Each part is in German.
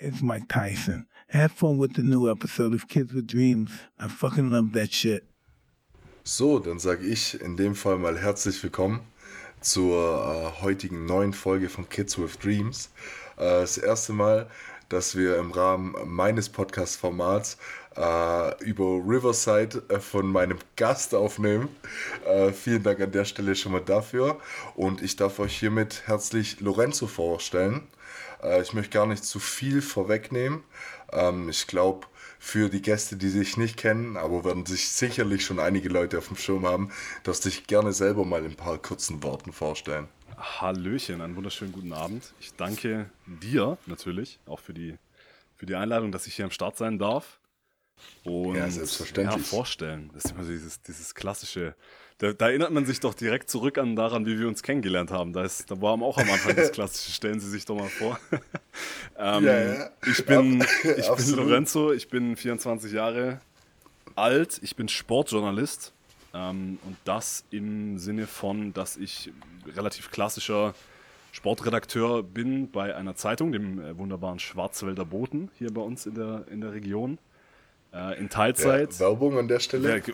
It's Mike Tyson. Have fun with the new episode of Kids with Dreams. I fucking love that shit. So, dann sage ich in dem Fall mal herzlich willkommen zur äh, heutigen neuen Folge von Kids with Dreams. Äh, das erste Mal, dass wir im Rahmen meines Podcast-Formats äh, über Riverside äh, von meinem Gast aufnehmen. Äh, vielen Dank an der Stelle schon mal dafür. Und ich darf euch hiermit herzlich Lorenzo vorstellen. Äh, ich möchte gar nicht zu viel vorwegnehmen. Ähm, ich glaube, für die Gäste, die sich nicht kennen, aber werden sich sicherlich schon einige Leute auf dem Schirm haben, dass dich gerne selber mal in ein paar kurzen Worten vorstellen. Hallöchen, einen wunderschönen guten Abend. Ich danke dir natürlich auch für die, für die Einladung, dass ich hier am Start sein darf. Und ja, selbstverständlich. Ja, vorstellen. Das ist immer dieses, dieses klassische. Da, da, erinnert man sich doch direkt zurück an daran, wie wir uns kennengelernt haben. Da, ist, da war auch am Anfang das klassische. Stellen Sie sich doch mal vor. ähm, ja, ja. Ich, bin, ich bin Lorenzo, ich bin 24 Jahre alt, ich bin Sportjournalist. Ähm, und das im Sinne von, dass ich relativ klassischer Sportredakteur bin bei einer Zeitung, dem äh, wunderbaren Schwarzwälder Boten hier bei uns in der, in der Region. Äh, in Teilzeit. Ja, Werbung an der Stelle? Ja,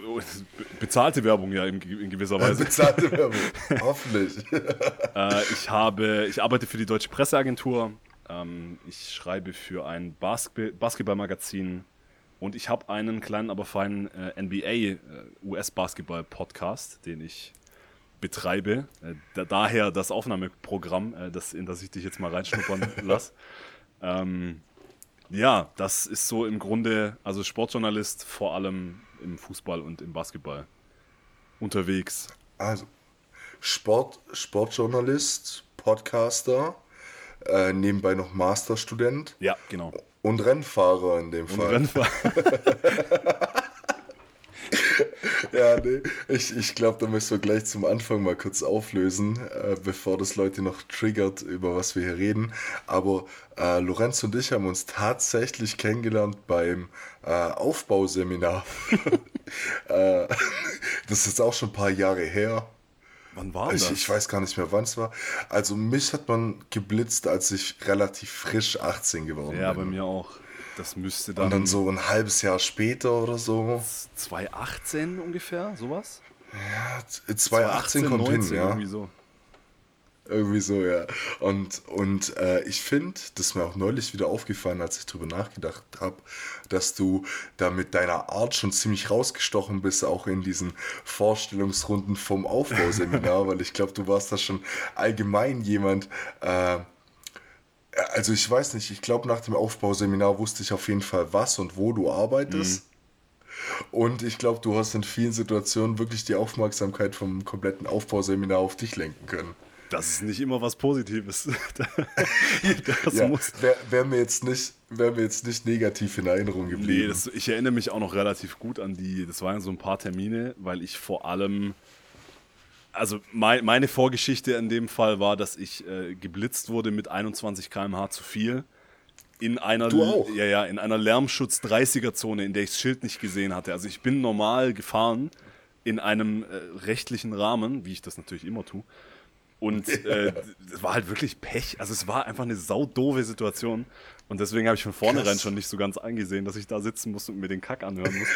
bezahlte Werbung ja in, in gewisser Weise. bezahlte Werbung, hoffentlich. äh, ich, habe, ich arbeite für die Deutsche Presseagentur. Ähm, ich schreibe für ein Basketball Basketballmagazin und ich habe einen kleinen, aber feinen äh, NBA US-Basketball-Podcast, den ich betreibe. Da, daher das Aufnahmeprogramm, das, in das ich dich jetzt mal reinschnuppern lasse. Ähm, ja, das ist so im Grunde, also Sportjournalist vor allem im Fußball und im Basketball unterwegs. Also Sport, Sportjournalist, Podcaster, äh, nebenbei noch Masterstudent. Ja, genau. Und Rennfahrer in dem und Fall. Rennfahrer. ja, nee, ich, ich glaube, da müssen wir gleich zum Anfang mal kurz auflösen, äh, bevor das Leute noch triggert, über was wir hier reden. Aber äh, Lorenz und ich haben uns tatsächlich kennengelernt beim äh, Aufbauseminar. Äh, das ist auch schon ein paar Jahre her. Wann war ich, das? Ich weiß gar nicht mehr, wann es war. Also mich hat man geblitzt, als ich relativ frisch 18 geworden ja, bin. Ja, bei mir auch. Das müsste dann. Und dann so ein halbes Jahr später oder so. 2018 ungefähr, sowas? Ja, 2018, 2018 kommt 19, hin, ja. Irgendwie so. Irgendwie so, ja. Und, und äh, ich finde, das ist mir auch neulich wieder aufgefallen, als ich drüber nachgedacht habe, dass du da mit deiner Art schon ziemlich rausgestochen bist, auch in diesen Vorstellungsrunden vom Aufbauseminar, weil ich glaube, du warst da schon allgemein jemand, äh, also ich weiß nicht, ich glaube nach dem Aufbauseminar wusste ich auf jeden Fall was und wo du arbeitest. Mhm. Und ich glaube, du hast in vielen Situationen wirklich die Aufmerksamkeit vom kompletten Aufbauseminar auf dich lenken können. Das ist nicht immer was Positives. das ja, wäre wär mir, jetzt nicht, wär mir jetzt nicht negativ in Erinnerung geblieben. Nee, das, ich erinnere mich auch noch relativ gut an die, das waren so ein paar Termine, weil ich vor allem also mein, meine Vorgeschichte in dem Fall war, dass ich äh, geblitzt wurde mit 21 km/h zu viel. In einer, du auch? Ja, ja, in einer Lärmschutz 30er Zone, in der ich das Schild nicht gesehen hatte. Also ich bin normal gefahren in einem äh, rechtlichen Rahmen, wie ich das natürlich immer tue. Und äh, es war halt wirklich Pech. Also es war einfach eine saudove Situation. Und deswegen habe ich von vornherein schon nicht so ganz angesehen, dass ich da sitzen muss und mir den Kack anhören muss.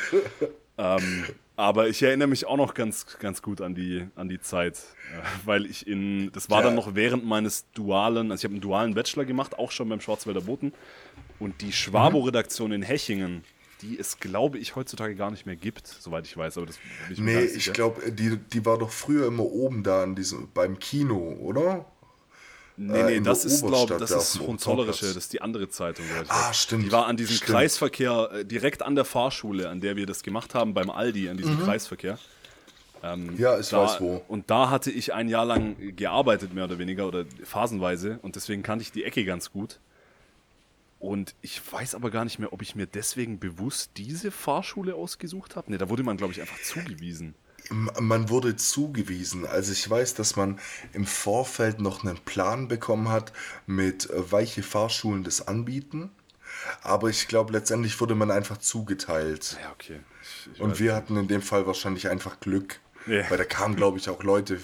ähm, aber ich erinnere mich auch noch ganz, ganz gut an die, an die Zeit, äh, weil ich in, das war ja. dann noch während meines dualen, also ich habe einen dualen Bachelor gemacht, auch schon beim Schwarzwälder Boten. Und die Schwabo-Redaktion in Hechingen, die es, glaube ich, heutzutage gar nicht mehr gibt, soweit ich weiß. Aber das ich nee, ich glaube, die, die war doch früher immer oben da in diesem, beim Kino, oder? Nee, nee, äh, das ist, glaube das ist Hohenzollerische, das ist die andere Zeitung. Ah, stimmt. Die war an diesem stimmt. Kreisverkehr, äh, direkt an der Fahrschule, an der wir das gemacht haben, beim Aldi, an diesem mhm. Kreisverkehr. Ähm, ja, ich da, weiß wo. Und da hatte ich ein Jahr lang gearbeitet, mehr oder weniger, oder phasenweise. Und deswegen kannte ich die Ecke ganz gut. Und ich weiß aber gar nicht mehr, ob ich mir deswegen bewusst diese Fahrschule ausgesucht habe. Ne, da wurde man, glaube ich, einfach zugewiesen. Man wurde zugewiesen. Also ich weiß, dass man im Vorfeld noch einen Plan bekommen hat, mit äh, welche Fahrschulen das anbieten. Aber ich glaube, letztendlich wurde man einfach zugeteilt. Ja, okay. Ich, ich Und wir hatten in dem Fall wahrscheinlich einfach Glück. Yeah. Weil da kamen, glaube ich, auch Leute äh,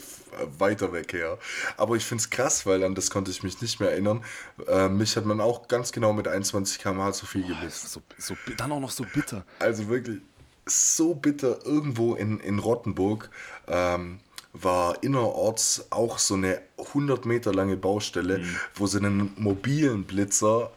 weiter weg her. Aber ich finde es krass, weil an das konnte ich mich nicht mehr erinnern. Äh, mich hat man auch ganz genau mit 21 km/h zu viel geblitzt. So, so, dann auch noch so bitter. Also wirklich so bitter. Irgendwo in, in Rottenburg ähm, war innerorts auch so eine 100 Meter lange Baustelle, mhm. wo sie einen mobilen Blitzer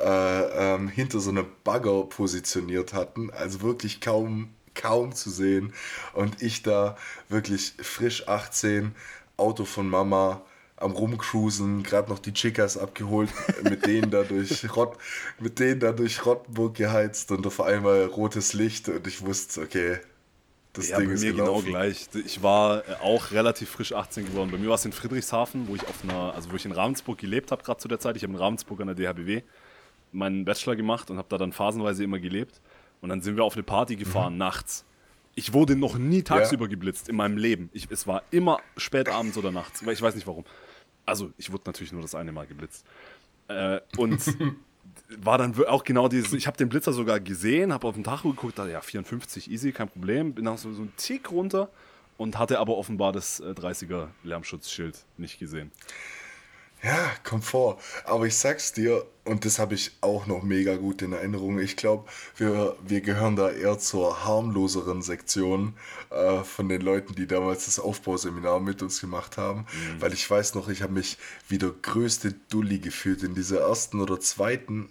äh, ähm, hinter so einer Bagger positioniert hatten. Also wirklich kaum, kaum zu sehen. Und ich da wirklich frisch 18, Auto von Mama, am rumcruisen, gerade noch die Chicas abgeholt, mit denen da durch Rott, mit denen da durch Rottenburg geheizt und auf einmal rotes Licht und ich wusste, okay, das ja, Ding bei mir ist genau gleich. Ich war auch relativ frisch 18 geworden. Bei mir war es in Friedrichshafen, wo ich auf einer, also wo ich in Ravensburg gelebt habe, gerade zu der Zeit. Ich habe in Ravensburg an der DHBW meinen Bachelor gemacht und habe da dann phasenweise immer gelebt. Und dann sind wir auf eine Party gefahren, mhm. nachts. Ich wurde noch nie tagsüber ja. geblitzt in meinem Leben. Ich, es war immer spät abends oder nachts. Ich weiß nicht warum. Also, ich wurde natürlich nur das eine Mal geblitzt. Äh, und war dann auch genau dieses, ich habe den Blitzer sogar gesehen, habe auf den Tacho geguckt, dachte, ja, 54 easy, kein Problem, bin dann so, so einen Tick runter und hatte aber offenbar das äh, 30er Lärmschutzschild nicht gesehen. Ja, Komfort. Aber ich sag's dir, und das habe ich auch noch mega gut in Erinnerung. Ich glaube, wir, wir gehören da eher zur harmloseren Sektion äh, von den Leuten, die damals das Aufbauseminar mit uns gemacht haben. Mhm. Weil ich weiß noch, ich habe mich wie der größte Dulli gefühlt in dieser ersten oder zweiten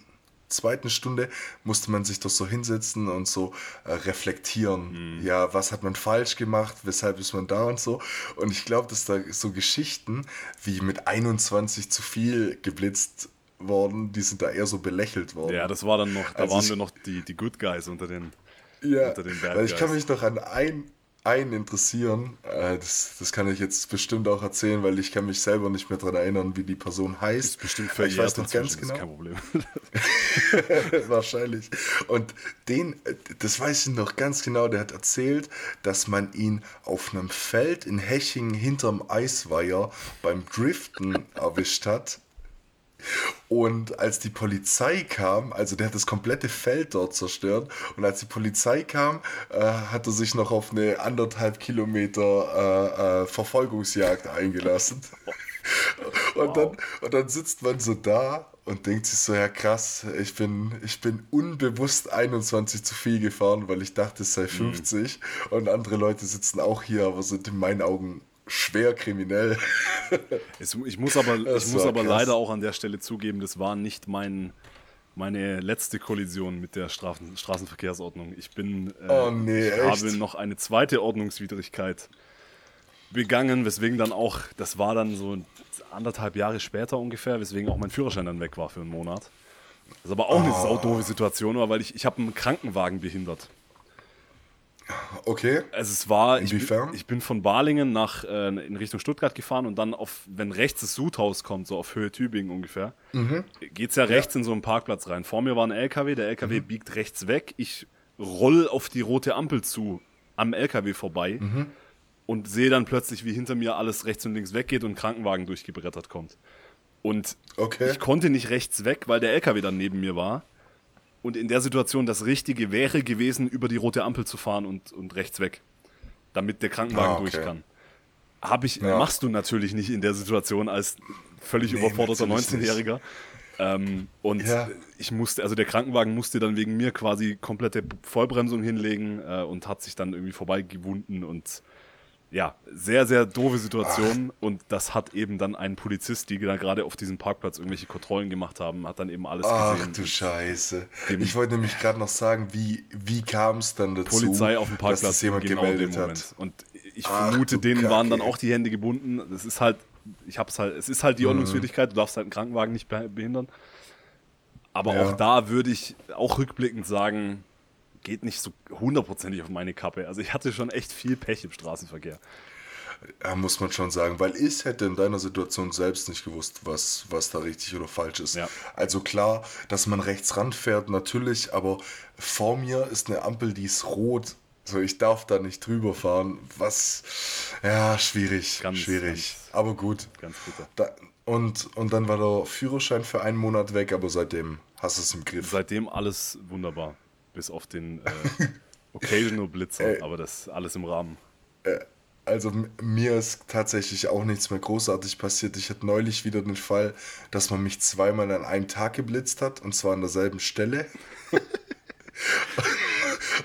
zweiten Stunde musste man sich doch so hinsetzen und so äh, reflektieren. Mhm. Ja, was hat man falsch gemacht, weshalb ist man da und so. Und ich glaube, dass da so Geschichten wie mit 21 zu viel geblitzt worden, die sind da eher so belächelt worden. Ja, das war dann noch, da also waren ich, wir noch die, die Good Guys unter den, ja, unter den Bad Guys. Ich kann mich noch an ein, einen interessieren. Äh, das, das kann ich jetzt bestimmt auch erzählen, weil ich kann mich selber nicht mehr daran erinnern, wie die Person heißt. Ist bestimmt ich weiß noch ganz genau. kein Problem. Wahrscheinlich. Und den, das weiß ich noch ganz genau, der hat erzählt, dass man ihn auf einem Feld in Hechingen hinterm Eisweiher beim Driften erwischt hat und als die Polizei kam, also der hat das komplette Feld dort zerstört, und als die Polizei kam, äh, hat er sich noch auf eine anderthalb Kilometer äh, äh, Verfolgungsjagd eingelassen. Und, wow. dann, und dann sitzt man so da und denkt sich so, ja krass, ich bin, ich bin unbewusst 21 zu viel gefahren, weil ich dachte, es sei 50. Mhm. Und andere Leute sitzen auch hier, aber sind in meinen Augen schwer kriminell. ich muss aber, ich muss aber leider auch an der Stelle zugeben, das war nicht mein, meine letzte Kollision mit der Straßen, Straßenverkehrsordnung. Ich bin, äh, oh nee, ich habe noch eine zweite Ordnungswidrigkeit begangen, weswegen dann auch, das war dann so anderthalb Jahre später ungefähr, weswegen auch mein Führerschein dann weg war für einen Monat. Das ist aber auch oh. eine saudoofe Situation, weil ich, ich habe einen Krankenwagen behindert. Okay. Also es war, Inwiefern? Ich, ich bin von Balingen nach äh, in Richtung Stuttgart gefahren und dann auf, wenn rechts das Sudhaus kommt, so auf Höhe Tübingen ungefähr, mhm. es ja rechts ja. in so einen Parkplatz rein. Vor mir war ein LKW, der LKW mhm. biegt rechts weg, ich roll auf die rote Ampel zu, am LKW vorbei mhm. und sehe dann plötzlich, wie hinter mir alles rechts und links weggeht und ein Krankenwagen durchgebrettert kommt. Und okay. ich konnte nicht rechts weg, weil der LKW dann neben mir war. Und in der Situation das Richtige wäre gewesen, über die rote Ampel zu fahren und, und rechts weg, damit der Krankenwagen ah, okay. durch kann. Hab ich, ja. Machst du natürlich nicht in der Situation als völlig nee, überforderter 19-Jähriger. Ähm, und ja. ich musste, also der Krankenwagen musste dann wegen mir quasi komplette Vollbremsung hinlegen äh, und hat sich dann irgendwie vorbeigewunden und ja, sehr, sehr doofe Situation. Ach. Und das hat eben dann ein Polizist, die da gerade auf diesem Parkplatz irgendwelche Kontrollen gemacht haben, hat dann eben alles Ach, gesehen. Ach du Scheiße. Ich wollte nämlich gerade noch sagen, wie, wie kam es dann dazu, Polizei auf dem Parkplatz dass das jemand genau gemeldet hat. Und ich Ach, vermute, denen Kacke. waren dann auch die Hände gebunden. Das ist halt, ich hab's halt, es ist halt die mhm. Ordnungswidrigkeit, du darfst halt einen Krankenwagen nicht behindern. Aber ja. auch da würde ich auch rückblickend sagen, geht nicht so hundertprozentig auf meine Kappe. Also ich hatte schon echt viel Pech im Straßenverkehr. Ja, muss man schon sagen, weil ich hätte in deiner Situation selbst nicht gewusst, was, was da richtig oder falsch ist. Ja. Also klar, dass man rechts ranfährt, natürlich, aber vor mir ist eine Ampel, die ist rot. So, ich darf da nicht drüber fahren. Was, ja, schwierig, ganz, schwierig. Ganz, aber gut. Ganz bitter. Da, und, und dann war der Führerschein für einen Monat weg, aber seitdem hast du es im Griff. Seitdem alles wunderbar. Bis auf den äh, Occasional Blitzer, aber das alles im Rahmen. Äh, Also mir ist tatsächlich auch nichts mehr großartig passiert. Ich hatte neulich wieder den Fall, dass man mich zweimal an einem Tag geblitzt hat und zwar an derselben Stelle.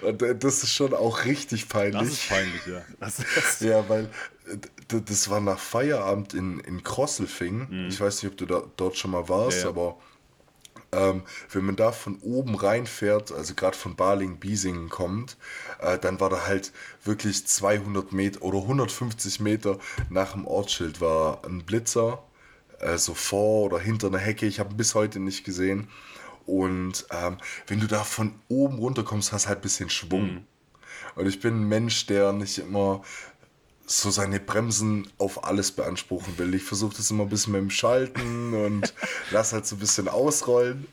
und äh, das ist schon auch richtig peinlich. Das ist peinlich, ja. Das, das ja, weil äh, das war nach Feierabend in, in Krosselfing. Mhm. Ich weiß nicht, ob du da, dort schon mal warst, ja, ja. aber ähm, wenn man da von oben reinfährt, also gerade von Baling-Biesingen kommt, äh, dann war da halt wirklich 200 Meter oder 150 Meter nach dem Ortsschild war ein Blitzer, äh, so vor oder hinter einer Hecke. Ich habe ihn bis heute nicht gesehen. Und ähm, wenn du da von oben runterkommst, hast halt ein bisschen Schwung. Mhm. Und ich bin ein Mensch, der nicht immer so seine Bremsen auf alles beanspruchen will. Ich versuche das immer ein bisschen mit dem Schalten und lass halt so ein bisschen ausrollen.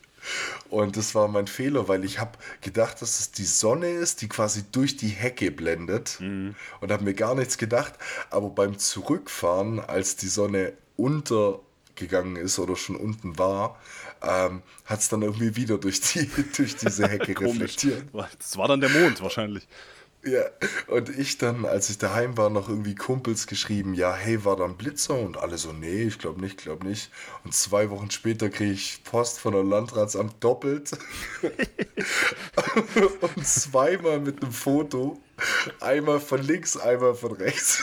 Und das war mein Fehler, weil ich habe gedacht, dass es die Sonne ist, die quasi durch die Hecke blendet mhm. und habe mir gar nichts gedacht. Aber beim Zurückfahren, als die Sonne untergegangen ist oder schon unten war, ähm, hat es dann irgendwie wieder durch, die, durch diese Hecke reflektiert. Das war dann der Mond wahrscheinlich. Ja, und ich dann, als ich daheim war, noch irgendwie Kumpels geschrieben, ja, hey, war da ein Blitzer? Und alle so, nee, ich glaube nicht, glaube nicht. Und zwei Wochen später kriege ich Post von der Landratsamt doppelt. und zweimal mit einem Foto. Einmal von links, einmal von rechts.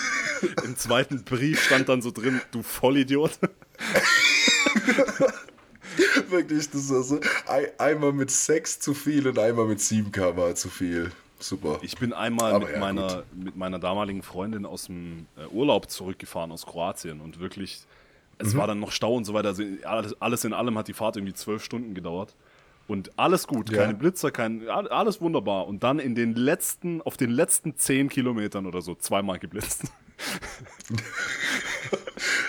Im zweiten Brief stand dann so drin, du Vollidiot. Wirklich, das war so. einmal mit Sex zu viel und einmal mit 7 km zu viel super. Ich bin einmal mit, ja, meiner, mit meiner damaligen Freundin aus dem äh, Urlaub zurückgefahren aus Kroatien und wirklich, es mhm. war dann noch Stau und so weiter. Also alles, alles in allem hat die Fahrt irgendwie zwölf Stunden gedauert. Und alles gut, ja. keine Blitzer, kein, alles wunderbar. Und dann in den letzten, auf den letzten zehn Kilometern oder so zweimal geblitzt.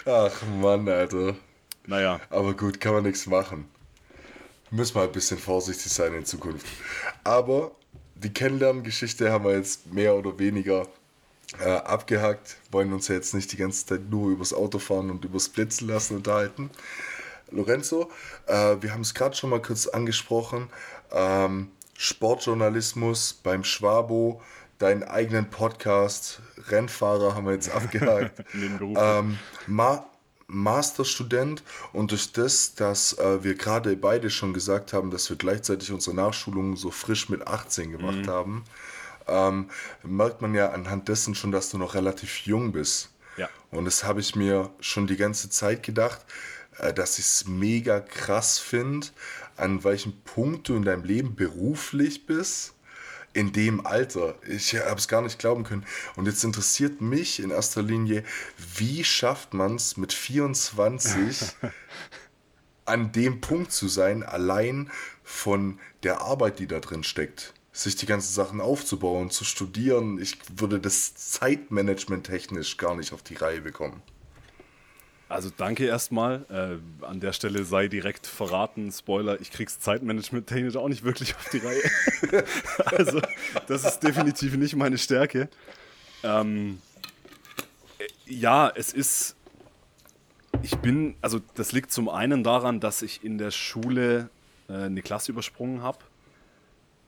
Ach Mann, Alter. Naja. Aber gut, kann man nichts machen. Müssen wir ein bisschen vorsichtig sein in Zukunft. Aber die Kennenlerngeschichte haben wir jetzt mehr oder weniger äh, abgehakt. Wollen uns ja jetzt nicht die ganze Zeit nur übers Autofahren und übers Blitzen lassen unterhalten. Lorenzo, äh, wir haben es gerade schon mal kurz angesprochen. Ähm, Sportjournalismus beim Schwabo, deinen eigenen Podcast, Rennfahrer haben wir jetzt abgehakt. ähm, Ma Masterstudent und durch das, dass äh, wir gerade beide schon gesagt haben, dass wir gleichzeitig unsere Nachschulung so frisch mit 18 gemacht mhm. haben, ähm, merkt man ja anhand dessen schon, dass du noch relativ jung bist. Ja. Und das habe ich mir schon die ganze Zeit gedacht, äh, dass ich es mega krass finde, an welchem Punkt du in deinem Leben beruflich bist in dem Alter. Ich habe es gar nicht glauben können. Und jetzt interessiert mich in erster Linie, wie schafft man es mit 24 an dem Punkt zu sein, allein von der Arbeit, die da drin steckt, sich die ganzen Sachen aufzubauen, zu studieren. Ich würde das Zeitmanagement technisch gar nicht auf die Reihe bekommen. Also danke erstmal. Äh, an der Stelle sei direkt verraten, Spoiler, ich krieg's Zeitmanagement technisch auch nicht wirklich auf die Reihe. also das ist definitiv nicht meine Stärke. Ähm, äh, ja, es ist. Ich bin, also das liegt zum einen daran, dass ich in der Schule äh, eine Klasse übersprungen habe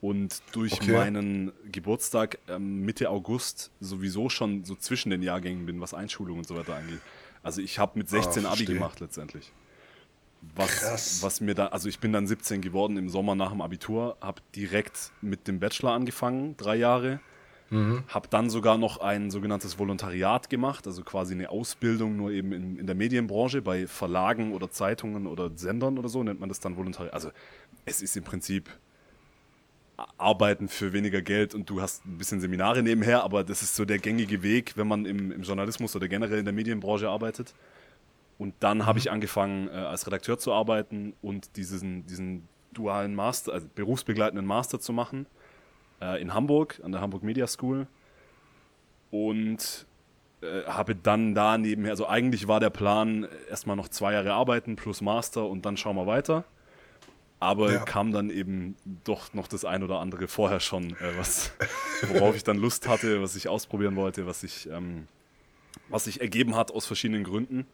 und durch okay. meinen Geburtstag ähm, Mitte August sowieso schon so zwischen den Jahrgängen bin, was Einschulung und so weiter angeht. Also ich habe mit 16 ah, Abi gemacht letztendlich. Was, Krass. was mir da, also ich bin dann 17 geworden im Sommer nach dem Abitur, habe direkt mit dem Bachelor angefangen, drei Jahre. Mhm. Habe dann sogar noch ein sogenanntes Volontariat gemacht, also quasi eine Ausbildung nur eben in, in der Medienbranche, bei Verlagen oder Zeitungen oder Sendern oder so nennt man das dann Volontariat. Also es ist im Prinzip arbeiten für weniger Geld und du hast ein bisschen Seminare nebenher, aber das ist so der gängige Weg, wenn man im, im Journalismus oder generell in der Medienbranche arbeitet. Und dann habe mhm. ich angefangen, äh, als Redakteur zu arbeiten und diesen, diesen dualen Master, also berufsbegleitenden Master zu machen äh, in Hamburg, an der Hamburg Media School. Und äh, habe dann da nebenher, also eigentlich war der Plan, erstmal noch zwei Jahre arbeiten plus Master und dann schauen wir weiter. Aber ja. kam dann eben doch noch das ein oder andere vorher schon, äh, was, worauf ich dann Lust hatte, was ich ausprobieren wollte, was sich, ähm, was sich ergeben hat aus verschiedenen Gründen.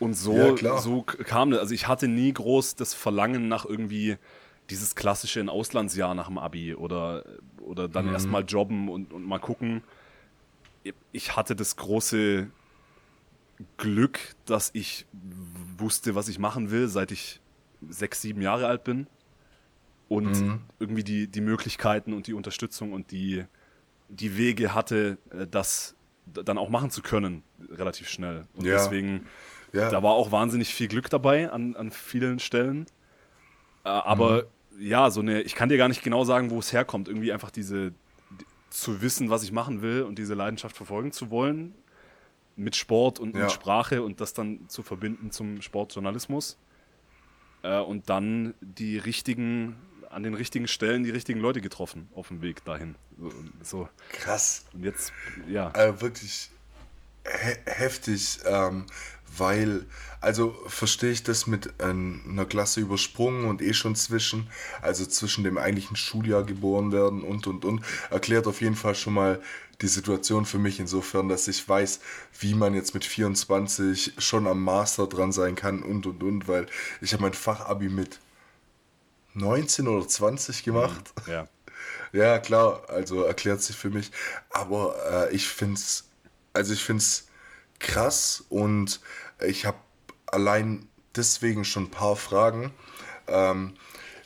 Und so, ja, so kam das. Also ich hatte nie groß das Verlangen nach irgendwie dieses klassische ein Auslandsjahr nach dem Abi oder, oder dann mhm. erstmal jobben und, und mal gucken. ich hatte das große Glück, dass ich wusste, was ich machen will, seit ich sechs, sieben Jahre alt bin. Und Mhm. irgendwie die, die Möglichkeiten und die Unterstützung und die, die Wege hatte, äh, das dann auch machen zu können, relativ schnell. Und Ja. deswegen, Ja. da war auch wahnsinnig viel Glück dabei an, an vielen Stellen. Äh, aber Mhm. ja, so eine, ich kann dir gar nicht genau sagen, wo es herkommt. Irgendwie einfach diese, die- zu wissen, was ich machen will und diese Leidenschaft verfolgen zu wollen mit Sport und Ja. mit Sprache und das dann zu verbinden zum Sportjournalismus. Äh, und dann die richtigen, an den richtigen Stellen die richtigen Leute getroffen auf dem Weg dahin. So. Krass. Und jetzt, ja. Äh, wirklich he heftig, ähm, weil, also verstehe ich das mit ähm, einer Klasse übersprungen und eh schon zwischen, also zwischen dem eigentlichen Schuljahr geboren werden und und und, erklärt auf jeden Fall schon mal die Situation für mich insofern, dass ich weiß, wie man jetzt mit 24 schon am Master dran sein kann und und und, weil ich habe mein Fachabi mit 19 oder 20 gemacht. ja. Ja, klar, also erklärt sich für mich. Aber äh, ich finde es, also ich finde es krass und ich habe allein deswegen schon ein paar Fragen. Ähm,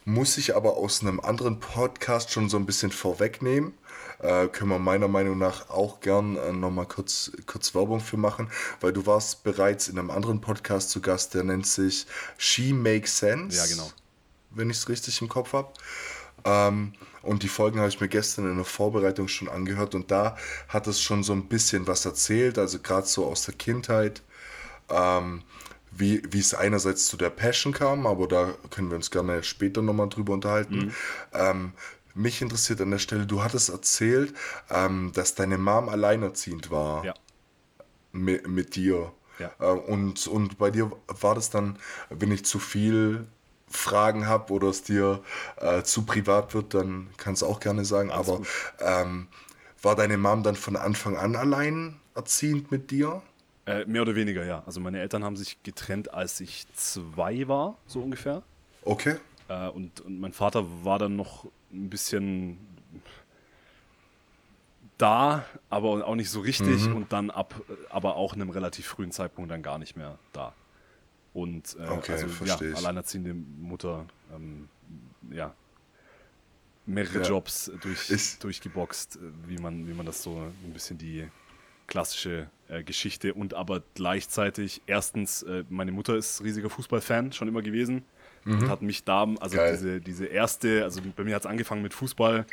muss ich aber aus einem anderen Podcast schon so ein bisschen vorwegnehmen. Äh, können wir meiner Meinung nach auch gern äh, nochmal kurz, kurz Werbung für machen, weil du warst bereits in einem anderen Podcast zu Gast, der nennt sich She Makes Sense. Ja, genau. Wenn ich es richtig im Kopf habe. Ähm, und die Folgen habe ich mir gestern in der Vorbereitung schon angehört und da hat es schon so ein bisschen was erzählt, also gerade so aus der Kindheit, ähm, wie, wie es einerseits zu der Passion kam, aber da können wir uns gerne später nochmal drüber unterhalten. Ähm, mich interessiert an der Stelle, du hattest erzählt, ähm, dass deine Mom alleinerziehend war Ja. mit, mit dir. Ja. Äh, und, und bei dir war das dann, wenn ich zu viel Fragen habe oder es dir äh, zu privat wird, dann kannst du auch gerne sagen. Alles Aber ähm, war deine Mom dann von Anfang an allein erziehend mit dir? Äh, mehr oder weniger, ja. Also meine Eltern haben sich getrennt, als ich zwei war, so ungefähr. Okay. Äh, und, und mein Vater war dann noch ein bisschen da, aber auch nicht so richtig und dann ab, aber auch einem relativ frühen Zeitpunkt dann gar nicht mehr da. Und äh, Okay, also, ja, ich. alleinerziehende Mutter, ähm, ja, mehrere Ja. Jobs durch, Ist- durchgeboxt, äh, wie man, wie man das so ein bisschen die klassische äh, Geschichte und aber gleichzeitig erstens, äh, meine Mutter ist riesiger Fußballfan schon immer gewesen und hat mich da, also Mhm. Geil. diese, diese erste, also bei mir hat es angefangen mit Fußball,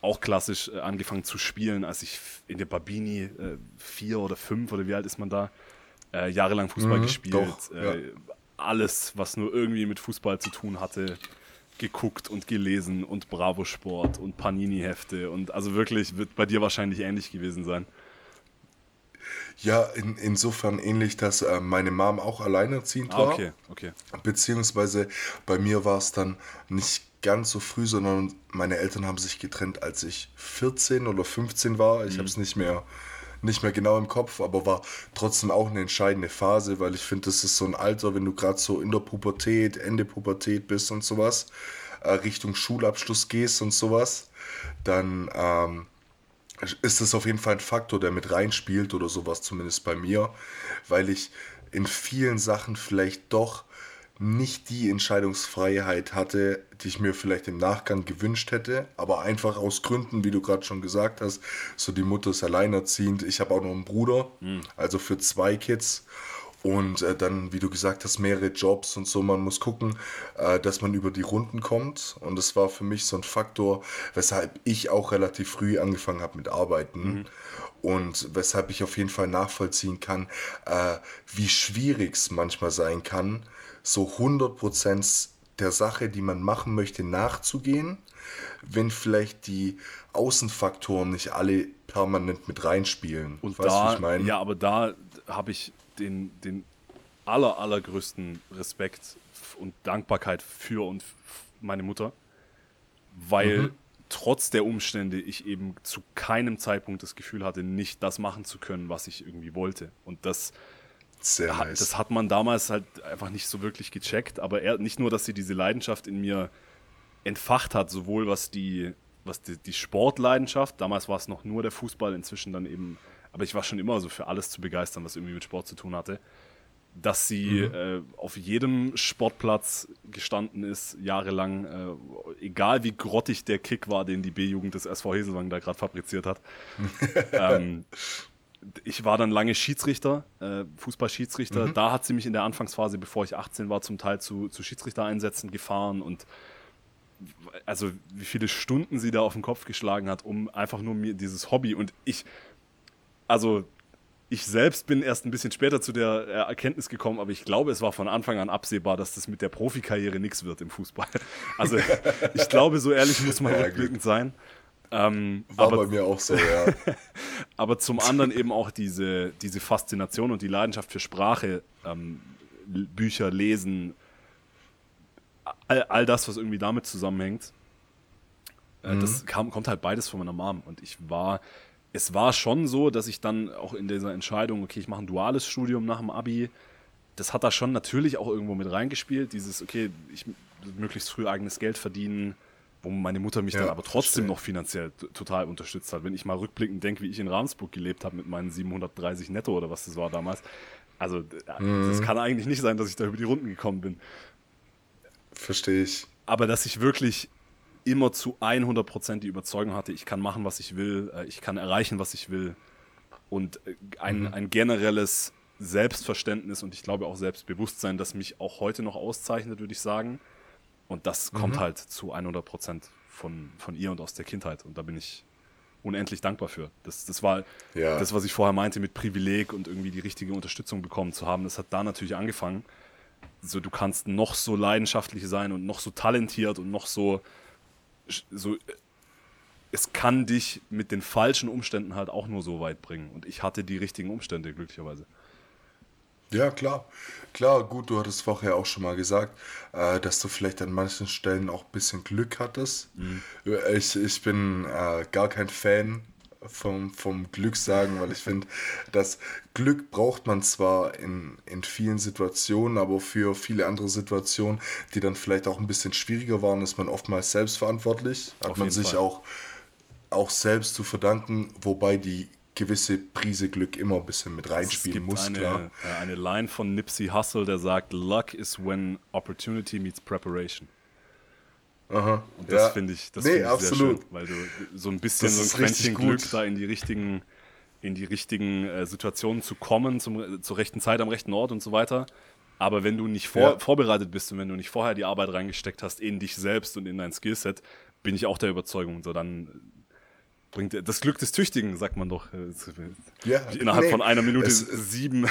auch klassisch äh, angefangen zu spielen, als ich in der Babini äh, vier oder fünf oder wie alt ist man da, äh, jahrelang Fußball gespielt. Mhm, doch, ja. äh, Alles, was nur irgendwie mit Fußball zu tun hatte, geguckt und gelesen und Bravo Sport und Panini-Hefte und also wirklich wird bei dir wahrscheinlich ähnlich gewesen sein. Ja, in, insofern ähnlich, dass äh, meine Mom auch alleinerziehend Ah, war. okay, okay. Beziehungsweise bei mir war es dann nicht ganz so früh, sondern meine Eltern haben sich getrennt, als ich 14 oder 15 war. Ich habe es nicht mehr, nicht mehr genau im Kopf, aber war trotzdem auch eine entscheidende Phase, weil ich finde, das ist so ein Alter, wenn du gerade so in der Pubertät, Ende Pubertät bist und sowas, äh, Richtung Schulabschluss gehst und sowas, dann ähm, ist das auf jeden Fall ein Faktor, der mit reinspielt oder sowas zumindest bei mir, weil ich in vielen Sachen vielleicht doch nicht die Entscheidungsfreiheit hatte, die ich mir vielleicht im Nachgang gewünscht hätte, aber einfach aus Gründen, wie du gerade schon gesagt hast, so die Mutter ist alleinerziehend, ich habe auch noch einen Bruder, also für zwei Kids und äh, dann, wie du gesagt hast, mehrere Jobs und so. Man muss gucken, äh, dass man über die Runden kommt. Und das war für mich so ein Faktor, weshalb ich auch relativ früh angefangen habe mit Arbeiten. Und weshalb ich auf jeden Fall nachvollziehen kann, äh, wie schwierig es manchmal sein kann, so 100% der Sache, die man machen möchte, nachzugehen, wenn vielleicht die Außenfaktoren nicht alle permanent mit reinspielen. Und weißt du, da, ich meine? ja, aber da habe ich den, den aller, allergrößten Respekt und Dankbarkeit für und meine Mutter, weil Mhm. trotz der Umstände ich eben zu keinem Zeitpunkt das Gefühl hatte, nicht das machen zu können, was ich irgendwie wollte. Und das, Sehr ha- nice. das hat man damals halt einfach nicht so wirklich gecheckt, aber er, nicht nur, dass sie diese Leidenschaft in mir entfacht hat, sowohl was die, was die, die Sportleidenschaft, damals war es noch nur der Fußball, inzwischen dann eben aber ich war schon immer so für alles zu begeistern, was irgendwie mit Sport zu tun hatte. Dass sie mhm. äh, auf jedem Sportplatz gestanden ist, jahrelang, äh, egal wie grottig der Kick war, den die B-Jugend des SV Heselwang da gerade fabriziert hat. ähm, ich war dann lange Schiedsrichter, äh, Fußballschiedsrichter. Mhm. Da hat sie mich in der Anfangsphase, bevor ich 18 war, zum Teil zu, zu Schiedsrichtereinsätzen gefahren und also wie viele Stunden sie da auf den Kopf geschlagen hat, um einfach nur mir dieses Hobby und ich, also ich selbst bin erst ein bisschen später zu der Erkenntnis gekommen, aber ich glaube, es war von Anfang an absehbar, dass das mit der Profikarriere nichts wird im Fußball. Also ich glaube, so ehrlich muss man ja, rückblickend sein. Ähm, War aber, bei mir auch so, ja. aber zum anderen eben auch diese, diese Faszination und die Leidenschaft für Sprache, ähm, Bücher lesen, all, all das, was irgendwie damit zusammenhängt. Äh, mhm. Das kam, kommt halt beides von meiner Mom. Und ich war, es war schon so, dass ich dann auch in dieser Entscheidung, okay, ich mache ein duales Studium nach dem Abi, das hat da schon natürlich auch irgendwo mit reingespielt. Dieses, okay, ich möglichst früh eigenes Geld verdienen, wo meine Mutter mich ja, dann aber trotzdem noch finanziell total unterstützt hat. Wenn ich mal rückblickend denke, wie ich in Ravensburg gelebt habe mit meinen 730 netto oder was das war damals. Also, äh, mhm. das kann eigentlich nicht sein, dass ich da über die Runden gekommen bin. Verstehe ich. Aber dass ich wirklich immer zu 100% die Überzeugung hatte, ich kann machen, was ich will, äh, ich kann erreichen, was ich will. Und äh, ein, mhm. ein generelles Selbstverständnis und ich glaube auch Selbstbewusstsein, das mich auch heute noch auszeichnet, würde ich sagen. Und das mhm. kommt halt zu 100 Prozent von, von ihr und aus der Kindheit. Und da bin ich unendlich dankbar für. Das, das war ja. das, was ich vorher meinte mit Privileg und irgendwie die richtige Unterstützung bekommen zu haben. Das hat da natürlich angefangen. So, du kannst noch so leidenschaftlich sein und noch so talentiert und noch so, so es kann dich mit den falschen Umständen halt auch nur so weit bringen. Und ich hatte die richtigen Umstände, glücklicherweise. Ja, klar. Klar, gut, du hattest vorher auch schon mal gesagt, äh, dass du vielleicht an manchen Stellen auch ein bisschen Glück hattest. Mhm. Ich, ich bin äh, gar kein Fan vom, vom Glück sagen, weil ich finde, das Glück braucht man zwar in, in vielen Situationen, aber für viele andere Situationen, die dann vielleicht auch ein bisschen schwieriger waren, ist man oftmals selbstverantwortlich. Hat man sich Fall. auch, auch selbst zu verdanken, wobei die gewisse Prise Glück immer ein bisschen mit reinspielen gibt muss, eine, klar. Äh, eine Line von Nipsey Hussle, der sagt, Luck is when opportunity meets preparation. Aha. Und das ja. finde ich, das nee, find ich absolut. sehr schön, weil du so ein bisschen das so ein Quäntchen Glück da in die richtigen, in die richtigen äh, Situationen zu kommen, zum, zur rechten Zeit am rechten Ort und so weiter. Aber wenn du nicht vor, ja. vorbereitet bist und wenn du nicht vorher die Arbeit reingesteckt hast in dich selbst und in dein Skillset, bin ich auch der Überzeugung, so dann bringt das Glück des Tüchtigen, sagt man doch. Ja, Innerhalb nee, von einer Minute sieben,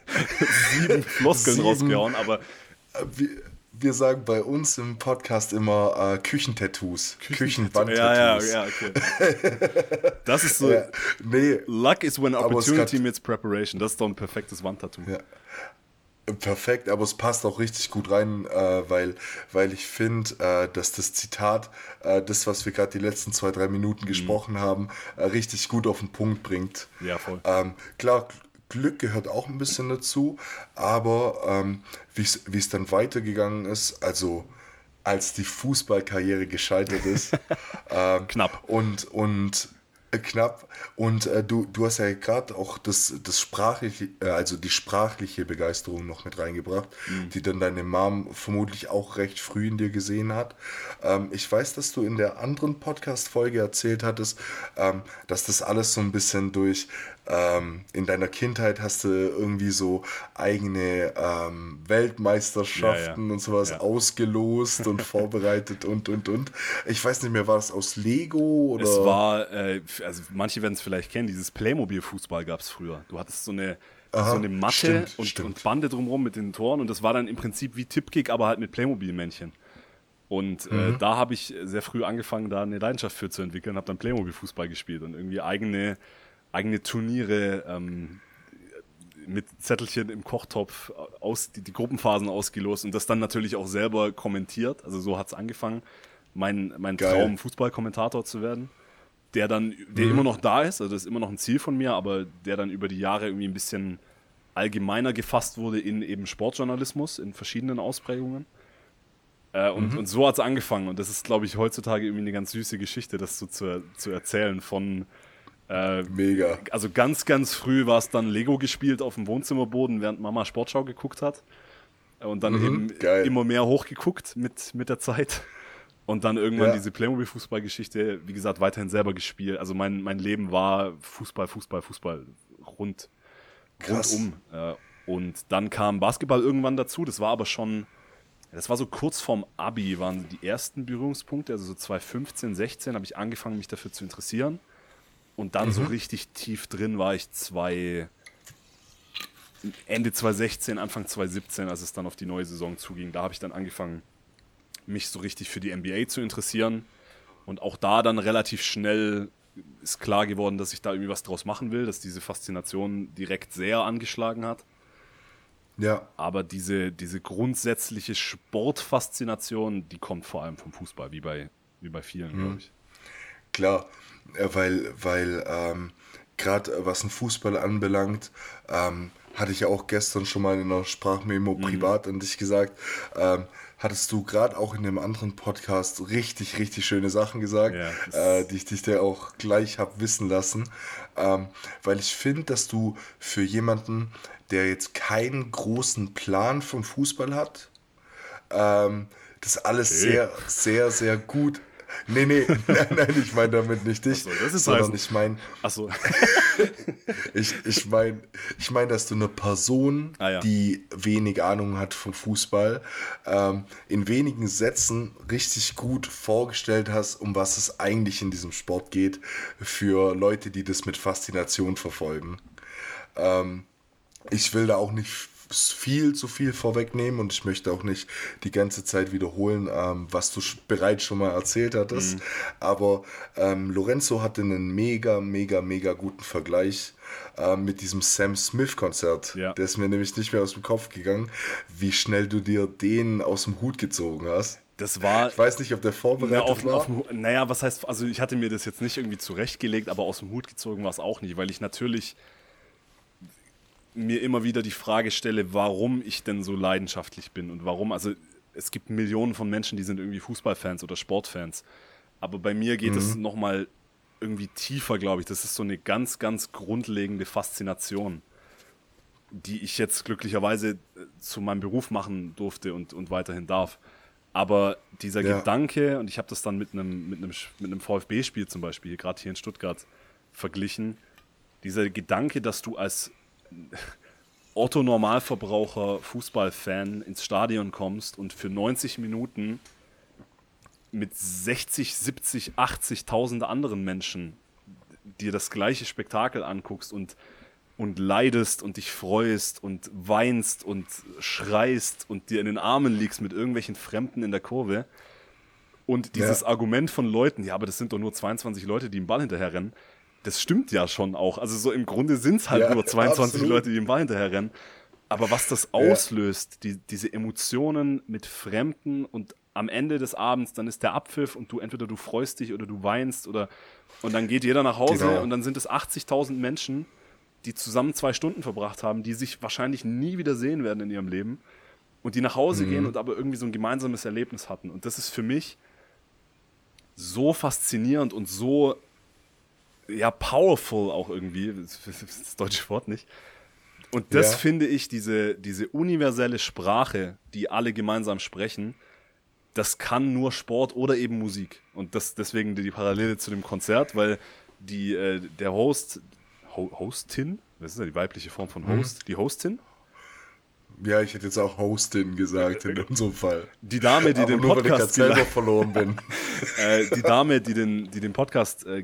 sieben Floskeln sieben, rausgehauen, aber. Äh, wir, wir, sagen bei uns im Podcast immer äh, Küchentattoos. Küchenwandtattoos. Ja, ja, ja, okay. Das ist so. Ja, nee, Luck is when opportunity meets preparation. Das ist doch ein perfektes Wandtattoo. Ja. Perfekt, aber es passt auch richtig gut rein, äh, weil, weil ich finde, äh, dass das Zitat, äh, das, was wir gerade die letzten zwei, drei Minuten mhm. gesprochen haben, äh, richtig gut auf den Punkt bringt. Ja, voll. Ähm, klar, Glück gehört auch ein bisschen dazu, aber ähm, wie es dann weitergegangen ist, also als die Fußballkarriere gescheitert ist. ähm, Knapp. Und, und knapp. Und äh, du, du hast ja gerade auch das, das sprachliche, äh, also die sprachliche Begeisterung noch mit reingebracht, mhm. die dann deine Mom vermutlich auch recht früh in dir gesehen hat. Ähm, ich weiß, dass du in der anderen Podcast-Folge erzählt hattest, ähm, dass das alles so ein bisschen durch ähm, in deiner Kindheit hast du irgendwie so eigene ähm, Weltmeisterschaften ja, ja. und sowas ja. ausgelost und vorbereitet und und und. Ich weiß nicht mehr, war das aus Lego oder? Es war, äh, also manche werden es vielleicht kennen, dieses Playmobil-Fußball gab es früher. Du hattest so eine Aha, so eine Matte stimmt, und, stimmt. und, Bande drumherum mit den Toren und das war dann im Prinzip wie Tipkick, aber halt mit Playmobil-Männchen. Und äh, mhm. da habe ich sehr früh angefangen, da eine Leidenschaft für zu entwickeln, habe dann Playmobil-Fußball gespielt und irgendwie eigene eigene Turniere ähm, mit Zettelchen im Kochtopf aus, die, die, Gruppenphasen ausgelost und das dann natürlich auch selber kommentiert. Also so hat es angefangen, mein, mein Traum, Fußballkommentator zu werden. Der dann, der mhm. immer noch da ist, also das ist immer noch ein Ziel von mir, aber der dann über die Jahre irgendwie ein bisschen allgemeiner gefasst wurde in eben Sportjournalismus in verschiedenen Ausprägungen. Äh, und, mhm. und so hat es angefangen. Und das ist, glaube ich, heutzutage irgendwie eine ganz süße Geschichte, das so zu, zu erzählen von Äh, Mega. Also ganz, ganz früh war es dann Lego gespielt auf dem Wohnzimmerboden, während Mama Sportschau geguckt hat. Und dann Mhm, eben geil. immer mehr hochgeguckt mit, mit der Zeit. Und dann irgendwann Ja. diese Playmobil-Fußballgeschichte, wie gesagt, weiterhin selber gespielt. Also mein, mein Leben war Fußball, Fußball, Fußball rund, Krass. rundum. Äh, und dann kam Basketball irgendwann dazu. Das war aber schon, das war so kurz vorm Abi, waren die ersten Berührungspunkte. Also so 2015, 16 habe ich angefangen, mich dafür zu interessieren. Und dann so richtig tief drin war ich zwei, Ende 2016, Anfang 2017, als es dann auf die neue Saison zuging. Da habe ich dann angefangen, mich so richtig für die NBA zu interessieren. Und auch da dann relativ schnell ist klar geworden, dass ich da irgendwie was draus machen will, dass diese Faszination direkt sehr angeschlagen hat. Ja, Aber diese, diese grundsätzliche Sportfaszination, die kommt vor allem vom Fußball, wie bei, wie bei vielen, glaube ich. Klar. Äh, Weil, weil ähm, gerade was den Fußball anbelangt, ähm, hatte ich ja auch gestern schon mal in einer Sprachmemo Mhm. privat an dich gesagt, ähm, hattest du gerade auch in dem anderen Podcast richtig, richtig schöne Sachen gesagt, Ja, äh, die ich dich da auch gleich habe wissen lassen. Ähm, weil ich finde, dass du für jemanden, der jetzt keinen großen Plan vom Fußball hat, ähm, das alles Okay. sehr, sehr, sehr gut. Nee, nee, nein, nein, ich meine damit nicht dich, so, das ist sondern heißen. ich meine, Achso, ich, ich meine, ich mein, dass du eine Person, Ah, ja. die wenig Ahnung hat vom Fußball, ähm, in wenigen Sätzen richtig gut vorgestellt hast, um was es eigentlich in diesem Sport geht, für Leute, die das mit Faszination verfolgen. Ähm, ich will da auch nicht viel zu viel vorwegnehmen und ich möchte auch nicht die ganze Zeit wiederholen, ähm, was du bereits schon mal erzählt hattest. Mhm. Aber ähm, Lorenzo hatte einen mega, mega, mega guten Vergleich ähm, mit diesem Sam Smith-Konzert. Ja. Der ist mir nämlich nicht mehr aus dem Kopf gegangen, wie schnell du dir den aus dem Hut gezogen hast. das war. Ich weiß nicht, ob der Na, vorbereitet auf, war. auf, naja, was heißt, also ich hatte mir das jetzt nicht irgendwie zurechtgelegt, aber aus dem Hut gezogen war es auch nicht, weil ich natürlich mir immer wieder die Frage stelle, warum ich denn so leidenschaftlich bin und warum, also es gibt Millionen von Menschen, die sind irgendwie Fußballfans oder Sportfans, aber bei mir geht es nochmal irgendwie tiefer, glaube ich. Das ist so eine ganz, ganz grundlegende Faszination, die ich jetzt glücklicherweise äh, zu meinem Beruf machen durfte und, und weiterhin darf. Aber dieser Ja. Gedanke, und ich habe das dann mit einem, mit einem, mit einem VfB-Spiel zum Beispiel, gerade hier in Stuttgart, verglichen, dieser Gedanke, dass du als Otto Normalverbraucher Fußballfan ins Stadion kommst und für 90 Minuten mit 60, 70, 80.000 anderen Menschen dir das gleiche Spektakel anguckst und, und leidest und dich freust und weinst und schreist und dir in den Armen liegst mit irgendwelchen Fremden in der Kurve. Und dieses Ja. Argument von Leuten, ja, aber das sind doch nur 22 Leute, die im Ball hinterher rennen, das stimmt ja schon auch. Also so im Grunde sind es halt Ja, nur 22 absolut. Leute, die im Ball hinterher rennen. Aber was das auslöst, die, diese Emotionen mit Fremden und am Ende des Abends, dann ist der Abpfiff und du entweder du freust dich oder du weinst oder und dann geht jeder nach Hause Genau. und dann sind es 80.000 Menschen, die zusammen zwei Stunden verbracht haben, die sich wahrscheinlich nie wieder sehen werden in ihrem Leben und die nach Hause Mhm. gehen und aber irgendwie so ein gemeinsames Erlebnis hatten. Und das ist für mich so faszinierend und so ja powerful auch irgendwie, das ist das deutsche Wort nicht. Und das Ja. finde ich, diese, diese universelle Sprache, die alle gemeinsam sprechen, das kann nur Sport oder eben Musik. Und das, deswegen die Parallele zu dem Konzert, weil die, äh, der Host, Ho Hostin, was ist ja die weibliche Form von Host? Die Hostin? Ja, ich hätte jetzt auch Hostin gesagt in unserem Fall. Die Dame, die Aber den nur, weil ich Podcast selber verloren bin. äh, die Dame, die den, die den Podcast, äh,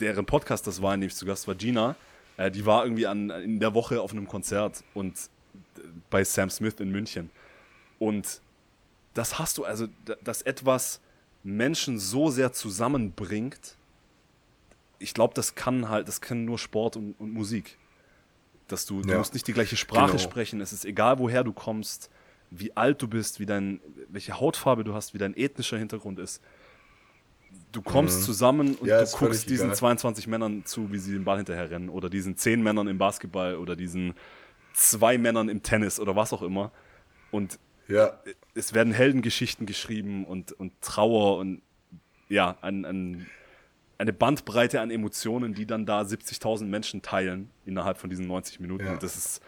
deren Podcast das war, in dem ich zu Gast war, Gina, äh, die war irgendwie an, in der Woche auf einem Konzert und äh, bei Sam Smith in München. Und das hast du, also, da- dass etwas Menschen so sehr zusammenbringt, ich glaube, das kann halt, das können nur Sport und, und Musik. Dass du, du Ja, musst nicht die gleiche Sprache genau. sprechen, es ist egal, woher du kommst, wie alt du bist, wie dein, welche Hautfarbe du hast, wie dein ethnischer Hintergrund ist. Du kommst zusammen und Mhm. Ja, du guckst diesen egal. 22 Männern zu, wie sie den Ball hinterher rennen oder diesen 10 Männern im Basketball oder diesen zwei Männern im Tennis oder was auch immer. Und Ja, es werden Heldengeschichten geschrieben und, und Trauer und ja, ein, ein eine Bandbreite an Emotionen, die dann da 70.000 Menschen teilen innerhalb von diesen 90 Minuten. Ja. Das ist,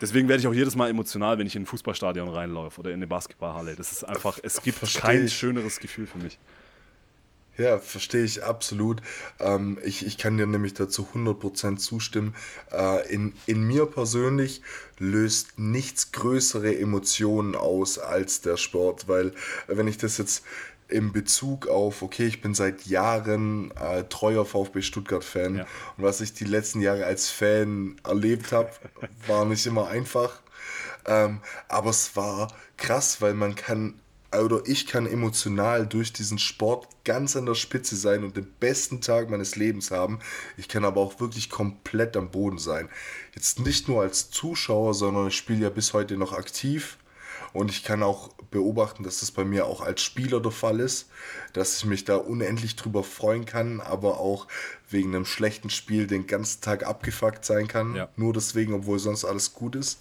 deswegen werde ich auch jedes Mal emotional, wenn ich in ein Fußballstadion reinlaufe oder in eine Basketballhalle. Das ist einfach, es gibt Versteh kein schöneres Gefühl für mich. Ja, verstehe ich absolut. Ähm, ich, ich kann dir nämlich dazu 100% zustimmen. Äh, in, in mir persönlich löst nichts größere Emotionen aus als der Sport, weil wenn ich das jetzt in Bezug auf, okay, ich bin seit Jahren äh, treuer VfB Stuttgart-Fan Ja. und was ich die letzten Jahre als Fan erlebt habe, war nicht immer einfach. Ähm, aber es war krass, weil man kann, oder ich kann emotional durch diesen Sport ganz an der Spitze sein und den besten Tag meines Lebens haben. Ich kann aber auch wirklich komplett am Boden sein. Jetzt nicht nur als Zuschauer, sondern ich spiele ja bis heute noch aktiv. Und ich kann auch beobachten, dass das bei mir auch als Spieler der Fall ist, dass ich mich da unendlich drüber freuen kann, aber auch wegen einem schlechten Spiel den ganzen Tag abgefuckt sein kann. Ja. Nur deswegen, obwohl sonst alles gut ist.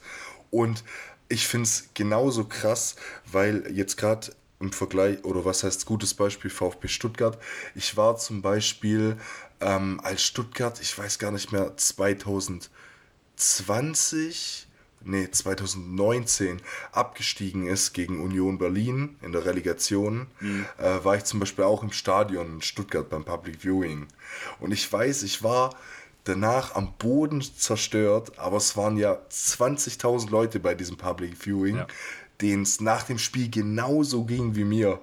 Und ich finde es genauso krass, weil jetzt gerade im Vergleich, oder was heißt gutes Beispiel, VfB Stuttgart. Ich war zum Beispiel ähm, als Stuttgart, ich weiß gar nicht mehr, 2020, nee, 2019 abgestiegen ist gegen Union Berlin in der Relegation, äh, war ich zum Beispiel auch im Stadion in Stuttgart beim Public Viewing. Und ich weiß, ich war danach am Boden zerstört, aber es waren ja 20.000 Leute bei diesem Public Viewing, Ja. denen es nach dem Spiel genauso ging wie mir.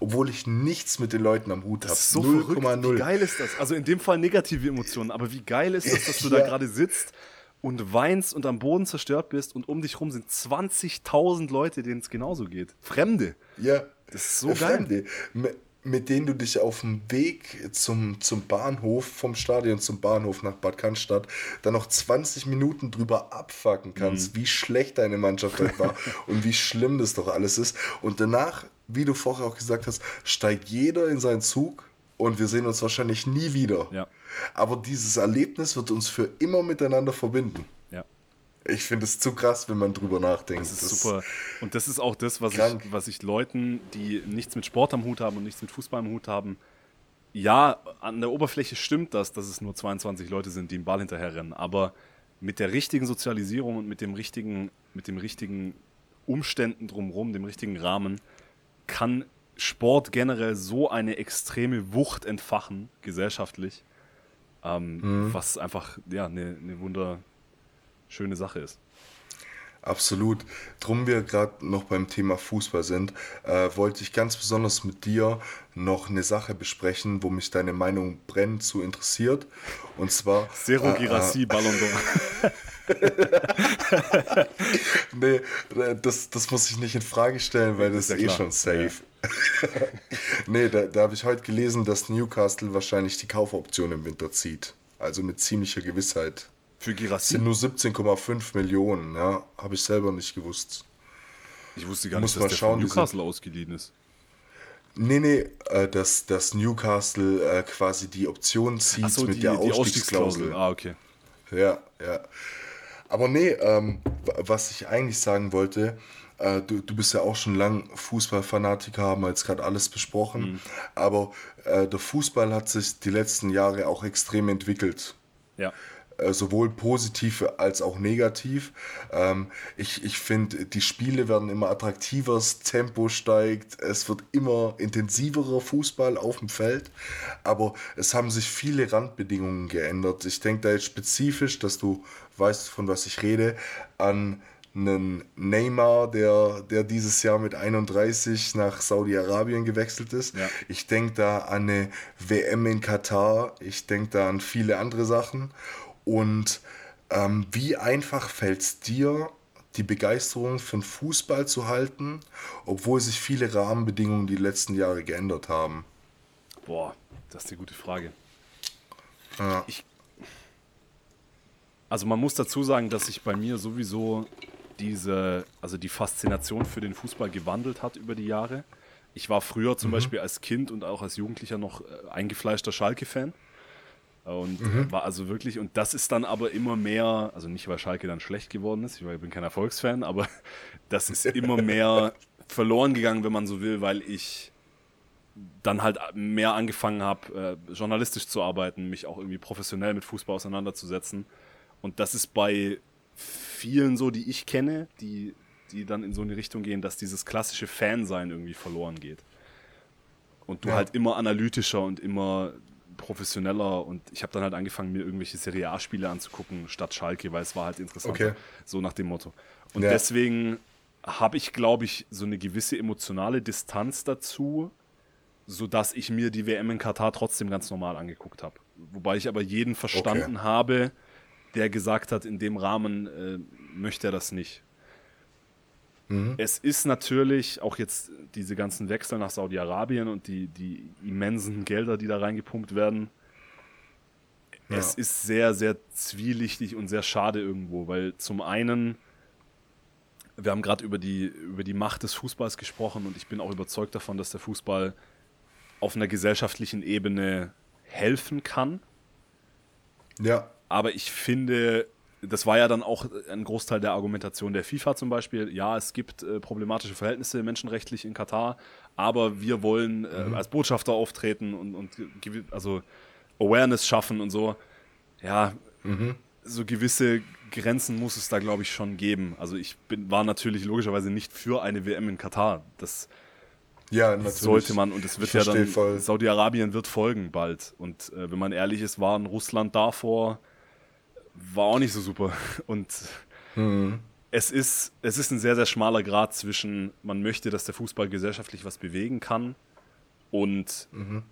Obwohl ich nichts mit den Leuten am Hut habe. So verrückt. Wie geil ist das? Also in dem Fall negative Emotionen, aber wie geil ist das, dass du da Ja. gerade sitzt und weinst und am Boden zerstört bist und um dich rum sind 20.000 Leute, denen es genauso geht. Fremde. Ja. Das ist so Äh, geil. Mit, denen du dich auf dem Weg zum, zum Bahnhof, vom Stadion zum Bahnhof nach Bad Cannstatt, dann noch 20 Minuten drüber abfacken kannst, Mhm. wie schlecht deine Mannschaft heute war und wie schlimm das doch alles ist. Und danach, wie du vorher auch gesagt hast, steigt jeder in seinen Zug und wir sehen uns wahrscheinlich nie wieder. Ja. Aber dieses Erlebnis wird uns für immer miteinander verbinden. Ich finde es zu krass, wenn man drüber nachdenkt. Das ist super. Und das ist auch das, was Krank. ich, was ich Leuten, die nichts mit Sport am Hut haben und nichts mit Fußball am Hut haben, ja, an der Oberfläche stimmt das, dass es nur 22 Leute sind, die den Ball hinterherrennen. Aber mit der richtigen Sozialisierung und mit dem richtigen, mit dem richtigen Umständen drumherum, dem richtigen Rahmen, kann Sport generell so eine extreme Wucht entfachen, gesellschaftlich, ähm, was einfach ja, eine, eine wunderschöne Sache ist. Absolut. Drum wir gerade noch beim Thema Fußball sind, äh, wollte ich ganz besonders mit dir noch eine Sache besprechen, wo mich deine Meinung brennend zu interessiert. Und zwar. Zero äh, Girassi, Ballon d'Or. Nee, äh, das, das muss ich nicht in Frage stellen, weil das Ist ja ist eh klar. schon safe. nee, da, da habe ich heute gelesen, dass Newcastle wahrscheinlich die Kaufoption im Winter zieht. Also mit ziemlicher Gewissheit. Für Girassi? sind nur 17,5 Millionen, ja. Habe ich selber nicht gewusst. Ich wusste gar Muss nicht, dass der schauen, von Newcastle ausgeliehen ist. Nee, nee, äh, dass, dass Newcastle äh, quasi die Option zieht Achso, mit die, der die Ausstiegsklausel. Ausstiegsklausel. Ah, okay. Ja, ja. Aber nee, ähm, was ich eigentlich sagen wollte, äh, du, du bist ja auch schon lang Fußballfanatiker, haben wir jetzt gerade alles besprochen. Mhm. Aber äh, der Fußball hat sich die letzten Jahre auch extrem entwickelt. Ja. Äh, sowohl positiv als auch negativ. Ähm, ich ich finde, die Spiele werden immer attraktiver, das Tempo steigt, es wird immer intensiverer Fußball auf dem Feld, aber es haben sich viele Randbedingungen geändert. Ich denke da jetzt spezifisch, dass du weißt, von was ich rede, an einen Neymar, der, der dieses Jahr mit 31 nach Saudi-Arabien gewechselt ist. Ja. Ich denke da an eine WM in Katar. Ich denke da an viele andere Sachen. Und ähm, wie einfach fällt es dir, die Begeisterung für den Fußball zu halten, obwohl sich viele Rahmenbedingungen die letzten Jahre geändert haben? Boah, das ist eine gute Frage. Ja. Ich, also man muss dazu sagen, dass sich bei mir sowieso diese, also die Faszination für den Fußball gewandelt hat über die Jahre. Ich war früher zum Beispiel als Kind und auch als Jugendlicher noch äh, eingefleischter Schalke-Fan. Und äh, war also wirklich, und das ist dann aber immer mehr, also nicht weil Schalke dann schlecht geworden ist, ich bin kein Erfolgsfan, aber das ist immer mehr verloren gegangen, wenn man so will, weil ich dann halt mehr angefangen habe, äh, journalistisch zu arbeiten, mich auch irgendwie professionell mit Fußball auseinanderzusetzen. Und das ist bei vielen so, die ich kenne, die, die dann in so eine Richtung gehen, dass dieses klassische Fansein irgendwie verloren geht. Und du ja. halt immer analytischer und immer professioneller und ich habe dann halt angefangen, mir irgendwelche Serie A-Spiele anzugucken, statt Schalke, weil es war halt interessant. Okay. So nach dem Motto. Und ja. deswegen habe ich, glaube ich, so eine gewisse emotionale Distanz dazu, sodass ich mir die WM in Katar trotzdem ganz normal angeguckt habe. Wobei ich aber jeden verstanden okay. habe, der gesagt hat, in dem Rahmen äh, möchte er das nicht. Mhm. Es ist natürlich auch jetzt diese ganzen Wechsel nach Saudi-Arabien und die, die immensen Gelder, die da reingepumpt werden. Ja. Es ist sehr, sehr zwielichtig und sehr schade irgendwo, weil zum einen, wir haben gerade über die, über die Macht des Fußballs gesprochen und ich bin auch überzeugt davon, dass der Fußball auf einer gesellschaftlichen Ebene helfen kann. Ja. Aber ich finde, das war ja dann auch ein Großteil der Argumentation der FIFA zum Beispiel. Ja, es gibt äh, problematische Verhältnisse menschenrechtlich in Katar, aber wir wollen äh, mhm. als Botschafter auftreten und, und also Awareness schaffen und so. Ja, mhm. so gewisse Grenzen muss es da, glaube ich, schon geben. Also ich bin, war natürlich logischerweise nicht für eine WM in Katar. Das ja, natürlich. sollte man und es wird ja dann Saudi-Arabien wird folgen bald. Und äh, wenn man ehrlich ist, waren Russland davor war auch nicht so super. Und mhm. es, ist, es ist ein sehr, sehr schmaler Grad zwischen, man möchte, dass der Fußball gesellschaftlich was bewegen kann und mhm.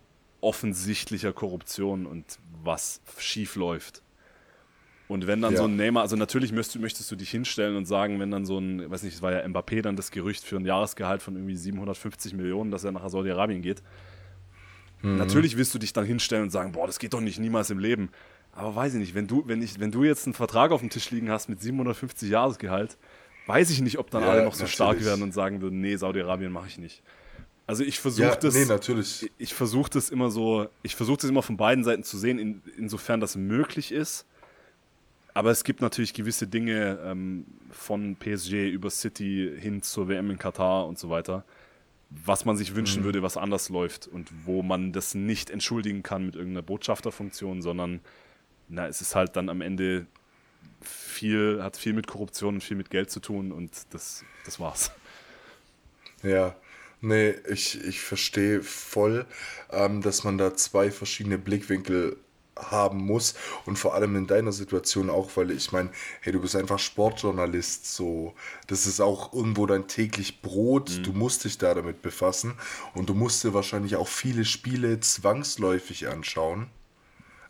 offensichtlicher Korruption und was schief läuft. Und wenn dann ja. so ein Neymar, also natürlich möchtest, möchtest, du dich hinstellen und sagen, wenn dann so ein, weiß nicht, es war ja Mbappé dann das Gerücht für ein Jahresgehalt von irgendwie 750 Millionen, dass er nach Saudi-Arabien geht. Mhm. Natürlich willst du dich dann hinstellen und sagen, boah, das geht doch nicht niemals im Leben. Aber weiß ich nicht, wenn du, wenn ich, wenn du jetzt einen Vertrag auf dem Tisch liegen hast mit 750 Jahresgehalt, weiß ich nicht, ob dann ja, alle noch so natürlich. stark werden und sagen würden, nee, Saudi-Arabien mache ich nicht. Also ich versuche ja, das. Nee, natürlich. Ich versuche das immer so, ich versuche das immer von beiden Seiten zu sehen, in, insofern das möglich ist. Aber es gibt natürlich gewisse Dinge ähm, von PSG über City hin zur WM in Katar und so weiter, was man sich wünschen mhm. würde, was anders läuft und wo man das nicht entschuldigen kann mit irgendeiner Botschafterfunktion, sondern na, es ist halt dann am Ende viel, hat viel mit Korruption und viel mit Geld zu tun und das, das war's. Ja, nee, ich, ich verstehe voll, ähm, dass man da zwei verschiedene Blickwinkel haben muss und vor allem in deiner Situation auch, weil ich meine, hey, du bist einfach Sportjournalist, so, das ist auch irgendwo dein täglich Brot, mhm. du musst dich da damit befassen und du musst dir wahrscheinlich auch viele Spiele zwangsläufig anschauen.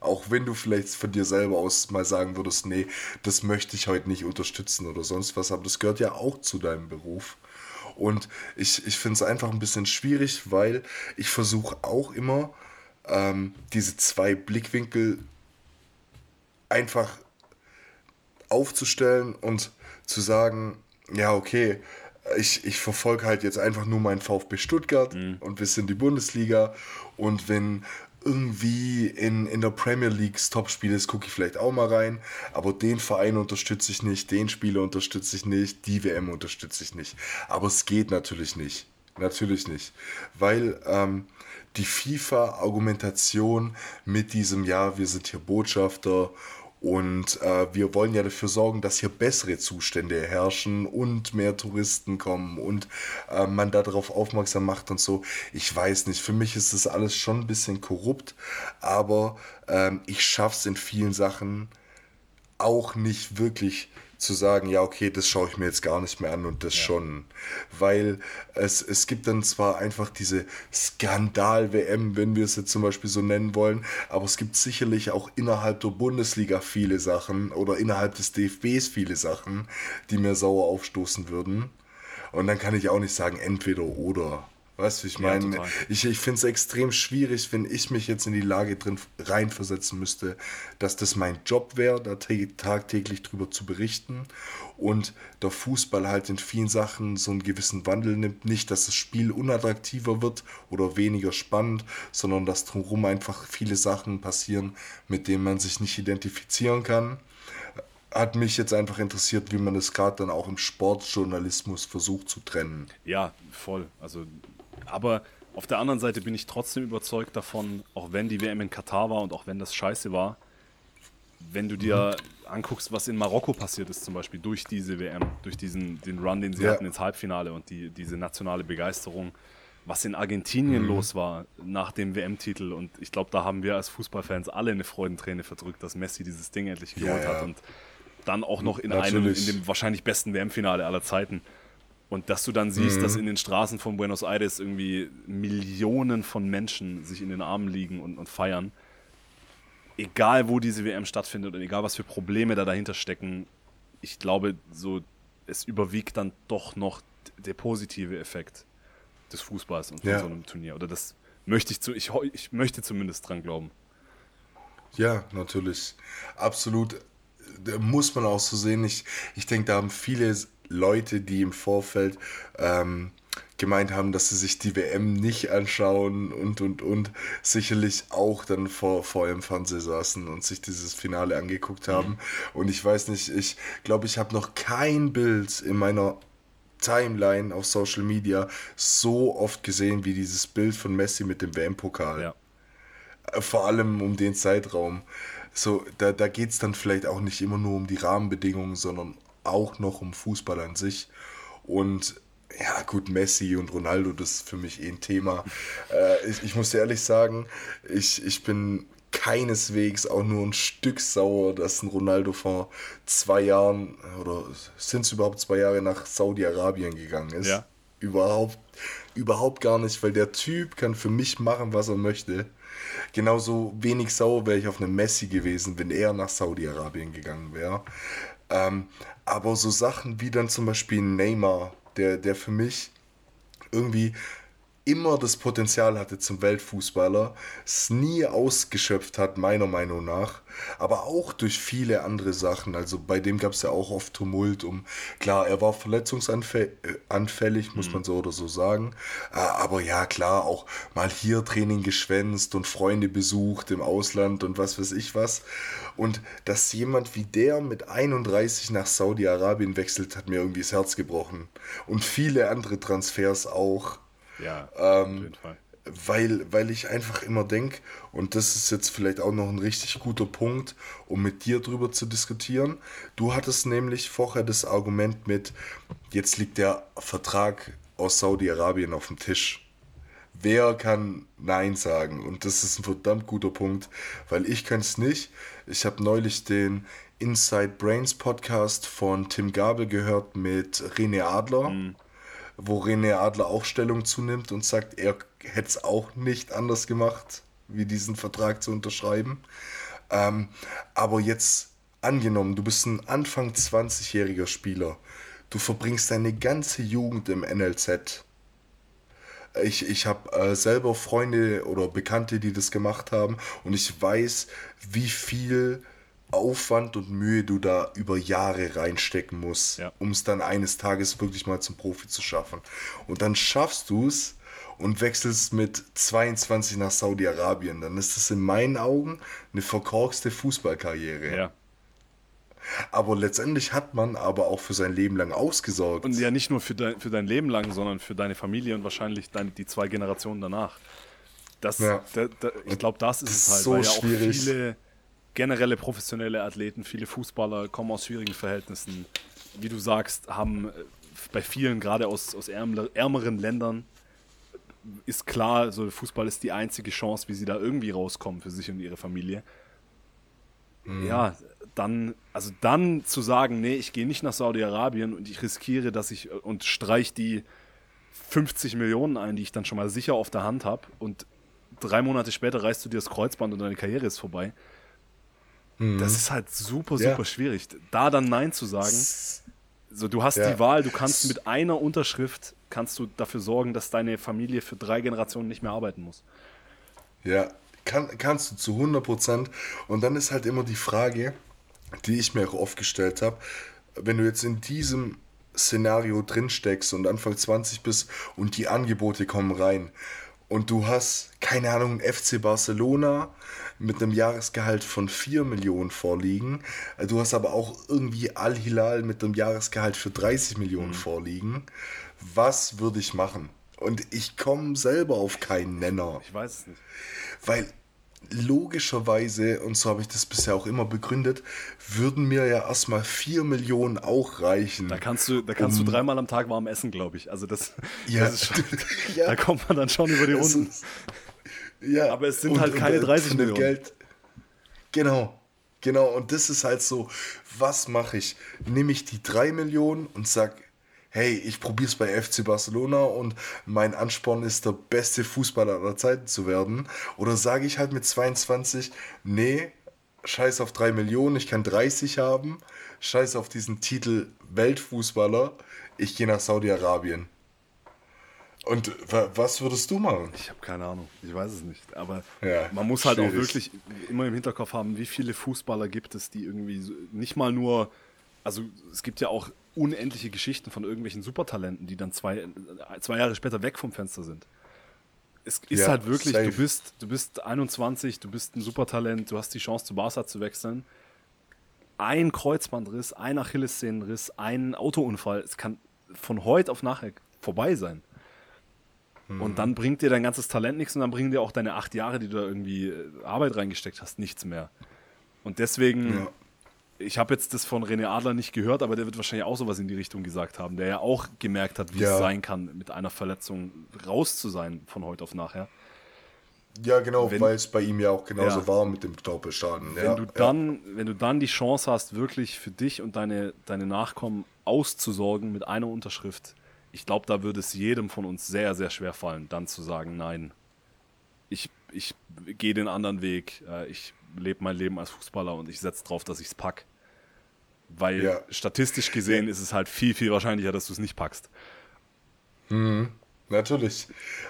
Auch wenn du vielleicht von dir selber aus mal sagen würdest, nee, das möchte ich heute nicht unterstützen oder sonst was, aber das gehört ja auch zu deinem Beruf. Und ich, ich finde es einfach ein bisschen schwierig, weil ich versuche auch immer ähm, diese zwei Blickwinkel einfach aufzustellen und zu sagen, ja, okay, ich, ich verfolge halt jetzt einfach nur meinen VfB Stuttgart mhm. und wir sind die Bundesliga. Und wenn irgendwie in, in der Premier Leagues Topspiel ist, gucke ich vielleicht auch mal rein. Aber den Verein unterstütze ich nicht, den Spieler unterstütze ich nicht, die WM unterstütze ich nicht. Aber es geht natürlich nicht. Natürlich nicht. Weil ähm, die FIFA-Argumentation mit diesem, ja, wir sind hier Botschafter und äh, wir wollen ja dafür sorgen, dass hier bessere Zustände herrschen und mehr Touristen kommen und äh, man darauf aufmerksam macht und so. Ich weiß nicht, für mich ist das alles schon ein bisschen korrupt, aber ähm, ich schaffe es in vielen Sachen auch nicht wirklich zu sagen, ja, okay, das schaue ich mir jetzt gar nicht mehr an und das ja. schon. Weil es, es gibt dann zwar einfach diese Skandal-WM, wenn wir es jetzt zum Beispiel so nennen wollen, aber es gibt sicherlich auch innerhalb der Bundesliga viele Sachen oder innerhalb des DFBs viele Sachen, die mir sauer aufstoßen würden. Und dann kann ich auch nicht sagen, entweder oder. Weißt du, ich meine, ja, ich, ich finde es extrem schwierig, wenn ich mich jetzt in die Lage drin reinversetzen müsste, dass das mein Job wäre, da tagtäglich drüber zu berichten und der Fußball halt in vielen Sachen so einen gewissen Wandel nimmt. Nicht, dass das Spiel unattraktiver wird oder weniger spannend, sondern dass drumherum einfach viele Sachen passieren, mit denen man sich nicht identifizieren kann hat mich jetzt einfach interessiert, wie man es gerade dann auch im Sportjournalismus versucht zu trennen. Ja, voll. Also aber Auf der anderen Seite bin ich trotzdem überzeugt davon, auch wenn die WM in Katar war und auch wenn das scheiße war, wenn du dir anguckst, was in Marokko passiert ist, zum Beispiel durch diese WM, durch diesen den Run, den sie ja. hatten ins Halbfinale und die, diese nationale Begeisterung, was in Argentinien mhm. los war nach dem WM-Titel. Und ich glaube, da haben wir als Fußballfans alle eine Freudenträne verdrückt, dass Messi dieses Ding endlich geholt ja, ja. hat und dann auch noch in Natürlich. einem, in dem wahrscheinlich besten WM-Finale aller Zeiten. Und dass du dann siehst, mhm. dass in den Straßen von Buenos Aires irgendwie Millionen von Menschen sich in den Armen liegen und, und feiern. Egal, wo diese WM stattfindet und egal, was für Probleme da dahinter stecken, ich glaube, so, es überwiegt dann doch noch der positive Effekt des Fußballs und von ja. so einem Turnier. Oder das möchte ich zu, ich, ich möchte zumindest dran glauben. Ja, natürlich. Absolut. Da muss man auch so sehen. Ich, ich denke, da haben viele Leute, die im Vorfeld ähm, gemeint haben, dass sie sich die WM nicht anschauen und und und sicherlich auch dann vor, vor ihrem Fernseher saßen und sich dieses Finale angeguckt haben. Mhm. Und ich weiß nicht, ich glaube, ich habe noch kein Bild in meiner Timeline auf Social Media so oft gesehen wie dieses Bild von Messi mit dem WM-Pokal. Ja. Äh, vor allem um den Zeitraum. So, da, da geht es dann vielleicht auch nicht immer nur um die Rahmenbedingungen, sondern auch noch um Fußball an sich. Und ja, gut, Messi und Ronaldo, das ist für mich eh ein Thema. Äh, ich, ich muss ehrlich sagen, ich, ich bin keineswegs auch nur ein Stück sauer, dass ein Ronaldo vor zwei Jahren oder sind es überhaupt zwei Jahre nach Saudi-Arabien gegangen ist. Ja. Überhaupt, überhaupt gar nicht, weil der Typ kann für mich machen, was er möchte. Genauso wenig sauer wäre ich auf einen Messi gewesen, wenn er nach Saudi-Arabien gegangen wäre. Ähm, aber so Sachen wie dann zum Beispiel Neymar, der, der für mich irgendwie immer das Potenzial hatte zum Weltfußballer, es nie ausgeschöpft hat, meiner Meinung nach, aber auch durch viele andere Sachen. Also bei dem gab es ja auch oft Tumult um, klar, er war verletzungsanfällig, muss mhm. man so oder so sagen, äh, aber ja, klar, auch mal hier Training geschwänzt und Freunde besucht im Ausland und was weiß ich was. Und dass jemand wie der mit 31 nach Saudi-Arabien wechselt, hat mir irgendwie das Herz gebrochen. Und viele andere Transfers auch. Ja, ähm, auf jeden Fall. Weil, weil ich einfach immer denke, und das ist jetzt vielleicht auch noch ein richtig guter Punkt, um mit dir drüber zu diskutieren. Du hattest nämlich vorher das Argument mit, jetzt liegt der Vertrag aus Saudi-Arabien auf dem Tisch. Wer kann Nein sagen? Und das ist ein verdammt guter Punkt, weil ich kann es nicht. Ich habe neulich den Inside Brains Podcast von Tim Gabel gehört mit René Adler. Mhm wo René Adler auch Stellung zunimmt und sagt, er hätte es auch nicht anders gemacht, wie diesen Vertrag zu unterschreiben. Ähm, aber jetzt angenommen, du bist ein Anfang 20-jähriger Spieler, du verbringst deine ganze Jugend im NLZ. Ich, ich habe äh, selber Freunde oder Bekannte, die das gemacht haben und ich weiß, wie viel Aufwand und Mühe du da über Jahre reinstecken musst, ja. um es dann eines Tages wirklich mal zum Profi zu schaffen. Und dann schaffst du es und wechselst mit 22 nach Saudi-Arabien. Dann ist das in meinen Augen eine verkorkste Fußballkarriere. Ja. Aber letztendlich hat man aber auch für sein Leben lang ausgesorgt. Und ja, nicht nur für dein, für dein Leben lang, sondern für deine Familie und wahrscheinlich deine, die zwei Generationen danach. Das, ja. da, da, ich glaube, das ist es halt, so weil ja auch schwierig. viele generelle professionelle Athleten, viele Fußballer kommen aus schwierigen Verhältnissen. Wie du sagst, haben äh, bei vielen, gerade aus, aus ärmeren Ländern, ist klar, so Fußball ist die einzige Chance, wie sie da irgendwie rauskommen für sich und ihre Familie. Mhm. Ja, dann, also dann zu sagen, nee, ich gehe nicht nach Saudi-Arabien und ich riskiere, dass ich und streich die 50 Millionen ein, die ich dann schon mal sicher auf der Hand habe und drei Monate später reißt du dir das Kreuzband und deine Karriere ist vorbei. Mhm. Das ist halt super, super ja. schwierig. Da dann Nein zu sagen. So, du hast ja. die Wahl, du kannst mit einer Unterschrift kannst du dafür sorgen, dass deine Familie für drei Generationen nicht mehr arbeiten muss. Ja, kann, kannst du zu 100 Prozent. Und dann ist halt immer die Frage, die ich mir auch oft gestellt habe, wenn du jetzt in diesem Szenario drinsteckst und Anfang 20 bist und die Angebote kommen rein und du hast, keine Ahnung, FC Barcelona mit einem Jahresgehalt von 4 Millionen vorliegen. Du hast aber auch irgendwie Al-Hilal mit einem Jahresgehalt für 30 Millionen mhm. vorliegen. Was würde ich machen? Und ich komme selber auf keinen Nenner. Ich weiß es nicht. Weil logischerweise, und so habe ich das bisher auch immer begründet, würden mir ja erstmal 4 Millionen auch reichen. Da kannst du, da kannst um, du dreimal am Tag warm essen, glaube ich. Also das, ja, das ist schon, ja. da kommt man dann schon über die Runden. Ist, ja, aber es sind und, halt keine 30 Millionen. Geld, genau, genau. Und das ist halt so, was mache ich? Nehme ich die 3 Millionen und sag, hey, ich probiere es bei FC Barcelona und mein Ansporn ist, der beste Fußballer aller Zeiten zu werden? Oder sage ich halt mit 22, nee, scheiß auf 3 Millionen, ich kann 30 haben, scheiß auf diesen Titel Weltfußballer, ich gehe nach Saudi-Arabien. Und was würdest du machen? Ich habe keine Ahnung, ich weiß es nicht. Aber ja, man muss halt schwierig. auch wirklich immer im Hinterkopf haben, wie viele Fußballer gibt es, die irgendwie nicht mal nur, also es gibt ja auch unendliche Geschichten von irgendwelchen Supertalenten, die dann zwei, zwei Jahre später weg vom Fenster sind. Es ist ja, halt wirklich, safe. du bist, du bist 21, du bist ein Supertalent, du hast die Chance zu Barca zu wechseln. Ein Kreuzbandriss, ein Achillessehnenriss, ein Autounfall, es kann von heute auf nachher vorbei sein. Mhm. Und dann bringt dir dein ganzes Talent nichts und dann bringen dir auch deine acht Jahre, die du da irgendwie äh, Arbeit reingesteckt hast, nichts mehr. Und deswegen ja ich habe jetzt das von René Adler nicht gehört, aber der wird wahrscheinlich auch sowas in die Richtung gesagt haben, der ja auch gemerkt hat, wie ja. es sein kann, mit einer Verletzung raus zu sein von heute auf nachher. Ja, genau, weil es bei ihm ja auch genauso ja. war mit dem Knorpelschaden. Wenn, ja, du dann, wenn du dann die Chance hast, wirklich für dich und deine, deine Nachkommen auszusorgen mit einer Unterschrift, ich glaube, da würde es jedem von uns sehr, sehr schwer fallen, dann zu sagen, nein, ich, ich gehe den anderen Weg, äh, ich lebe mein Leben als Fußballer und ich setze drauf, dass ich es pack. Weil ja. statistisch gesehen ist es halt viel, viel wahrscheinlicher, dass du es nicht packst. Mhm. Natürlich.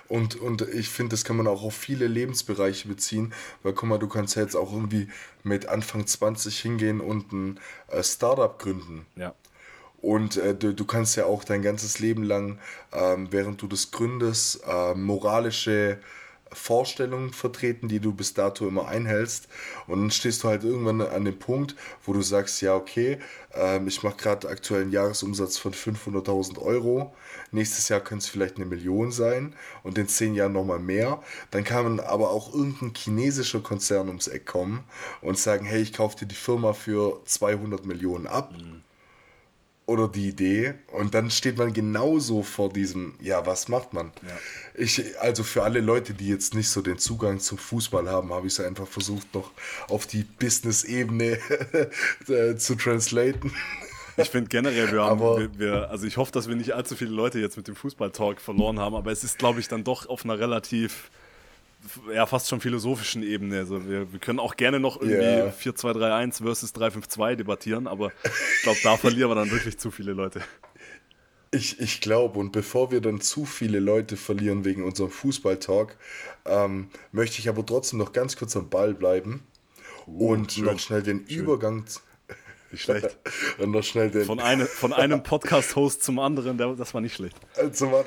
Und, und ich finde, das kann man auch auf viele Lebensbereiche beziehen, weil guck mal, du kannst ja jetzt auch irgendwie mit Anfang 20 hingehen und ein äh, Startup gründen. Ja. Und äh, du, du kannst ja auch dein ganzes Leben lang, ähm, während du das gründest, äh, moralische Vorstellungen vertreten, die du bis dato immer einhältst. Und dann stehst du halt irgendwann an dem Punkt, wo du sagst, ja, okay, ähm, ich mache gerade aktuell einen Jahresumsatz von 500.000 Euro. Nächstes Jahr könnte es vielleicht eine Million sein und in zehn Jahren nochmal mehr. Dann kann aber auch irgendein chinesischer Konzern ums Eck kommen und sagen, hey, ich kaufe dir die Firma für 200 Millionen ab. Mhm oder die Idee und dann steht man genauso vor diesem, ja, was macht man? Ja. Ich, also für alle Leute, die jetzt nicht so den Zugang zum Fußball haben, habe ich es einfach versucht, noch auf die Business-Ebene äh, zu translaten. Ich finde generell, wir haben, wir, wir, also ich hoffe, dass wir nicht allzu viele Leute jetzt mit dem Fußball-Talk verloren haben, aber es ist, glaube ich, dann doch auf einer relativ ja, fast schon philosophischen Ebene. Also wir, wir können auch gerne noch irgendwie yeah. 4-2-3-1 versus 3-5-2 debattieren, aber ich glaube, da verlieren wir dann wirklich zu viele Leute. Ich, ich glaube, und bevor wir dann zu viele Leute verlieren wegen unserem Fußball-Talk, ähm, möchte ich aber trotzdem noch ganz kurz am Ball bleiben uh, und schön. noch schnell den schön. Übergang. Nicht schlecht. und noch schnell den von, eine, von einem Podcast-Host zum anderen, das war nicht schlecht. Zum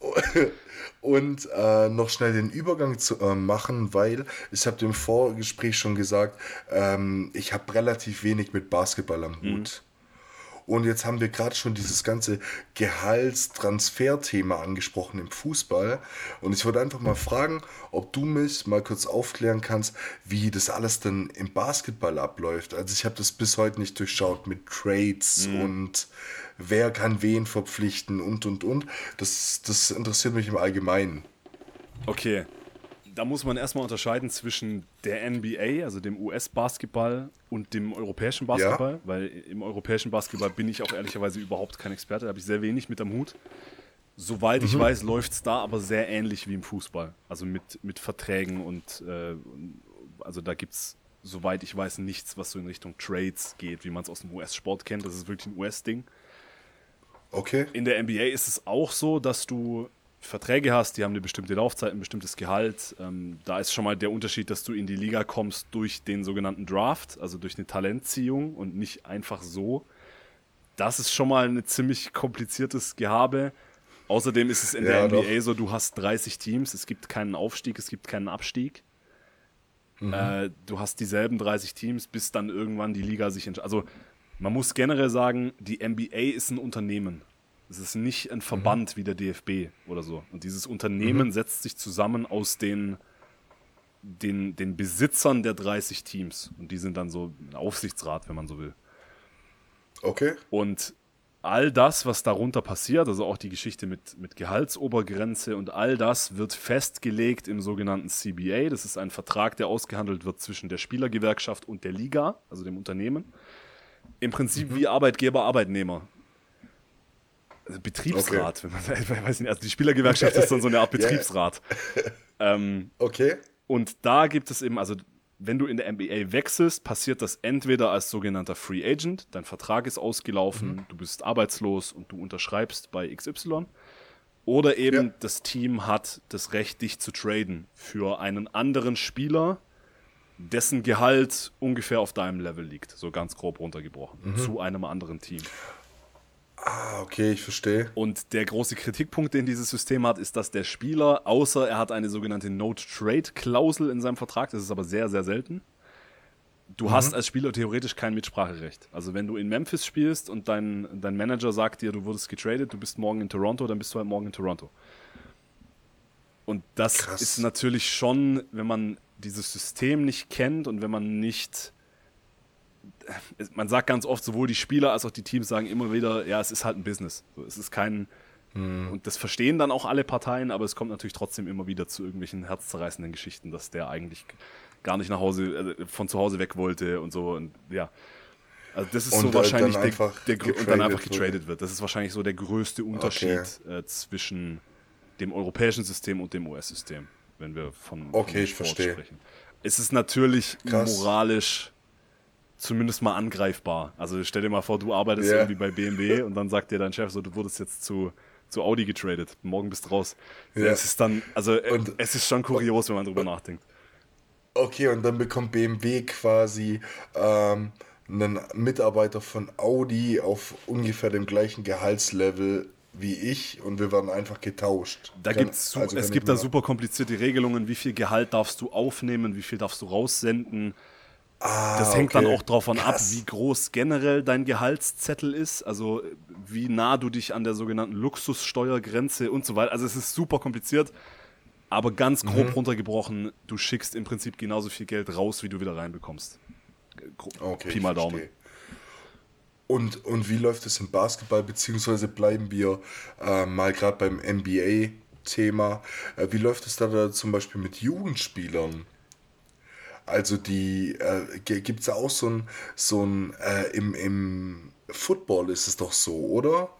und äh, noch schnell den Übergang zu äh, machen, weil ich habe dem Vorgespräch schon gesagt, ähm, ich habe relativ wenig mit Basketball am mhm. Hut. Mhm. Und jetzt haben wir gerade schon dieses ganze Gehaltstransfer-Thema angesprochen im Fußball. Und ich wollte einfach mal fragen, ob du mich mal kurz aufklären kannst, wie das alles denn im Basketball abläuft. Also ich habe das bis heute nicht durchschaut mit Trades mhm. und wer kann wen verpflichten und und und. Das, das interessiert mich im Allgemeinen. Okay, da muss man erstmal unterscheiden zwischen der NBA, also dem US-Basketball und dem europäischen Basketball, ja. weil im europäischen Basketball bin ich auch ehrlicherweise überhaupt kein Experte, da habe ich sehr wenig mit am Hut. Soweit ich mhm. weiß, läuft es da aber sehr ähnlich wie im Fußball. Also mit, mit Verträgen und äh, also da gibt es, soweit ich weiß, nichts, was so in Richtung Trades geht, wie man es aus dem US-Sport kennt. Das ist wirklich ein US-Ding. Okay. In der NBA ist es auch so, dass du Verträge hast, die haben eine bestimmte Laufzeit, ein bestimmtes Gehalt. Ähm, da ist schon mal der Unterschied, dass du in die Liga kommst durch den sogenannten Draft, also durch eine Talentziehung und nicht einfach so. Das ist schon mal ein ziemlich kompliziertes Gehabe. Außerdem ist es in ja, der NBA doch. so, du hast 30 Teams, es gibt keinen Aufstieg, es gibt keinen Abstieg. Mhm. Äh, du hast dieselben 30 Teams, bis dann irgendwann die Liga sich entscheidet. Also man muss generell sagen, die NBA ist ein Unternehmen. Es ist nicht ein Verband wie der DFB oder so. Und dieses Unternehmen setzt sich zusammen aus den, den, den Besitzern der 30 Teams. Und die sind dann so ein Aufsichtsrat, wenn man so will. Okay. Und all das, was darunter passiert, also auch die Geschichte mit, mit Gehaltsobergrenze und all das wird festgelegt im sogenannten CBA. Das ist ein Vertrag, der ausgehandelt wird zwischen der Spielergewerkschaft und der Liga, also dem Unternehmen. Im Prinzip wie Arbeitgeber, Arbeitnehmer. Also Betriebsrat, wenn man ich weiß nicht, also die Spielergewerkschaft ist dann so eine Art Betriebsrat. ähm, Okay. und da gibt es eben, also wenn du in der NBA wechselst, passiert das entweder als sogenannter Free Agent, dein Vertrag ist ausgelaufen, du bist arbeitslos und du unterschreibst bei XY. Oder eben Ja. das Team hat das Recht, dich zu traden für einen anderen Spieler, dessen Gehalt ungefähr auf deinem Level liegt, so ganz grob runtergebrochen, zu einem anderen Team. Ah, okay, ich verstehe. Und der große Kritikpunkt, den dieses System hat, ist, dass der Spieler, außer er hat eine sogenannte No-Trade-Klausel in seinem Vertrag, das ist aber sehr, sehr selten, du hast als Spieler theoretisch kein Mitspracherecht. Also wenn du in Memphis spielst und dein, dein Manager sagt dir, du wurdest getradet, du bist morgen in Toronto, dann bist du halt morgen in Toronto. Und das Krass. ist natürlich schon, wenn man dieses System nicht kennt und wenn man nicht es- man sagt ganz oft, sowohl die Spieler als auch die Teams sagen immer wieder, ja, es ist halt ein Business. Es ist kein, und das verstehen dann auch alle Parteien, aber es kommt natürlich trotzdem immer wieder zu irgendwelchen herzzerreißenden Geschichten, dass der eigentlich gar nicht nach Hause, äh, von zu Hause weg wollte und so. Und ja. Also das ist Und so halt wahrscheinlich der, der, Gr- und dann einfach wird. getradet wird. Das ist wahrscheinlich so der größte Unterschied äh, zwischen dem europäischen System und dem US-System, wenn wir von, Okay, von ich verstehe. sprechen. Es ist natürlich Krass. moralisch zumindest mal angreifbar. Also stell dir mal vor, du arbeitest Ja. irgendwie bei BMW und dann sagt dir dein Chef so, du wurdest jetzt zu, zu Audi getradet. Morgen bist du raus. Ja. Es ist dann, also äh, Und- es ist schon kurios, wenn man drüber nachdenkt. Okay, und dann bekommt BMW quasi ähm, einen Mitarbeiter von Audi auf ungefähr dem gleichen Gehaltslevel wie ich und wir werden einfach getauscht. Da Kann- gibt's also es gibt da super komplizierte Regelungen, wie viel Gehalt darfst du aufnehmen, wie viel darfst du raussenden. Ah, Das hängt dann okay. auch davon ab, wie groß generell dein Gehaltszettel ist, also wie nah du dich an der sogenannten Luxussteuergrenze und so weiter. Also es ist super kompliziert, aber ganz grob Mhm. runtergebrochen, du schickst im Prinzip genauso viel Geld raus, wie du wieder reinbekommst. Okay, Pi mal Daumen. verstehe. Und, und wie läuft es im Basketball, beziehungsweise bleiben wir äh, mal gerade beim NBA-Thema. Äh, wie läuft es da, da zum Beispiel mit Jugendspielern? Also die, äh, gibt es auch so ein, so ein äh, im, im Football ist es doch so, oder?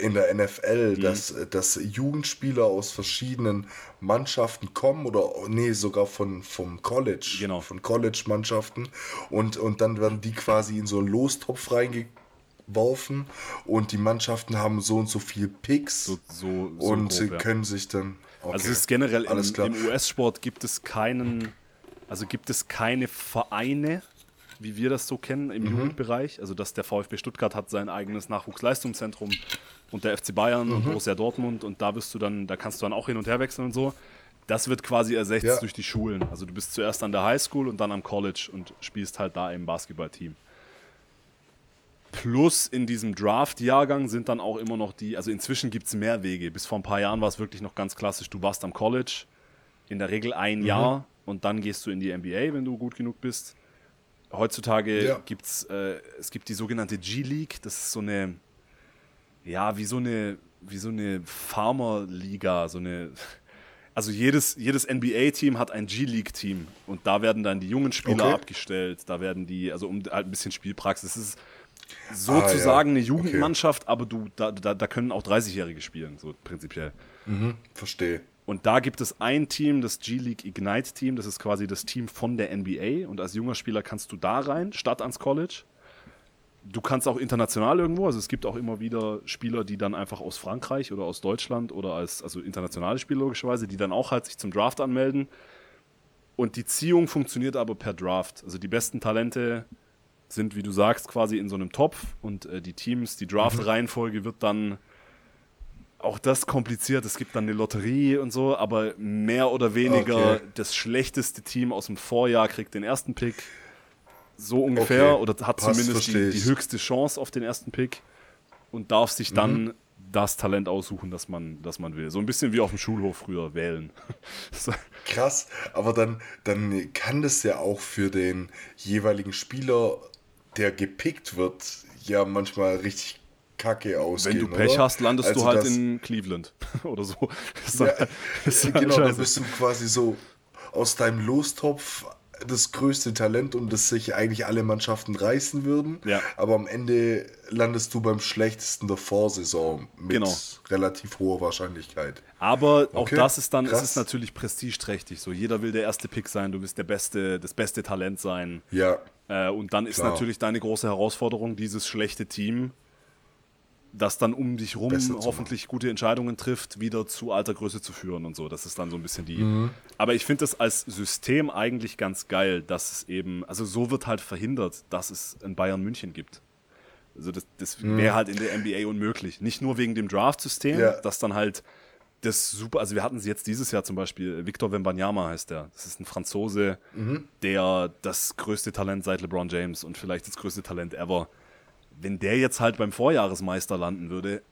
In der NFL, Mhm. dass, dass Jugendspieler aus verschiedenen Mannschaften kommen oder nee, sogar von, vom College, Genau. von College-Mannschaften und, und dann werden die quasi in so einen Lostopf reingeworfen und die Mannschaften haben so und so viel Picks So, so, so und grob, sie ja. können sich dann. Okay. Also es ist generell im, im US-Sport gibt es keinen, also gibt es keine Vereine, wie wir das so kennen im Mhm. Jugendbereich. Also dass der VfB Stuttgart hat sein eigenes Nachwuchsleistungszentrum und der FC Bayern Mhm. und Borussia Dortmund und da wirst du dann, da kannst du dann auch hin und her wechseln und so. Das wird quasi ersetzt Ja. durch die Schulen. Also du bist zuerst an der Highschool und dann am College und spielst halt da im Basketballteam. Plus in diesem Draft-Jahrgang sind dann auch immer noch die, also inzwischen gibt es mehr Wege. Bis vor ein paar Jahren war es wirklich noch ganz klassisch, du warst am College, in der Regel ein Mhm. Jahr und dann gehst du in die NBA, wenn du gut genug bist. Heutzutage Ja. gibt's, äh, es gibt die sogenannte G-League, das ist so eine, ja, wie so eine, wie so eine Farmer-Liga, so eine, also jedes, jedes NBA-Team hat ein G-League-Team und da werden dann die jungen Spieler Okay. abgestellt, da werden die, also um halt ein bisschen Spielpraxis, es ist Ah, sozusagen ja. eine Jugendmannschaft, aber du, da, da, da können auch 30-Jährige spielen, so prinzipiell. Verstehe. Und da gibt es ein Team, das G-League Ignite Team, das ist quasi das Team von der NBA und als junger Spieler kannst du da rein, statt ans College. Du kannst auch international irgendwo, also es gibt auch immer wieder Spieler, die dann einfach aus Frankreich oder aus Deutschland oder als, also internationale Spieler logischerweise, die dann auch halt sich zum Draft anmelden. Und die Ziehung funktioniert aber per Draft. Also die besten Talente sind, wie du sagst, quasi in so einem Topf und äh, die Teams, die Draft-Reihenfolge wird dann auch das kompliziert. Es gibt dann eine Lotterie und so, aber mehr oder weniger Okay. das schlechteste Team aus dem Vorjahr kriegt den ersten Pick. So ungefähr. Okay. Oder hat Passt, zumindest die, die höchste Chance auf den ersten Pick und darf sich dann das Talent aussuchen, das man, das man will. So ein bisschen wie auf dem Schulhof früher wählen. Krass, aber dann, dann kann das ja auch für den jeweiligen Spieler, der gepickt wird, ja manchmal richtig kacke ausgehen. Wenn du Pech oder? hast, landest also du halt in Cleveland oder so. Ja, halt- genau, dann bist du quasi so aus deinem Lostopf das größte Talent und das sich eigentlich alle Mannschaften reißen würden. Ja. Aber am Ende landest du beim schlechtesten der Vorsaison mit Genau. relativ hoher Wahrscheinlichkeit. Aber auch Okay, das ist dann, es krass. ist natürlich prestigeträchtig. So, jeder will der erste Pick sein, du willst der beste, das beste Talent sein. Ja, Äh, und dann ist Klar. natürlich deine große Herausforderung, dieses schlechte Team, das dann um dich rum hoffentlich gute Entscheidungen trifft, wieder zu alter Größe zu führen und so. Das ist dann so ein bisschen die. Mhm. Aber ich finde das als System eigentlich ganz geil, dass es eben, also so wird halt verhindert, dass es ein Bayern München gibt. Also das, das wäre halt in der NBA unmöglich. Nicht nur wegen dem Draft-System, Mhm. Ja. dass dann halt das super, also wir hatten es jetzt dieses Jahr zum Beispiel, Victor Wembanyama heißt der. Das ist ein Franzose, Mhm. der das größte Talent seit LeBron James und vielleicht das größte Talent ever. Wenn der jetzt halt beim Vorjahresmeister landen würde,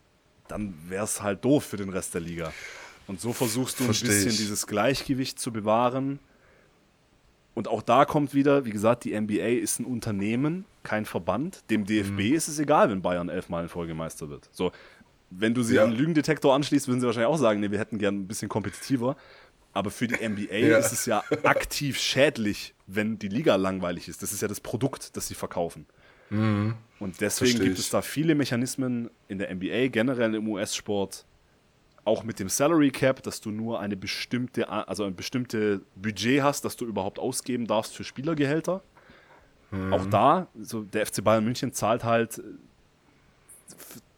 dann wäre es halt doof für den Rest der Liga. Und so versuchst du ein Versteh bisschen ich. dieses Gleichgewicht zu bewahren. Und auch da kommt wieder, wie gesagt, die NBA ist ein Unternehmen, kein Verband. Dem DFB Mhm. ist es egal, wenn Bayern elfmal in Folge Meister wird. So, wenn du sie Ja. an den Lügendetektor anschließt, würden sie wahrscheinlich auch sagen, nee, wir hätten gern ein bisschen kompetitiver. Aber für die NBA Ja. ist es ja aktiv schädlich, wenn die Liga langweilig ist. Das ist ja das Produkt, das sie verkaufen. Und deswegen gibt es da viele Mechanismen in der NBA, generell im US-Sport, auch mit dem Salary Cap, dass du nur eine bestimmte, also ein bestimmte Budget hast, das du überhaupt ausgeben darfst für Spielergehälter. Auch da, so der FC Bayern München zahlt halt äh,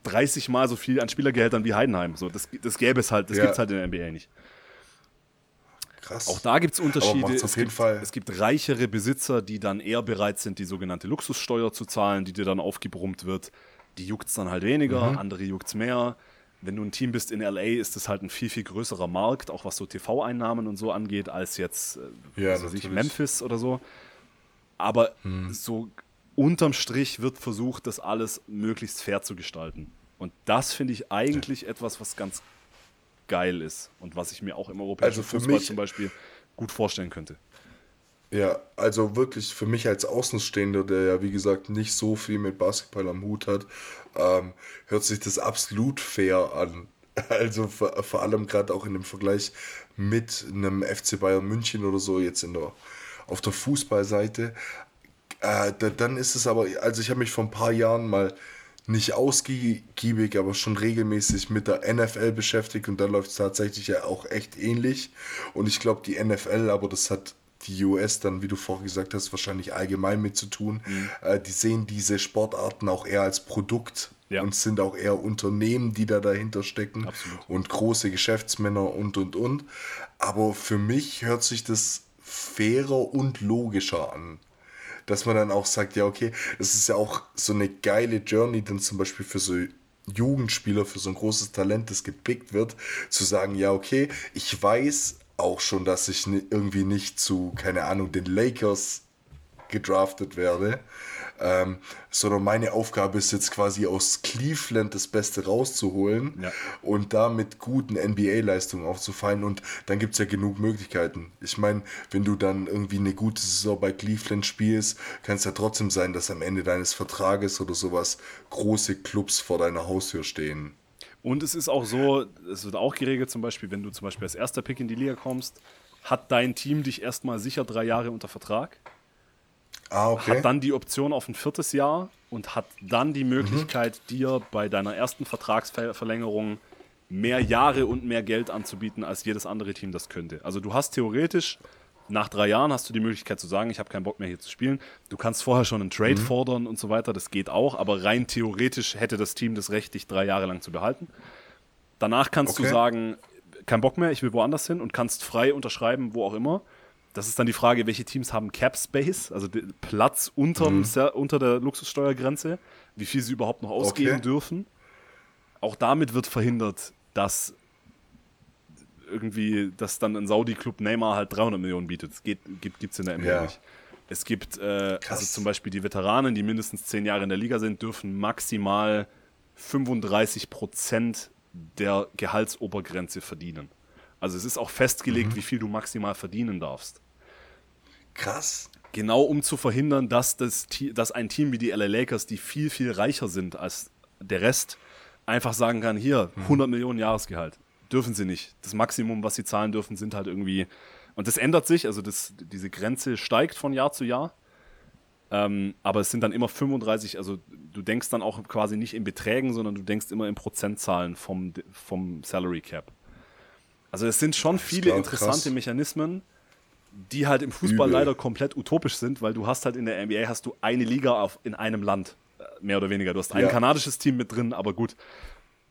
30 Mal so viel an Spielergehältern wie Heidenheim. So, das, das gäbe es halt, das Ja. gibt es halt in der NBA nicht. Krass. Auch da gibt es Unterschiede. macht's auf Es jeden gibt, Fall. es gibt reichere Besitzer, die dann eher bereit sind, die sogenannte Luxussteuer zu zahlen, die dir dann aufgebrummt wird. Die juckt es dann halt weniger, Mhm. andere juckt es mehr. Wenn du ein Team bist in LA, ist es halt ein viel, viel größerer Markt, auch was so TV-Einnahmen und so angeht, als jetzt äh, Ja, ich. Memphis oder so. Aber Mhm. so unterm Strich wird versucht, das alles möglichst fair zu gestalten. Und das finde ich eigentlich etwas, was ganz geil ist und was ich mir auch im europäischen Also Fußball mich- zum Beispiel gut vorstellen könnte. Ja, also wirklich für mich als Außenstehender, der ja wie gesagt nicht so viel mit Basketball am Hut hat, ähm, hört sich das absolut fair an. Also vor, vor allem gerade auch in dem Vergleich mit einem FC Bayern München oder so jetzt in der auf der Fußballseite. Äh, da, dann ist es aber, also ich habe mich vor ein paar Jahren mal nicht ausgiebig, aber schon regelmäßig mit der NFL beschäftigt und da läuft es tatsächlich ja auch echt ähnlich. Und ich glaube, die NFL, aber das hat die US dann, wie du vorher gesagt hast, wahrscheinlich allgemein mit zu tun. Äh, die sehen diese Sportarten auch eher als Produkt Ja. und sind auch eher Unternehmen, die da dahinter stecken Absolut. und große Geschäftsmänner und und und. Aber für mich hört sich das fairer und logischer an dass man dann auch sagt, ja, okay, es ist ja auch so eine geile Journey, dann zum Beispiel für so Jugendspieler, für so ein großes Talent, das gepickt wird, zu sagen, ja, okay, ich weiß auch schon, dass ich irgendwie nicht zu, keine Ahnung, den Lakers gedraftet werde, ähm, sondern meine Aufgabe ist jetzt quasi aus Cleveland das Beste rauszuholen Ja. und da mit guten NBA-Leistungen aufzufallen und dann gibt es ja genug Möglichkeiten. Ich meine, wenn du dann irgendwie eine gute Saison bei Cleveland spielst, kann es ja trotzdem sein, dass am Ende deines Vertrages oder sowas große Clubs vor deiner Haustür stehen. Und es ist auch so, es wird auch geregelt, zum Beispiel, wenn du zum Beispiel als erster Pick in die Liga kommst, hat dein Team dich erstmal sicher drei Jahre unter Vertrag, Ah, okay. hat dann die Option auf ein viertes Jahr und hat dann Mhm. die Möglichkeit, dir bei deiner ersten Vertragsverlängerung mehr Jahre und mehr Geld anzubieten, als jedes andere Team das könnte. Also du hast theoretisch, nach drei Jahren hast du die Möglichkeit zu sagen, ich habe keinen Bock mehr hier zu spielen. Du kannst vorher schon einen Trade Mhm. fordern und so weiter, das geht auch, aber rein theoretisch hätte das Team das Recht, dich drei Jahre lang zu behalten. Danach kannst du Okay. sagen, kein Bock mehr, ich will woanders hin und kannst frei unterschreiben, wo auch immer. Das ist dann die Frage, welche Teams haben Cap Space, also Platz unterm, Mhm. Ser- unter der Luxussteuergrenze, wie viel sie überhaupt noch ausgeben Okay. dürfen. Auch damit wird verhindert, dass irgendwie, dass dann ein Saudi-Club Neymar halt 300 Millionen bietet. Das geht, gibt es in der NBA Ja. nicht. Es gibt äh, also zum Beispiel die Veteranen, die mindestens zehn Jahre in der Liga sind, dürfen maximal 35 Prozent der Gehaltsobergrenze verdienen. Also es ist auch festgelegt, Mhm. wie viel du maximal verdienen darfst. Krass. Genau um zu verhindern, dass, das, dass ein Team wie die LA Lakers, die viel, viel reicher sind als der Rest, einfach sagen kann, hier, 100 Millionen Jahresgehalt. Dürfen sie nicht. Das Maximum, was sie zahlen dürfen, sind halt irgendwie... Und das ändert sich, also das, diese Grenze steigt von Jahr zu Jahr. Ähm, aber es sind dann immer 35, also du denkst dann auch quasi nicht in Beträgen, sondern du denkst immer in Prozentzahlen vom, vom Salary Cap. Also es sind schon viele interessante krass. Mechanismen, die halt im Fußball Übel. leider komplett utopisch sind, weil du hast halt in der NBA hast du eine Liga auf, in einem Land, äh, mehr oder weniger. Du hast ein Ja. kanadisches Team mit drin, aber gut.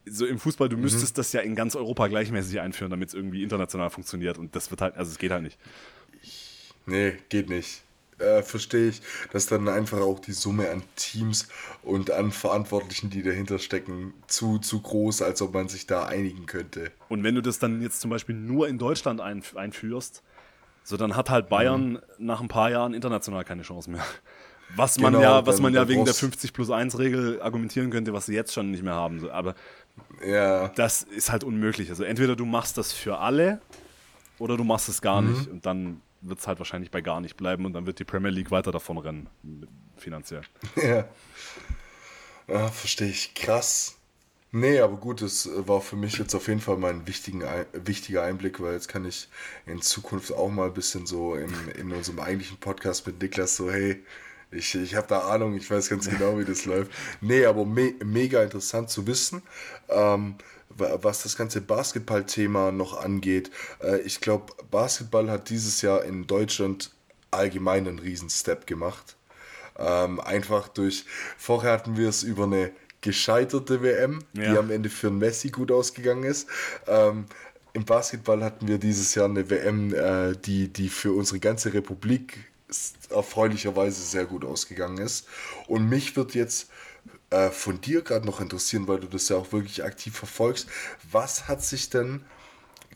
So im Fußball, Mhm. du müsstest das ja in ganz Europa gleichmäßig einführen, damit es irgendwie international funktioniert. Und das wird halt, also es geht halt nicht. Nee, geht nicht. Äh, Verstehe ich, dass dann einfach auch die Summe an Teams und an Verantwortlichen, die dahinter stecken, zu, zu groß, als ob man sich da einigen könnte. Und wenn du das dann jetzt zum Beispiel nur in Deutschland ein, einführst, so dann hat halt Bayern nach ein paar Jahren international keine Chance mehr. Was man Genau, ja, was man ja wegen der brauchst- 50 plus 1 Regel argumentieren könnte, was sie jetzt schon nicht mehr haben. So, Aber Ja, das ist halt unmöglich. Also entweder du machst das für alle oder du machst es gar nicht. Und dann wird es halt wahrscheinlich bei gar nicht bleiben und dann wird die Premier League weiter davon rennen, finanziell. ja. Ah, verstehe ich. Krass. Nee, aber gut, das war für mich jetzt auf jeden Fall mal ein wichtigen, wichtiger Einblick, weil jetzt kann ich in Zukunft auch mal ein bisschen so in, in unserem eigentlichen Podcast mit Niklas so, hey, ich, ich habe da Ahnung, ich weiß ganz genau, wie das läuft. Nee, aber me mega interessant zu wissen. Ähm, wa- was das ganze Basketball-Thema noch angeht, äh, ich glaube, Basketball hat dieses Jahr in Deutschland allgemein einen Riesen-Step gemacht. Ähm, einfach durch, vorher hatten wir es über eine gescheiterte WM, die Ja. am Ende für Messi gut ausgegangen ist. Ähm, Im Basketball hatten wir dieses Jahr eine WM, äh, die, die für unsere ganze Republik erfreulicherweise sehr gut ausgegangen ist. Und mich wird jetzt äh, von dir gerade noch interessieren, weil du das ja auch wirklich aktiv verfolgst. Was hat sich denn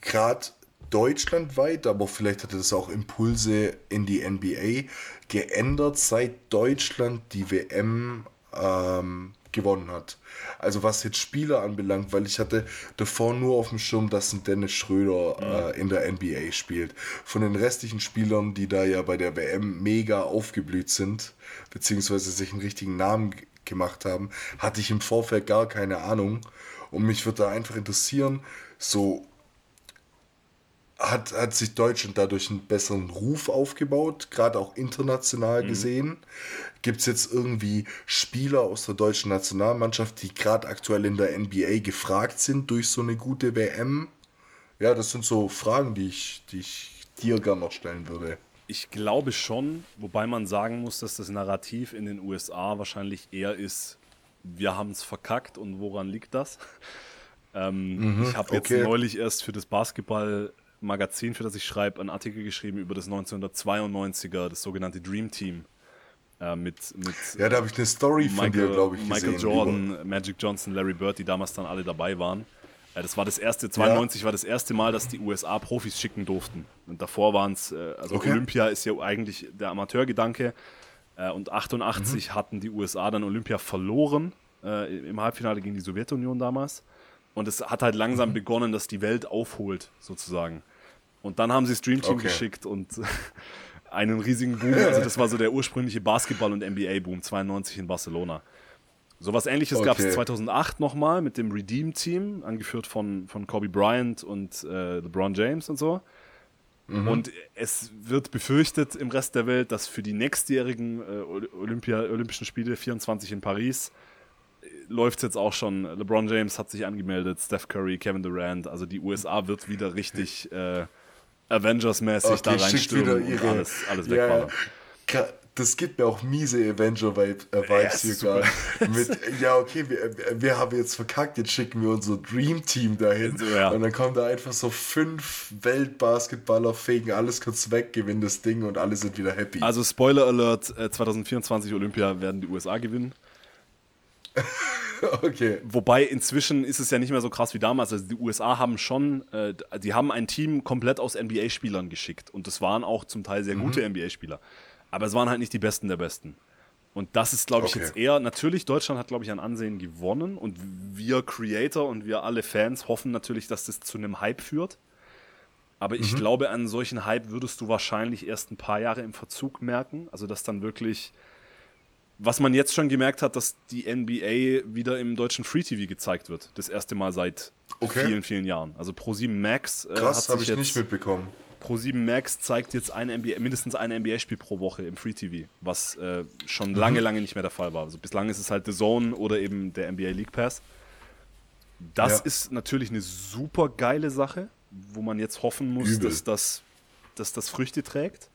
gerade deutschlandweit, aber vielleicht hatte das auch Impulse in die NBA geändert, seit Deutschland die WM ähm, gewonnen hat. Also was jetzt Spieler anbelangt, weil ich hatte davor nur auf dem Schirm, dass ein Dennis Schröder äh, in der NBA spielt. Von den restlichen Spielern, die da ja bei der WM mega aufgeblüht sind, beziehungsweise sich einen richtigen Namen gemacht haben, hatte ich im Vorfeld gar keine Ahnung. Und mich würde da einfach interessieren, so hat, hat sich Deutschland dadurch einen besseren Ruf aufgebaut, gerade auch international gesehen? Gibt es jetzt irgendwie Spieler aus der deutschen Nationalmannschaft, die gerade aktuell in der NBA gefragt sind durch so eine gute WM? Ja, das sind so Fragen, die ich, die ich dir gerne noch stellen würde. Ich glaube schon, wobei man sagen muss, dass das Narrativ in den USA wahrscheinlich eher ist, wir haben es verkackt und woran liegt das? Ähm, ich habe jetzt okay. neulich erst für das Basketball-Magazin, für das ich schreibe, einen Artikel geschrieben über das 1992er, das sogenannte Dream Team. Äh, mit, mit Ja, da habe ich eine Story von dir, glaube ich, Michael gesehen. Jordan, Magic Johnson, Larry Bird, die damals dann alle dabei waren. Äh, Das war das erste, 92 war das erste Mal, dass die USA Profis schicken durften. Und davor waren es, äh, also Okay. Olympia ist ja eigentlich der Amateurgedanke. Äh, Und 88 Mhm. hatten die USA dann Olympia verloren äh, im Halbfinale gegen die Sowjetunion damals. Und es hat halt Mhm. langsam begonnen, dass die Welt aufholt, sozusagen. Und dann haben sie das Dream Team Okay. geschickt und einen riesigen Boom. Also das war so der ursprüngliche Basketball- und NBA-Boom, 92 in Barcelona. Sowas ähnliches gab es Okay. 2008 nochmal mit dem Redeem-Team, angeführt von, von Kobe Bryant und äh, LeBron James und so. Und es wird befürchtet im Rest der Welt, dass für die nächstjährigen äh, Oly- Olympia, Olympischen Spiele 24 in Paris läuft es jetzt auch schon. LeBron James hat sich angemeldet, Steph Curry, Kevin Durant. Also die USA wird wieder richtig äh, Avengers-mäßig da Okay, wieder reinstürmen und ihre. alles, alles wegballern. Das gibt mir auch miese Avenger-Vibes äh, hier gerade. Mit, ja, okay, wir, wir haben jetzt verkackt, jetzt schicken wir unser Dream-Team dahin. So, ja. Und dann kommen da einfach so fünf Weltbasketballer, fegen alles kurz weg, gewinnen das Ding und alle sind wieder happy. Also Spoiler Alert, äh, 2024 Olympia werden die USA gewinnen. okay. Wobei inzwischen ist es ja nicht mehr so krass wie damals. Also die USA haben schon, äh, die haben ein Team komplett aus NBA-Spielern geschickt. Und das waren auch zum Teil sehr gute NBA-Spieler. Aber es waren halt nicht die Besten der Besten. Und das ist, glaube ich, Okay. jetzt eher, natürlich, Deutschland hat, glaube ich, an Ansehen gewonnen und wir Creator und wir alle Fans hoffen natürlich, dass das zu einem Hype führt. Aber ich glaube, einen solchen Hype würdest du wahrscheinlich erst ein paar Jahre im Verzug merken. Also, dass dann wirklich, was man jetzt schon gemerkt hat, dass die NBA wieder im deutschen Free TV gezeigt wird. Das erste Mal seit Okay. vielen, vielen Jahren. Also Pro7 Max äh, Krass, habe ich jetzt, nicht mitbekommen. Pro7 Max zeigt jetzt ein NBA, mindestens ein NBA-Spiel pro Woche im Free TV, was äh, schon Mhm. lange, lange nicht mehr der Fall war. Also bislang ist es halt The Zone oder eben der NBA League Pass. Das Ja. ist natürlich eine super geile Sache, wo man jetzt hoffen muss, Übel. dass das, dass das Früchte trägt.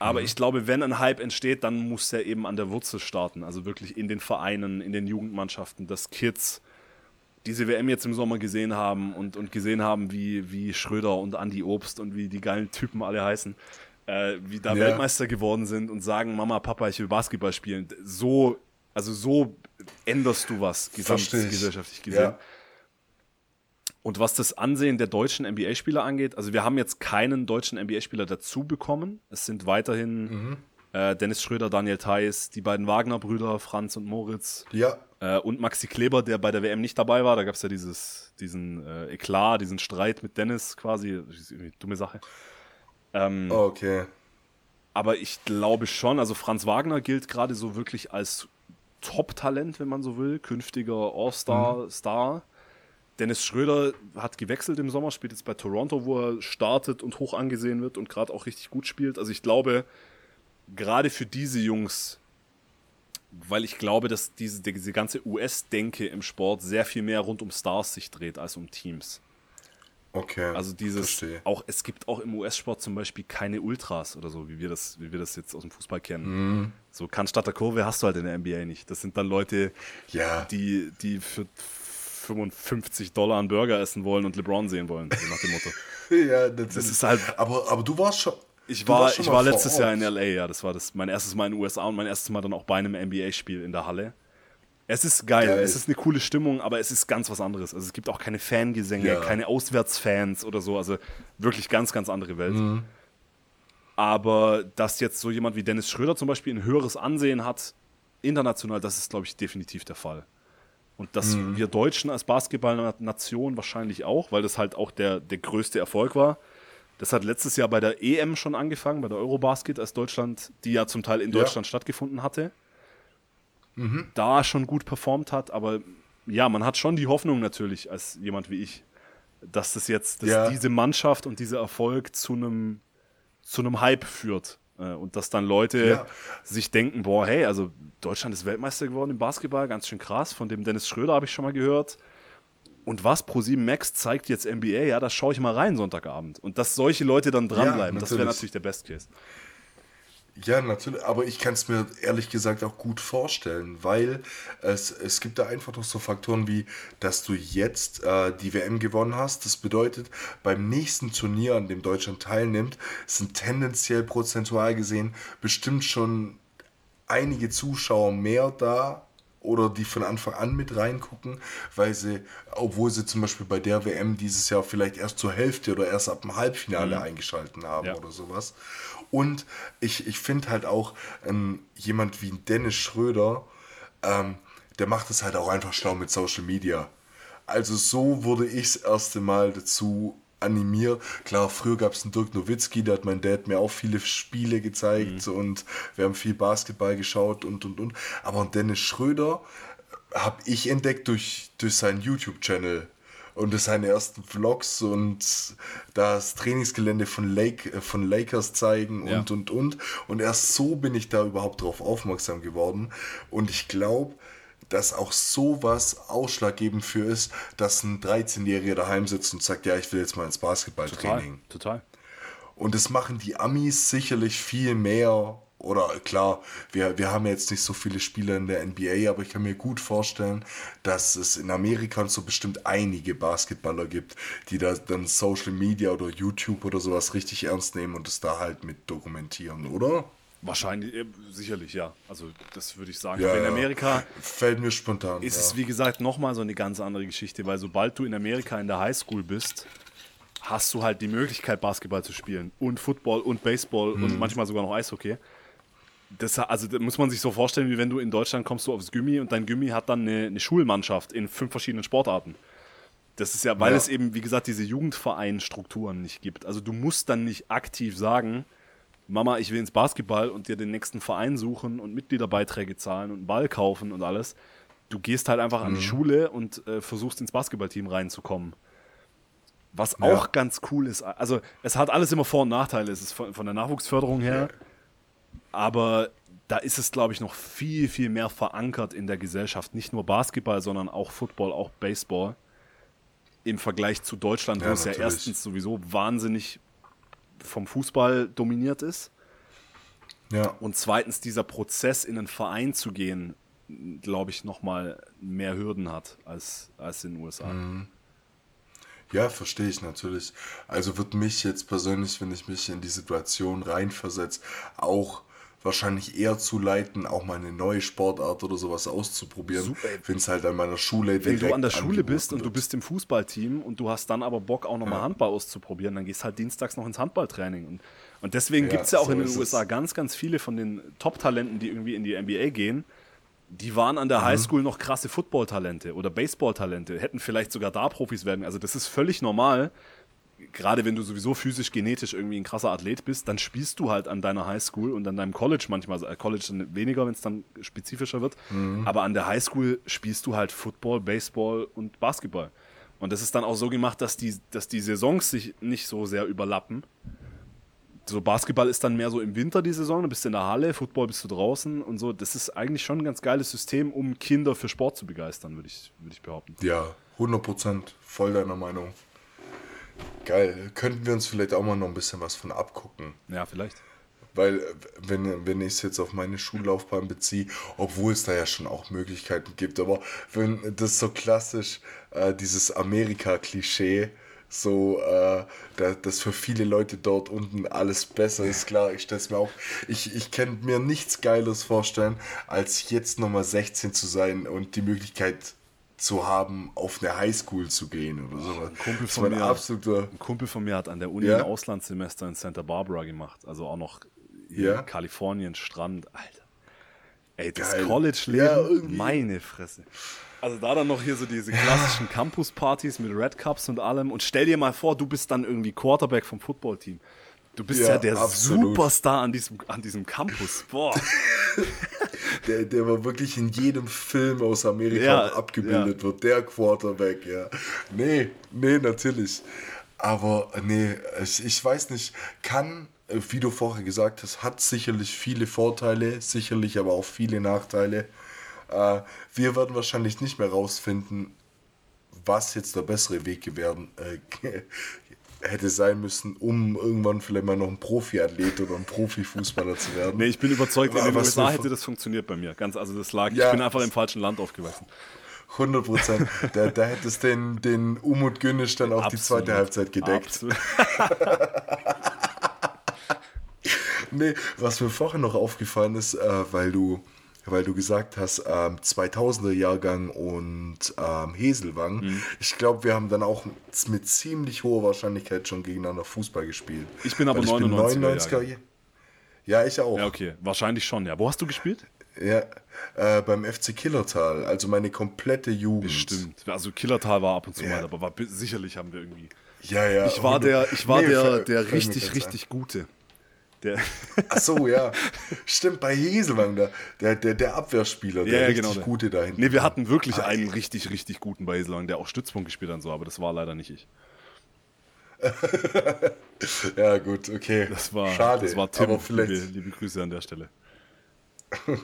Mhm. Aber ich glaube, wenn ein Hype entsteht, dann muss er eben an der Wurzel starten. Also wirklich in den Vereinen, in den Jugendmannschaften, dass Kids diese WM jetzt im Sommer gesehen haben und, und gesehen haben, wie, wie Schröder und Andi Obst und wie die geilen Typen alle heißen, äh, wie da Ja. Weltmeister geworden sind und sagen, Mama, Papa, ich will Basketball spielen. So, also so änderst du was gesamtgesellschaftlich gesehen. Ja. Und was das Ansehen der deutschen NBA-Spieler angeht, also wir haben jetzt keinen deutschen NBA-Spieler dazu bekommen. Es sind weiterhin Mhm. äh, Dennis Schröder, Daniel Theiss, die beiden Wagner-Brüder, Franz und Moritz Ja, äh, und Maxi Kleber, der bei der WM nicht dabei war. Da gab es ja dieses, diesen äh, Eklat, diesen Streit mit Dennis quasi. Irgendwie dumme Sache. Ähm, okay. aber ich glaube schon, also Franz Wagner gilt gerade so wirklich als Top-Talent, wenn man so will, künftiger All-Star, Star. Dennis Schröder hat gewechselt im Sommer, spielt jetzt bei Toronto, wo er startet und hoch angesehen wird und gerade auch richtig gut spielt. Also ich glaube, gerade für diese Jungs, weil ich glaube, dass diese, diese ganze US-Denke im Sport sehr viel mehr rund um Stars sich dreht als um Teams. Okay. Also dieses Verstehe. auch es gibt auch im US-Sport zum Beispiel keine Ultras oder so, wie wir das, wie wir das jetzt aus dem Fußball kennen. Mhm. So Cannstatter der Kurve hast du halt in der NBA nicht. Das sind dann Leute, Ja. die, die für 55 Dollar einen Burger essen wollen und LeBron sehen wollen, so nach dem Motto. ja, das, Das ist halt. aber, aber du warst schon. Ich war, ich war letztes. Jahr in LA, ja. Das war das mein erstes Mal in den USA und mein erstes Mal dann auch bei einem NBA-Spiel in der Halle. Es ist geil, Geil. es ist eine coole Stimmung, aber es ist ganz was anderes. Also es gibt auch keine Fangesänge, Ja. keine Auswärtsfans oder so. Also wirklich ganz, ganz andere Welt. Mhm. Aber dass jetzt so jemand wie Dennis Schröder zum Beispiel ein höheres Ansehen hat, international, das ist, glaube ich, definitiv der Fall. Und dass Mhm. wir Deutschen als Basketballnation wahrscheinlich auch, weil das halt auch der, der größte Erfolg war. Das hat letztes Jahr bei der EM schon angefangen, bei der Eurobasket, als Deutschland, die ja zum Teil in Ja. Deutschland stattgefunden hatte, Mhm. da schon gut performt hat. Aber ja, man hat schon die Hoffnung natürlich, als jemand wie ich, dass das jetzt, dass Ja. diese Mannschaft und dieser Erfolg zu einem zu einem Hype führt. Äh, Und dass dann Leute Ja. sich denken, boah, hey, also Deutschland ist Weltmeister geworden im Basketball, ganz schön krass. Von dem Dennis Schröder habe ich schon mal gehört. Und was, Pro7 Max zeigt jetzt NBA, ja, da schaue ich mal rein Sonntagabend. Und dass solche Leute dann dranbleiben, das wäre natürlich. natürlich der Best Case. Ja, natürlich, aber ich kann es mir ehrlich gesagt auch gut vorstellen, weil es, es gibt da einfach noch so Faktoren wie, dass du jetzt äh, die WM gewonnen hast. Das bedeutet, beim nächsten Turnier, an dem Deutschland teilnimmt, sind tendenziell prozentual gesehen bestimmt schon einige Zuschauer mehr da oder die von Anfang an mit reingucken, weil sie, obwohl sie zum Beispiel bei der WM dieses Jahr vielleicht erst zur Hälfte oder erst ab dem Halbfinale eingeschalten haben Ja. oder sowas. Und ich, ich finde halt auch ähm, jemand wie Dennis Schröder, ähm, der macht es halt auch einfach schlau mit Social Media. Also so wurde ich das erste Mal dazu animiert. Klar, früher gab es einen Dirk Nowitzki, da hat mein Dad mir auch viele Spiele gezeigt und wir haben viel Basketball geschaut und und und. Aber Dennis Schröder habe ich entdeckt durch, durch seinen YouTube-Channel und seine ersten Vlogs und das Trainingsgelände von, Lake, äh, von Lakers zeigen Ja. und und und. Und erst so bin ich da überhaupt drauf aufmerksam geworden. Und ich glaube, dass auch sowas ausschlaggebend für ist, dass ein 13-Jähriger daheim sitzt und sagt, ja, ich will jetzt mal ins Basketballtraining. Total. Und das machen die Amis sicherlich viel mehr. Oder klar, wir, wir haben jetzt nicht so viele Spieler in der NBA, aber ich kann mir gut vorstellen, dass es in Amerika so bestimmt einige Basketballer gibt, die da dann Social Media oder YouTube oder sowas richtig ernst nehmen und es da halt mit dokumentieren, oder? Wahrscheinlich, äh, sicherlich, ja. Also das würde ich sagen. Ja, Aber in ja. Amerika Fällt mir spontan. ist ja. es, wie gesagt, nochmal so eine ganz andere Geschichte, weil sobald du in Amerika in der Highschool bist, hast du halt die Möglichkeit, Basketball zu spielen und Football und Baseball Mhm. und manchmal sogar noch Eishockey. Das, also das muss man sich so vorstellen, wie wenn du in Deutschland kommst du aufs Gummi und dein Gummi hat dann eine, eine Schulmannschaft in fünf verschiedenen Sportarten. Das ist ja, weil Ja. es eben, wie gesagt, diese Jugendvereinstrukturen nicht gibt. Also du musst dann nicht aktiv sagen, Mama, ich will ins Basketball und dir den nächsten Verein suchen und Mitgliederbeiträge zahlen und einen Ball kaufen und alles. Du gehst halt einfach Mhm. an die Schule und äh, versuchst ins Basketballteam reinzukommen. Was Ja. auch ganz cool ist. Also es hat alles immer Vor- und Nachteile. Es ist von, von der Nachwuchsförderung her. Aber da ist es, glaube ich, noch viel, viel mehr verankert in der Gesellschaft. Nicht nur Basketball, sondern auch Football, auch Baseball. Im Vergleich zu Deutschland, wo Ja, es ja natürlich. erstens sowieso wahnsinnig vom Fußball dominiert ist. Ja, Und zweitens dieser Prozess, in einen Verein zu gehen, glaube ich, nochmal mehr Hürden hat als, als in den USA. Mhm. ja, verstehe ich natürlich. Also wird mich jetzt persönlich, wenn ich mich in die Situation reinversetze, auch wahrscheinlich eher zu leiten, auch mal eine neue Sportart oder sowas auszuprobieren, wenn es halt an meiner Schule Wenn du direkt an der Schule bist und du bist im Fußballteam und du hast dann aber Bock, auch nochmal Handball auszuprobieren, dann gehst halt dienstags noch ins Handballtraining. Und, und deswegen Ja, gibt es ja auch so in den USA es. ganz, ganz viele von den Top-Talenten, die irgendwie in die NBA gehen, die waren an Mhm. der Highschool noch krasse Football-Talente oder Baseball-Talente, hätten vielleicht sogar da Profis werden. Also das ist völlig normal. Gerade wenn du sowieso physisch, genetisch irgendwie ein krasser Athlet bist, dann spielst du halt an deiner Highschool und an deinem College manchmal, äh, College dann weniger, wenn es dann spezifischer wird, Mhm. aber an der Highschool spielst du halt Football, Baseball und Basketball. Und das ist dann auch so gemacht, dass die, dass die Saisons sich nicht so sehr überlappen. So Basketball ist dann mehr so im Winter die Saison, du bist in der Halle, Football bist du draußen und so. Das ist eigentlich schon ein ganz geiles System, um Kinder für Sport zu begeistern, würde ich, würde ich behaupten. Ja, 100% voll deiner Meinung. Geil. Könnten wir uns vielleicht auch mal noch ein bisschen was von abgucken. Ja, vielleicht. Weil, wenn, wenn ich es jetzt auf meine Schullaufbahn beziehe, obwohl es da ja schon auch Möglichkeiten gibt, aber wenn das so klassisch, äh, dieses Amerika-Klischee, so, äh, da, dass für viele Leute dort unten alles besser ist, klar, ich stelle es mir auch, ich, ich kann mir nichts Geiles vorstellen, als jetzt nochmal 16 zu sein und die Möglichkeit zu haben, auf eine Highschool zu gehen oder sowas. Kumpel das von ein mir- absoluter, Ein Kumpel von mir hat an der Uni Ja? ein Auslandssemester in Santa Barbara gemacht, also auch noch hier Ja? in Kalifornien, Strand, Alter. Ey, das. College-Leben, Ja, meine Fresse. Also da dann noch hier so diese klassischen Campus-Partys mit Red Cups und allem und stell dir mal vor, du bist dann irgendwie Quarterback vom Footballteam. Du bist ja, Ja, der absolut. Superstar an diesem, an diesem Campus. Boah. Der, der war wirklich in jedem Film aus Amerika Ja, abgebildet wird. Der Quarterback, ja. Nee, nee, natürlich. Aber nee, ich, ich weiß nicht, kann, äh, wie du vorher gesagt hast, hat sicherlich viele Vorteile, sicherlich aber auch viele Nachteile. Äh, wir werden wahrscheinlich nicht mehr rausfinden, was jetzt der bessere Weg werden, äh, hätte sein müssen, um irgendwann vielleicht mal noch ein Profiathlet oder ein Profifußballer zu werden. Nee, ich bin überzeugt, in Aber den was USA hätte das funktioniert bei mir. Ganz, also das lag, ich Ja. bin einfach im falschen Land aufgewachsen. 100 Prozent. Da, da hätte es den, den Umut Günnisch dann auch die Absolut. zweite Halbzeit gedeckt. Nee, was mir vorher noch aufgefallen ist, äh, weil du weil du gesagt hast, ähm, 2000er Jahrgang und ähm, Heselwang. Mhm. Ich glaube, wir haben dann auch mit ziemlich hoher Wahrscheinlichkeit schon gegeneinander Fußball gespielt. Ich bin aber Weil 99er Jahrgang. Ja, ich auch. Ja, okay. Wahrscheinlich schon, ja. Wo hast du gespielt? Ja, äh, beim FC Killertal, also meine komplette Jugend. Stimmt. Also Killertal war ab und zu Ja. mal, aber war, sicherlich haben wir irgendwie. Ja, ja. Ich war der, ich war Nee, der, der richtig, richtig gute. Der, Ach so, ja. Stimmt, bei Heselwang, der, der, der, der Abwehrspieler, der ja, richtig genau. der. gute da hinten. Nee, wir hatten wirklich Ah, einen richtig, richtig guten bei Heselang, der auch Stützpunkt gespielt hat und so, aber das war leider nicht ich. Ja, gut, okay. Das war, Schade. das war Tim. Aber vielleicht. Liebe, liebe Grüße an der Stelle.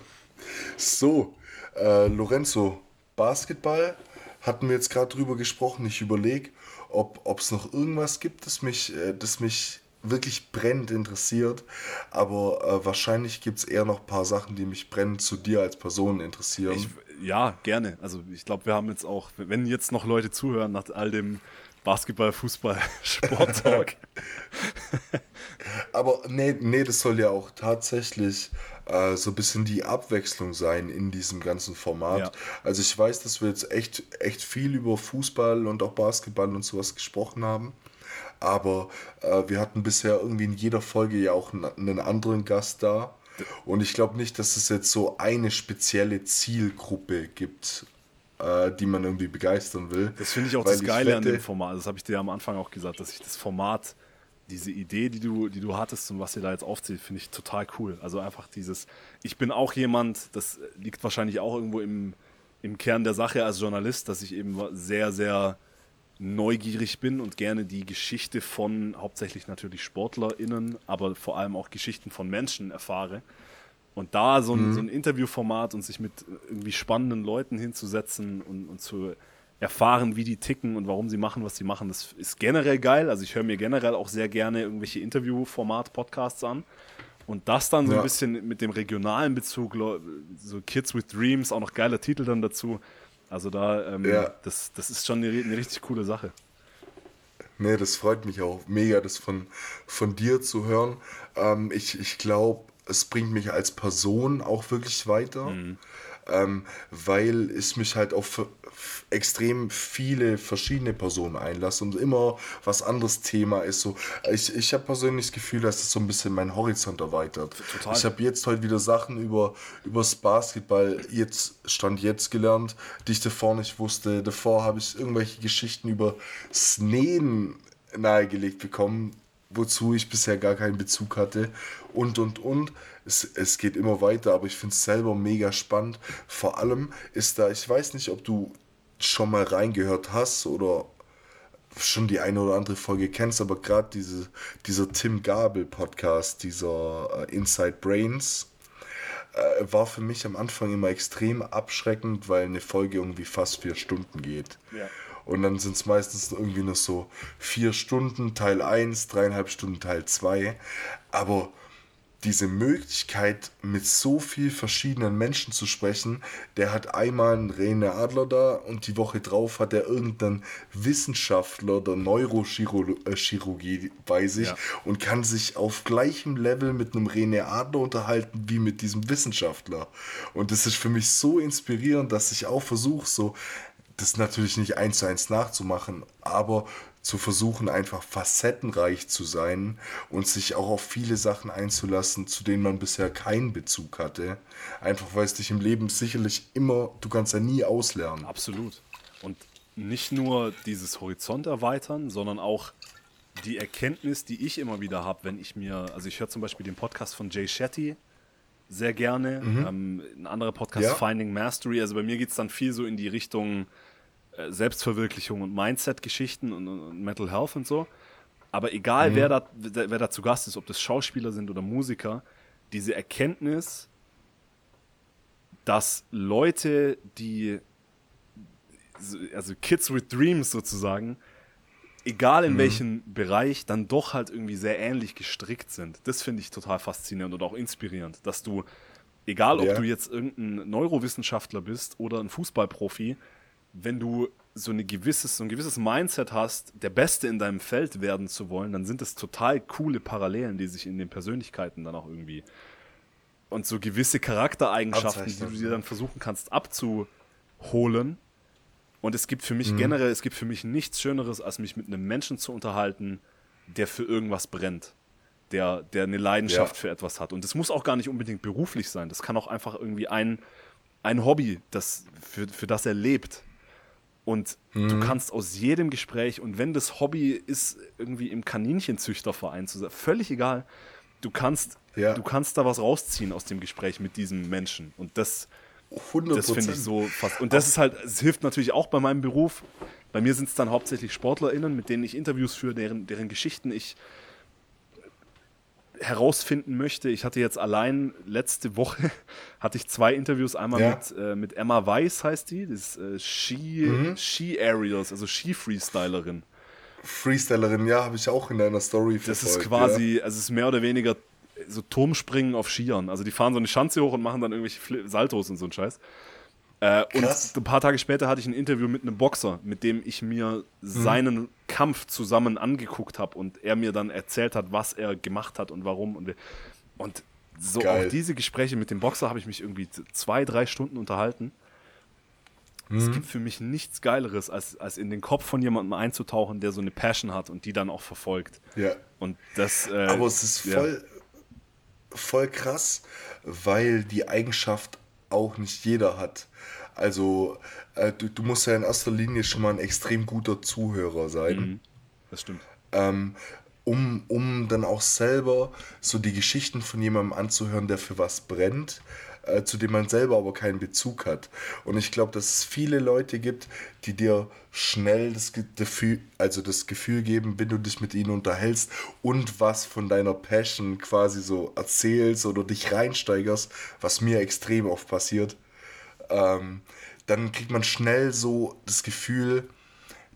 So, äh, Lorenzo, Basketball hatten wir jetzt gerade drüber gesprochen. Ich überlege, ob es noch irgendwas gibt, das mich, äh, das mich wirklich brennend interessiert. Aber äh, wahrscheinlich gibt es eher noch ein paar Sachen, die mich brennend zu dir als Person interessieren. Ich, ja, gerne. Also ich glaube, wir haben jetzt auch, wenn jetzt noch Leute zuhören nach all dem Basketball, Fußball, Sport-Talk. Aber nee, nee, das soll ja auch tatsächlich äh, so ein bisschen die Abwechslung sein in diesem ganzen Format. Ja. Also ich weiß, dass wir jetzt echt, echt viel über Fußball und auch Basketball und sowas gesprochen haben. Aber äh, wir hatten bisher irgendwie in jeder Folge ja auch einen anderen Gast da. Und ich glaube nicht, dass es jetzt so eine spezielle Zielgruppe gibt, äh, die man irgendwie begeistern will. Das finde ich auch das Geile wette, an dem Format. Das habe ich dir am Anfang auch gesagt, dass ich das Format, diese Idee, die du, die du hattest und was ihr da jetzt aufzieht, finde ich total cool. Also einfach dieses, ich bin auch jemand, das liegt wahrscheinlich auch irgendwo im, im Kern der Sache als Journalist, dass ich eben sehr, sehr neugierig bin und gerne die Geschichte von hauptsächlich natürlich SportlerInnen, aber vor allem auch Geschichten von Menschen erfahre. Und da so ein, mhm. so ein Interviewformat und sich mit irgendwie spannenden Leuten hinzusetzen und, und zu erfahren, wie die ticken und warum sie machen, was sie machen, das ist generell geil. Also ich höre mir generell auch sehr gerne irgendwelche Interviewformat-Podcasts an. Und das dann so ja. ein bisschen mit dem regionalen Bezug, so Kids with Dreams, auch noch geiler Titel dann dazu. Also da, ähm, ja. das, das ist schon eine, eine, richtig coole Sache. Nee, das freut mich auch mega, das von, von dir zu hören. Ähm, ich ich glaube, es bringt mich als Person auch wirklich weiter. Mhm ähm, weil ich mich halt auf extrem viele verschiedene Personen einlasse und immer was anderes Thema ist. So, ich ich habe persönlich das Gefühl, dass das so ein bisschen meinen Horizont erweitert. Total. Ich habe jetzt heute wieder Sachen über übers Basketball jetzt stand jetzt gelernt, die ich davor nicht wusste. Davor habe ich irgendwelche Geschichten über Sneen nahegelegt bekommen, wozu ich bisher gar keinen Bezug hatte und und und es, es geht immer weiter, aber ich finde es selber mega spannend. Vor allem ist da, ich weiß nicht, ob du schon mal reingehört hast oder schon die eine oder andere Folge kennst, aber gerade diese, dieser Tim Gabel Podcast, dieser äh, Inside Brains, äh, war für mich am Anfang immer extrem abschreckend, weil eine Folge irgendwie fast vier Stunden geht. Ja. Und dann sind es meistens irgendwie noch so vier Stunden Teil 1, dreieinhalb Stunden Teil 2. Aber diese Möglichkeit, mit so vielen verschiedenen Menschen zu sprechen, der hat einmal einen René Adler da und die Woche drauf hat er irgendeinen Wissenschaftler der Neurochirurgie bei sich ja. und kann sich auf gleichem Level mit einem René Adler unterhalten wie mit diesem Wissenschaftler. Und das ist für mich so inspirierend, dass ich auch versuche, so das natürlich nicht eins zu eins nachzumachen, aber zu versuchen, einfach facettenreich zu sein und sich auch auf viele Sachen einzulassen, zu denen man bisher keinen Bezug hatte. Einfach weil es dich im Leben sicherlich immer, du kannst ja nie auslernen. Absolut. Und nicht nur dieses Horizont erweitern, sondern auch die Erkenntnis, die ich immer wieder habe, wenn ich mir, also ich höre zum Beispiel den Podcast von Jay Shetty sehr gerne, mhm. ähm, ein anderer Podcast, ja. Finding Mastery, also bei mir geht es dann viel so in die Richtung, Selbstverwirklichung und Mindset-Geschichten und, und, Mental Health und so. Aber egal, mhm. wer, da, wer da zu Gast ist, ob das Schauspieler sind oder Musiker, diese Erkenntnis, dass Leute, die, also Kids with Dreams sozusagen, egal in mhm. welchem Bereich, dann doch halt irgendwie sehr ähnlich gestrickt sind. Das finde ich total faszinierend und auch inspirierend, dass du, egal ob ja. du jetzt irgendein Neurowissenschaftler bist oder ein Fußballprofi, wenn du so, eine gewisses, so ein gewisses Mindset hast, der Beste in deinem Feld werden zu wollen, dann sind es total coole Parallelen, die sich in den Persönlichkeiten dann auch irgendwie und so gewisse Charaktereigenschaften, die du dir dann versuchen kannst abzuholen. Und es gibt für mich mhm. generell, es gibt für mich nichts Schöneres, als mich mit einem Menschen zu unterhalten, der für irgendwas brennt. Der, der eine Leidenschaft ja. für etwas hat. Und das muss auch gar nicht unbedingt beruflich sein. Das kann auch einfach irgendwie ein, ein Hobby, das, für, für das er lebt, und mhm. du kannst aus jedem Gespräch, und wenn das Hobby ist, irgendwie im Kaninchenzüchterverein zu sein, völlig egal, du kannst, ja. du kannst da was rausziehen aus dem Gespräch mit diesem Menschen. Und das, das finde ich so fast. Und das ist halt, es hilft natürlich auch bei meinem Beruf. Bei mir sind es dann hauptsächlich SportlerInnen, mit denen ich Interviews führe, deren, deren Geschichten ich herausfinden möchte. Ich hatte jetzt allein letzte Woche hatte ich zwei Interviews. Einmal ja. mit, äh, mit Emma Weiss heißt die, das ist äh, Ski, mhm. Ski Aerials, also Ski-Freestylerin. Freestylerin, ja, habe ich auch in deiner Story verfolgt. Das ist quasi, ja. also es ist mehr oder weniger so Turmspringen auf Skiern. Also die fahren so eine Schanze hoch und machen dann irgendwelche Saltos und so ein Scheiß. Äh, und ein paar Tage später hatte ich ein Interview mit einem Boxer, mit dem ich mir mhm. seinen Kampf zusammen angeguckt habe und er mir dann erzählt hat, was er gemacht hat und warum. Und, und so Geil. auch diese Gespräche mit dem Boxer habe ich mich irgendwie zwei, drei Stunden unterhalten. Mhm. Es gibt für mich nichts Geileres, als, als in den Kopf von jemandem einzutauchen, der so eine Passion hat und die dann auch verfolgt. Ja. Und das. Äh, Aber es ist voll, voll krass, weil die Eigenschaft auch nicht jeder hat. Also äh, du, du musst ja in erster Linie schon mal ein extrem guter Zuhörer sein. Mhm. Das stimmt. Ähm, um, um dann auch selber so die Geschichten von jemandem anzuhören, der für was brennt, äh, zu dem man selber aber keinen Bezug hat. Und ich glaube, dass es viele Leute gibt, die dir schnell das Gefühl, also das Gefühl geben, wenn du dich mit ihnen unterhältst und was von deiner Passion quasi so erzählst oder dich reinsteigerst, was mir extrem oft passiert, ähm, dann kriegt man schnell so das Gefühl,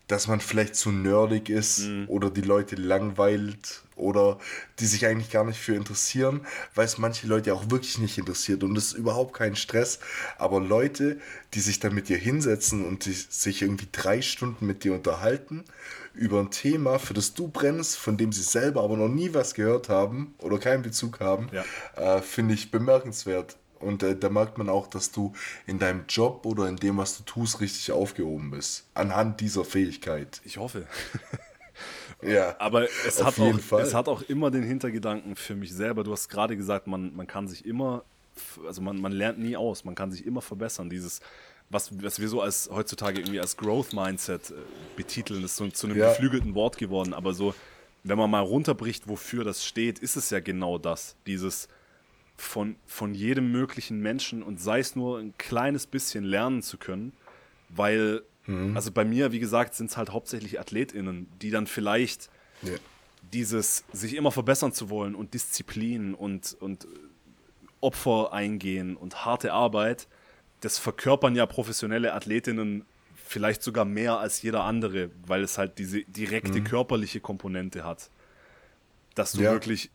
dass man vielleicht zu nerdig ist mhm. oder die Leute langweilt oder die sich eigentlich gar nicht für interessieren, weil es manche Leute auch wirklich nicht interessiert und das ist überhaupt kein Stress. Aber Leute, die sich dann mit dir hinsetzen und die sich irgendwie drei Stunden mit dir unterhalten über ein Thema, für das du brennst, von dem sie selber aber noch nie was gehört haben oder keinen Bezug haben, ja. äh, finde ich bemerkenswert. Und äh, da merkt man auch, dass du in deinem Job oder in dem, was du tust, richtig aufgehoben bist. Anhand dieser Fähigkeit. Ich hoffe. ja. Aber es hat, auch, Fall. es hat auch immer den Hintergedanken für mich selber. Du hast gerade gesagt, man, man kann sich immer, also man, man lernt nie aus, man kann sich immer verbessern. Dieses, was, was wir so als heutzutage irgendwie als Growth Mindset äh, betiteln, ist so zu einem ja. geflügelten Wort geworden. Aber so, wenn man mal runterbricht, wofür das steht, ist es ja genau das. Dieses von, von jedem möglichen Menschen und sei es nur ein kleines bisschen lernen zu können, weil, mhm. also bei mir, wie gesagt, sind es halt hauptsächlich AthletInnen, die dann vielleicht ja. dieses sich immer verbessern zu wollen und Disziplin und, und Opfer eingehen und harte Arbeit, das verkörpern ja professionelle Athletinnen vielleicht sogar mehr als jeder andere, weil es halt diese direkte mhm. körperliche Komponente hat. Dass du ja. wirklich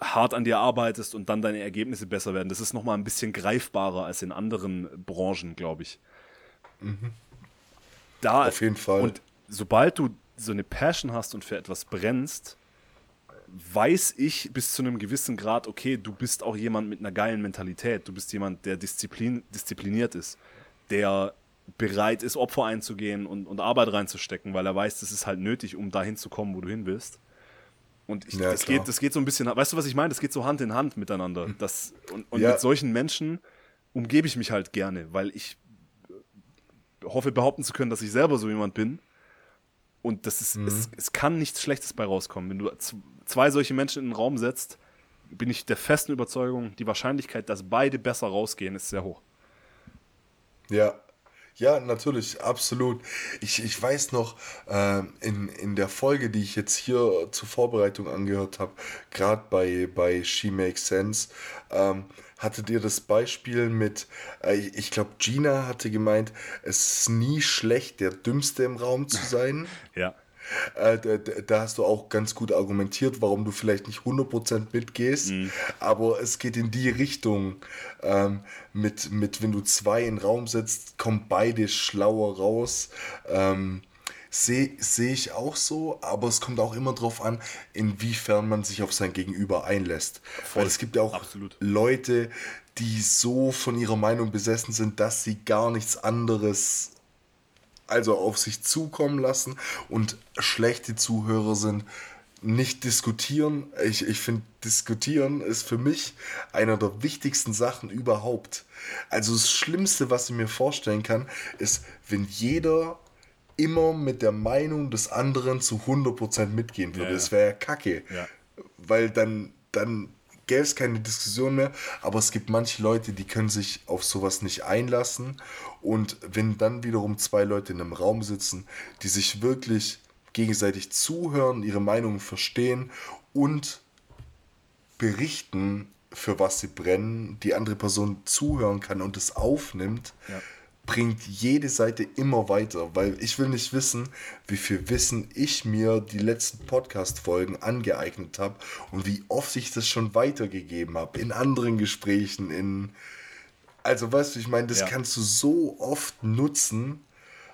hart an dir arbeitest und dann deine Ergebnisse besser werden. Das ist nochmal ein bisschen greifbarer als in anderen Branchen, glaube ich. Mhm. Da, Auf jeden Fall. Und sobald du so eine Passion hast und für etwas brennst, weiß ich bis zu einem gewissen Grad, okay, du bist auch jemand mit einer geilen Mentalität. Du bist jemand, der Disziplin, diszipliniert ist, der bereit ist, Opfer einzugehen und, und Arbeit reinzustecken, weil er weiß, das ist halt nötig, um dahin zu kommen, wo du hin willst. Und ich, ja, das, geht, das geht so ein bisschen, weißt du, was ich meine? Das geht so Hand in Hand miteinander. Hm. Das, und und ja. mit solchen Menschen umgebe ich mich halt gerne, weil ich hoffe behaupten zu können, dass ich selber so jemand bin. Und das ist, mhm. es, es kann nichts Schlechtes bei rauskommen. Wenn du zwei solche Menschen in den Raum setzt, bin ich der festen Überzeugung, die Wahrscheinlichkeit, dass beide besser rausgehen, ist sehr hoch. Ja, ja, natürlich, absolut. Ich, ich weiß noch, äh, in, in der Folge, die ich jetzt hier zur Vorbereitung angehört habe, gerade bei, bei She Makes Sense, ähm, hattet ihr das Beispiel mit, äh, ich glaube, Gina hatte gemeint, es ist nie schlecht, der Dümmste im Raum zu sein. ja. Äh, da, da, hast du auch ganz gut argumentiert, warum du vielleicht nicht 100% mitgehst, mhm. aber es geht in die Richtung, ähm, mit, mit, wenn du zwei in den Raum setzt, kommen beide schlauer raus. Ähm, Sehe seh ich auch so, aber es kommt auch immer darauf an, inwiefern man sich auf sein Gegenüber einlässt. Voll. Weil es gibt ja auch Absolut. Leute, die so von ihrer Meinung besessen sind, dass sie gar nichts anderes also auf sich zukommen lassen und schlechte Zuhörer sind, nicht diskutieren. Ich, ich finde, diskutieren ist für mich einer der wichtigsten Sachen überhaupt. Also das Schlimmste, was ich mir vorstellen kann, ist, wenn jeder immer mit der Meinung des anderen zu 100% mitgehen würde. Ja, ja. Das wäre ja kacke. Ja. Weil dann, dann gäbe es keine Diskussion mehr, aber es gibt manche Leute, die können sich auf sowas nicht einlassen und wenn dann wiederum zwei Leute in einem Raum sitzen, die sich wirklich gegenseitig zuhören, ihre Meinungen verstehen und berichten, für was sie brennen, die andere Person zuhören kann und es aufnimmt, ja bringt jede Seite immer weiter, weil ich will nicht wissen, wie viel Wissen ich mir die letzten Podcast-Folgen angeeignet habe und wie oft ich das schon weitergegeben habe in anderen Gesprächen, in also weißt du, ich meine, das ja. kannst du so oft nutzen.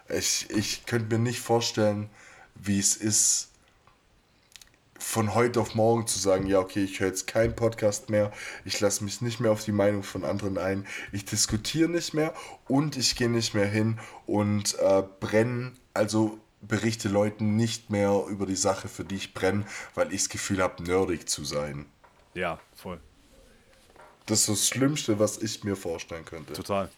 Ich, ich könnte mir nicht vorstellen, wie es ist, von heute auf morgen zu sagen, ja, okay, ich höre jetzt keinen Podcast mehr, ich lasse mich nicht mehr auf die Meinung von anderen ein, ich diskutiere nicht mehr und ich gehe nicht mehr hin und äh, brenne, also berichte Leuten nicht mehr über die Sache, für die ich brenne, weil ich das Gefühl habe, nerdig zu sein. Ja, voll. Das ist das Schlimmste, was ich mir vorstellen könnte. Total.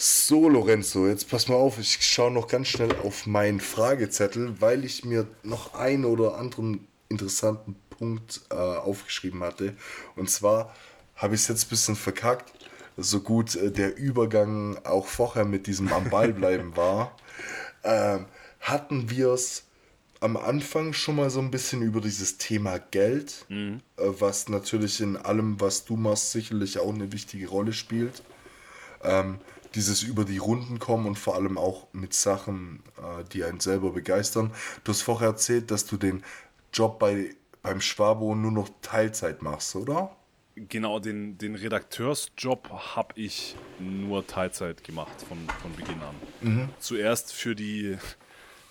So, Lorenzo, jetzt pass mal auf, ich schaue noch ganz schnell auf meinen Fragezettel, weil ich mir noch einen oder anderen interessanten Punkt äh, aufgeschrieben hatte. Und zwar habe ich es jetzt ein bisschen verkackt, so gut äh, der Übergang auch vorher mit diesem am Ball bleiben war. Ähm, hatten wir es am Anfang schon mal so ein bisschen über dieses Thema Geld, äh, was natürlich in allem, was du machst, sicherlich auch eine wichtige Rolle spielt. Ähm, dieses über die Runden kommen und vor allem auch mit Sachen, äh, die einen selber begeistern. Du hast vorher erzählt, dass du den Job bei, beim Schwabo nur noch Teilzeit machst, oder? Genau, den, den Redakteursjob habe ich nur Teilzeit gemacht von, von Beginn an. Zuerst für die,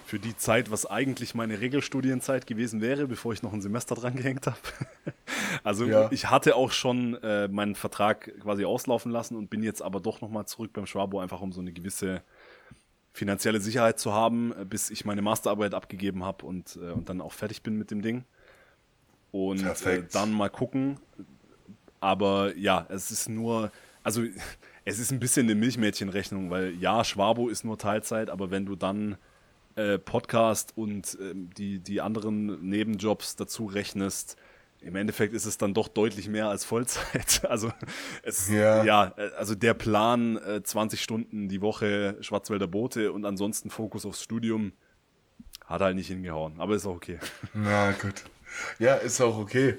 für die Zeit, was eigentlich meine Regelstudienzeit gewesen wäre, bevor ich noch ein Semester dran gehängt habe. Also Ja. ich hatte auch schon äh, meinen Vertrag quasi auslaufen lassen und bin jetzt aber doch nochmal zurück beim Schwabo, einfach um so eine gewisse finanzielle Sicherheit zu haben, äh, bis ich meine Masterarbeit abgegeben habe und, äh, und dann auch fertig bin mit dem Ding. Und äh, dann mal gucken. Aber ja, es ist nur, also es ist ein bisschen eine Milchmädchenrechnung, weil ja, Schwabo ist nur Teilzeit, aber wenn du dann äh, Podcast und ähm, die, die anderen Nebenjobs dazu rechnest, im Endeffekt ist es dann doch deutlich mehr als Vollzeit. Also es, Ja. ja, äh, also der Plan, äh, 20 Stunden die Woche Schwarzwälder Boote und ansonsten Fokus aufs Studium, hat halt nicht hingehauen. Aber ist auch okay. Na gut. Ja, ist auch okay.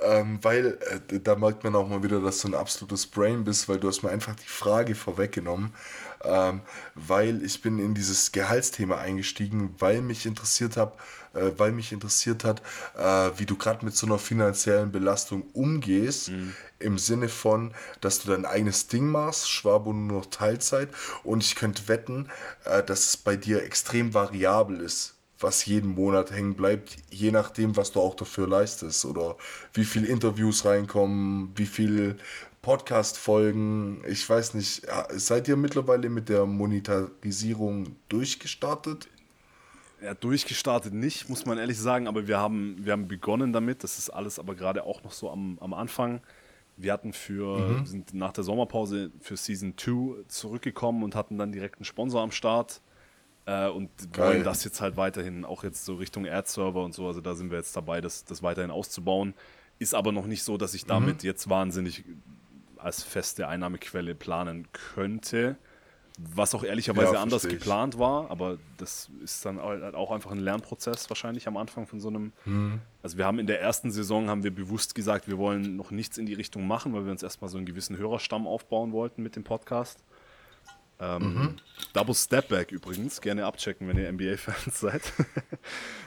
Ähm, weil äh, da merkt man auch mal wieder, dass du ein absolutes Brain bist, weil du hast mir einfach die Frage vorweggenommen. Ähm, weil ich bin in dieses Gehaltsthema eingestiegen, weil mich interessiert hab, äh, weil mich interessiert hat, äh, wie du gerade mit so einer finanziellen Belastung umgehst, im Sinne von, dass du dein eigenes Ding machst, Schwabo nur noch Teilzeit. Und ich könnte wetten, äh, dass es bei dir extrem variabel ist was jeden Monat hängen bleibt, je nachdem, was du auch dafür leistest. Oder wie viel Interviews reinkommen, wie viel Podcast-Folgen. Ich weiß nicht, seid ihr mittlerweile mit der Monetarisierung durchgestartet? Ja, durchgestartet nicht, muss man ehrlich sagen, aber wir haben, wir haben begonnen damit. Das ist alles aber gerade auch noch so am, am Anfang. Wir hatten für, wir sind nach der Sommerpause für Season 2 zurückgekommen und hatten dann direkt einen Sponsor am Start. Äh, und Geil. wollen das jetzt halt weiterhin, auch jetzt so Richtung Ad-Server und so, also da sind wir jetzt dabei, das, das weiterhin auszubauen. Ist aber noch nicht so, dass ich damit jetzt wahnsinnig als feste Einnahmequelle planen könnte. Was auch ehrlicherweise Ja, anders geplant war, aber das ist dann halt auch einfach ein Lernprozess wahrscheinlich am Anfang von so einem. Also wir haben in der ersten Saison haben wir bewusst gesagt, wir wollen noch nichts in die Richtung machen, weil wir uns erstmal so einen gewissen Hörerstamm aufbauen wollten mit dem Podcast. Ähm, Double Stepback übrigens, gerne abchecken, wenn ihr NBA-Fans seid.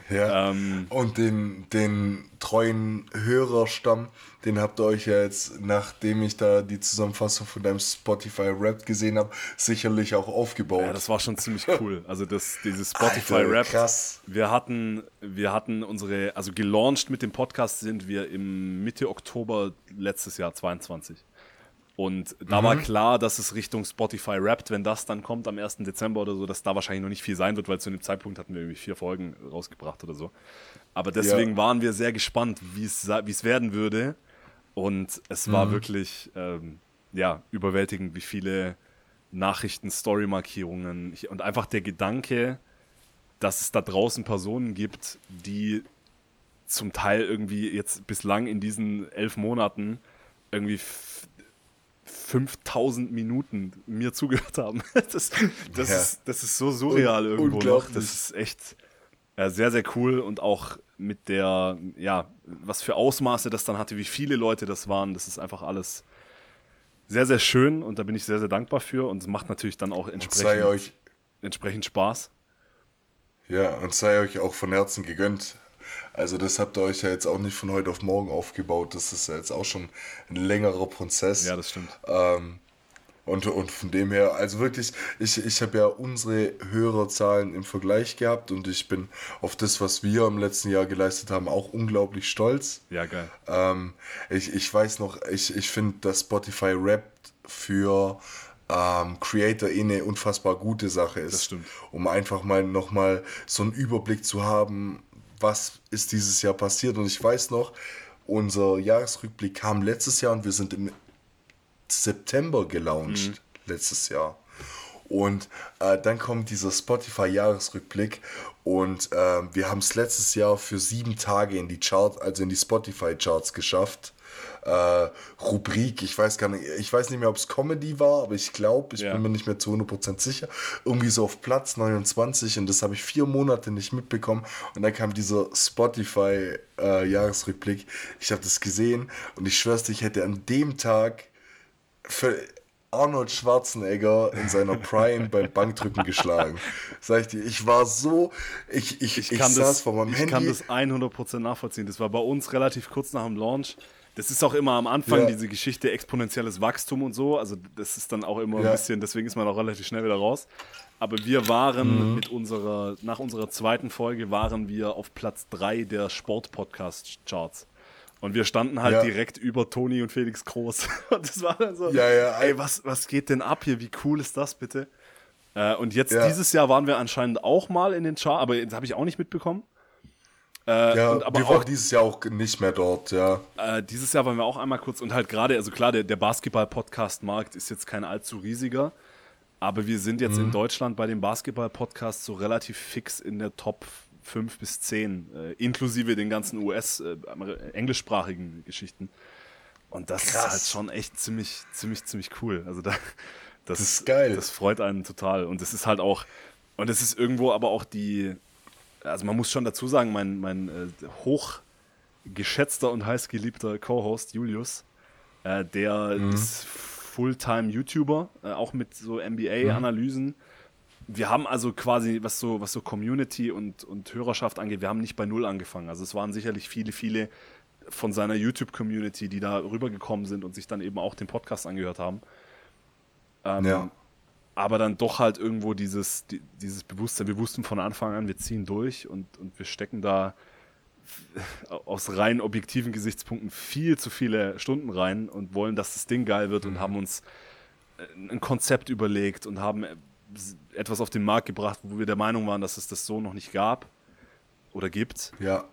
Ja. Ähm, Und den, den treuen Hörerstamm, den habt ihr euch ja jetzt, nachdem ich da die Zusammenfassung von deinem Spotify-Rap gesehen habe, sicherlich auch aufgebaut. Ja, das war schon ziemlich cool. Also das, dieses Alter, Spotify-Rap. krass. Wir hatten, wir hatten unsere, also gelauncht mit dem Podcast sind wir im Mitte Oktober letztes Jahr, 22. Und da war klar, dass es Richtung Spotify rappt, wenn das dann kommt am 1. Dezember oder so, dass da wahrscheinlich noch nicht viel sein wird, weil zu dem Zeitpunkt hatten wir irgendwie vier Folgen rausgebracht oder so. Aber deswegen Ja. waren wir sehr gespannt, wie es werden würde. Und es war wirklich ähm, ja, überwältigend, wie viele Nachrichten, Story-Markierungen und einfach der Gedanke, dass es da draußen Personen gibt, die zum Teil irgendwie jetzt bislang in diesen elf Monaten irgendwie 5000 Minuten mir zugehört haben. Das, das, Ja. ist, das ist so surreal Un- irgendwo noch. unglaublich. Das ist echt ja, sehr, sehr cool und auch mit der, ja, was für Ausmaße das dann hatte, wie viele Leute das waren, das ist einfach alles sehr, sehr schön und da bin ich sehr, sehr dankbar für und es macht natürlich dann auch entsprechend, entsprechend Spaß. ja, und sei euch auch von Herzen gegönnt. Also das habt ihr euch ja jetzt auch nicht von heute auf morgen aufgebaut. Das ist ja jetzt auch schon ein längerer Prozess. Ja, das stimmt. Ähm, und, und von dem her, also wirklich, ich, ich habe ja unsere Hörerzahlen im Vergleich gehabt und ich bin auf das, was wir im letzten Jahr geleistet haben, auch unglaublich stolz. Ja, geil. Ähm, ich, ich weiß noch, ich, ich finde, dass Spotify Rap für ähm, Creator eh eine unfassbar gute Sache ist. Das stimmt. Um einfach mal nochmal so einen Überblick zu haben, was ist dieses Jahr passiert. Und ich weiß noch, unser Jahresrückblick kam letztes Jahr und wir sind im September gelauncht, mhm. letztes Jahr. Und äh, dann kommt dieser Spotify-Jahresrückblick und äh, wir haben es letztes Jahr für sieben Tage in die Chart, also in die Spotify-Charts geschafft. Äh, Rubrik, ich weiß gar nicht, ich weiß nicht mehr, ob es Comedy war, aber ich glaube, ich ja. bin mir nicht mehr zu 100% sicher, irgendwie so auf Platz 29 und das habe ich vier Monate nicht mitbekommen und dann kam dieser Spotify-Jahresrückblick. Äh, ich habe das gesehen und ich schwör's dir, ich hätte an dem Tag für Arnold Schwarzenegger in seiner Prime beim Bankdrücken geschlagen. Sag ich dir, ich war so, ich, ich, ich, ich saß das, vor meinem ich Handy. Ich kann das 100% nachvollziehen. Das war bei uns relativ kurz nach dem Launch. Das ist auch immer am Anfang ja. diese Geschichte exponentielles Wachstum und so. Also das ist dann auch immer ja. ein bisschen, deswegen ist man auch relativ schnell wieder raus. Aber wir waren mhm. mit unserer, nach unserer zweiten Folge waren wir auf Platz 3 der Sport-Podcast-Charts. Und wir standen halt ja. direkt über Toni und Felix Groß. Und das war dann so, ja, ja, ey, was, was geht denn ab hier? Wie cool ist das bitte? Äh, und jetzt dieses Jahr waren wir anscheinend auch mal in den Chart, aber das habe ich auch nicht mitbekommen. Äh, ja, aber wir waren dieses Jahr auch nicht mehr dort, ja. Äh, dieses Jahr waren wir auch einmal kurz und halt gerade, also klar, der, der Basketball-Podcast-Markt ist jetzt kein allzu riesiger, aber wir sind jetzt mhm. in Deutschland bei dem Basketball-Podcast so relativ fix in der Top 5 bis 10, äh, inklusive den ganzen US-englischsprachigen äh, Geschichten. Und das Krass. ist halt schon echt ziemlich, ziemlich, ziemlich cool. Also da, das, das ist geil. Das freut einen total. Und es ist halt auch, und es ist irgendwo aber auch die, also man muss schon dazu sagen, mein, mein äh, hochgeschätzter und heißgeliebter Co-Host Julius, äh, der mhm. ist Fulltime-YouTuber, äh, auch mit so NBA-Analysen. Mhm wir haben also quasi, was so, was so Community und, und Hörerschaft angeht, wir haben nicht bei Null angefangen. Also es waren sicherlich viele, viele von seiner YouTube-Community, die da rübergekommen sind und sich dann eben auch den Podcast angehört haben. Ähm, ja. Aber dann doch halt irgendwo dieses, die, dieses Bewusstsein, wir wussten von Anfang an, wir ziehen durch und, und wir stecken da aus rein objektiven Gesichtspunkten viel zu viele Stunden rein und wollen, dass das Ding geil wird mhm. und haben uns äh, ein Konzept überlegt und haben etwas auf den Markt gebracht, wo wir der Meinung waren, dass es das so noch nicht gab oder gibt. Ja.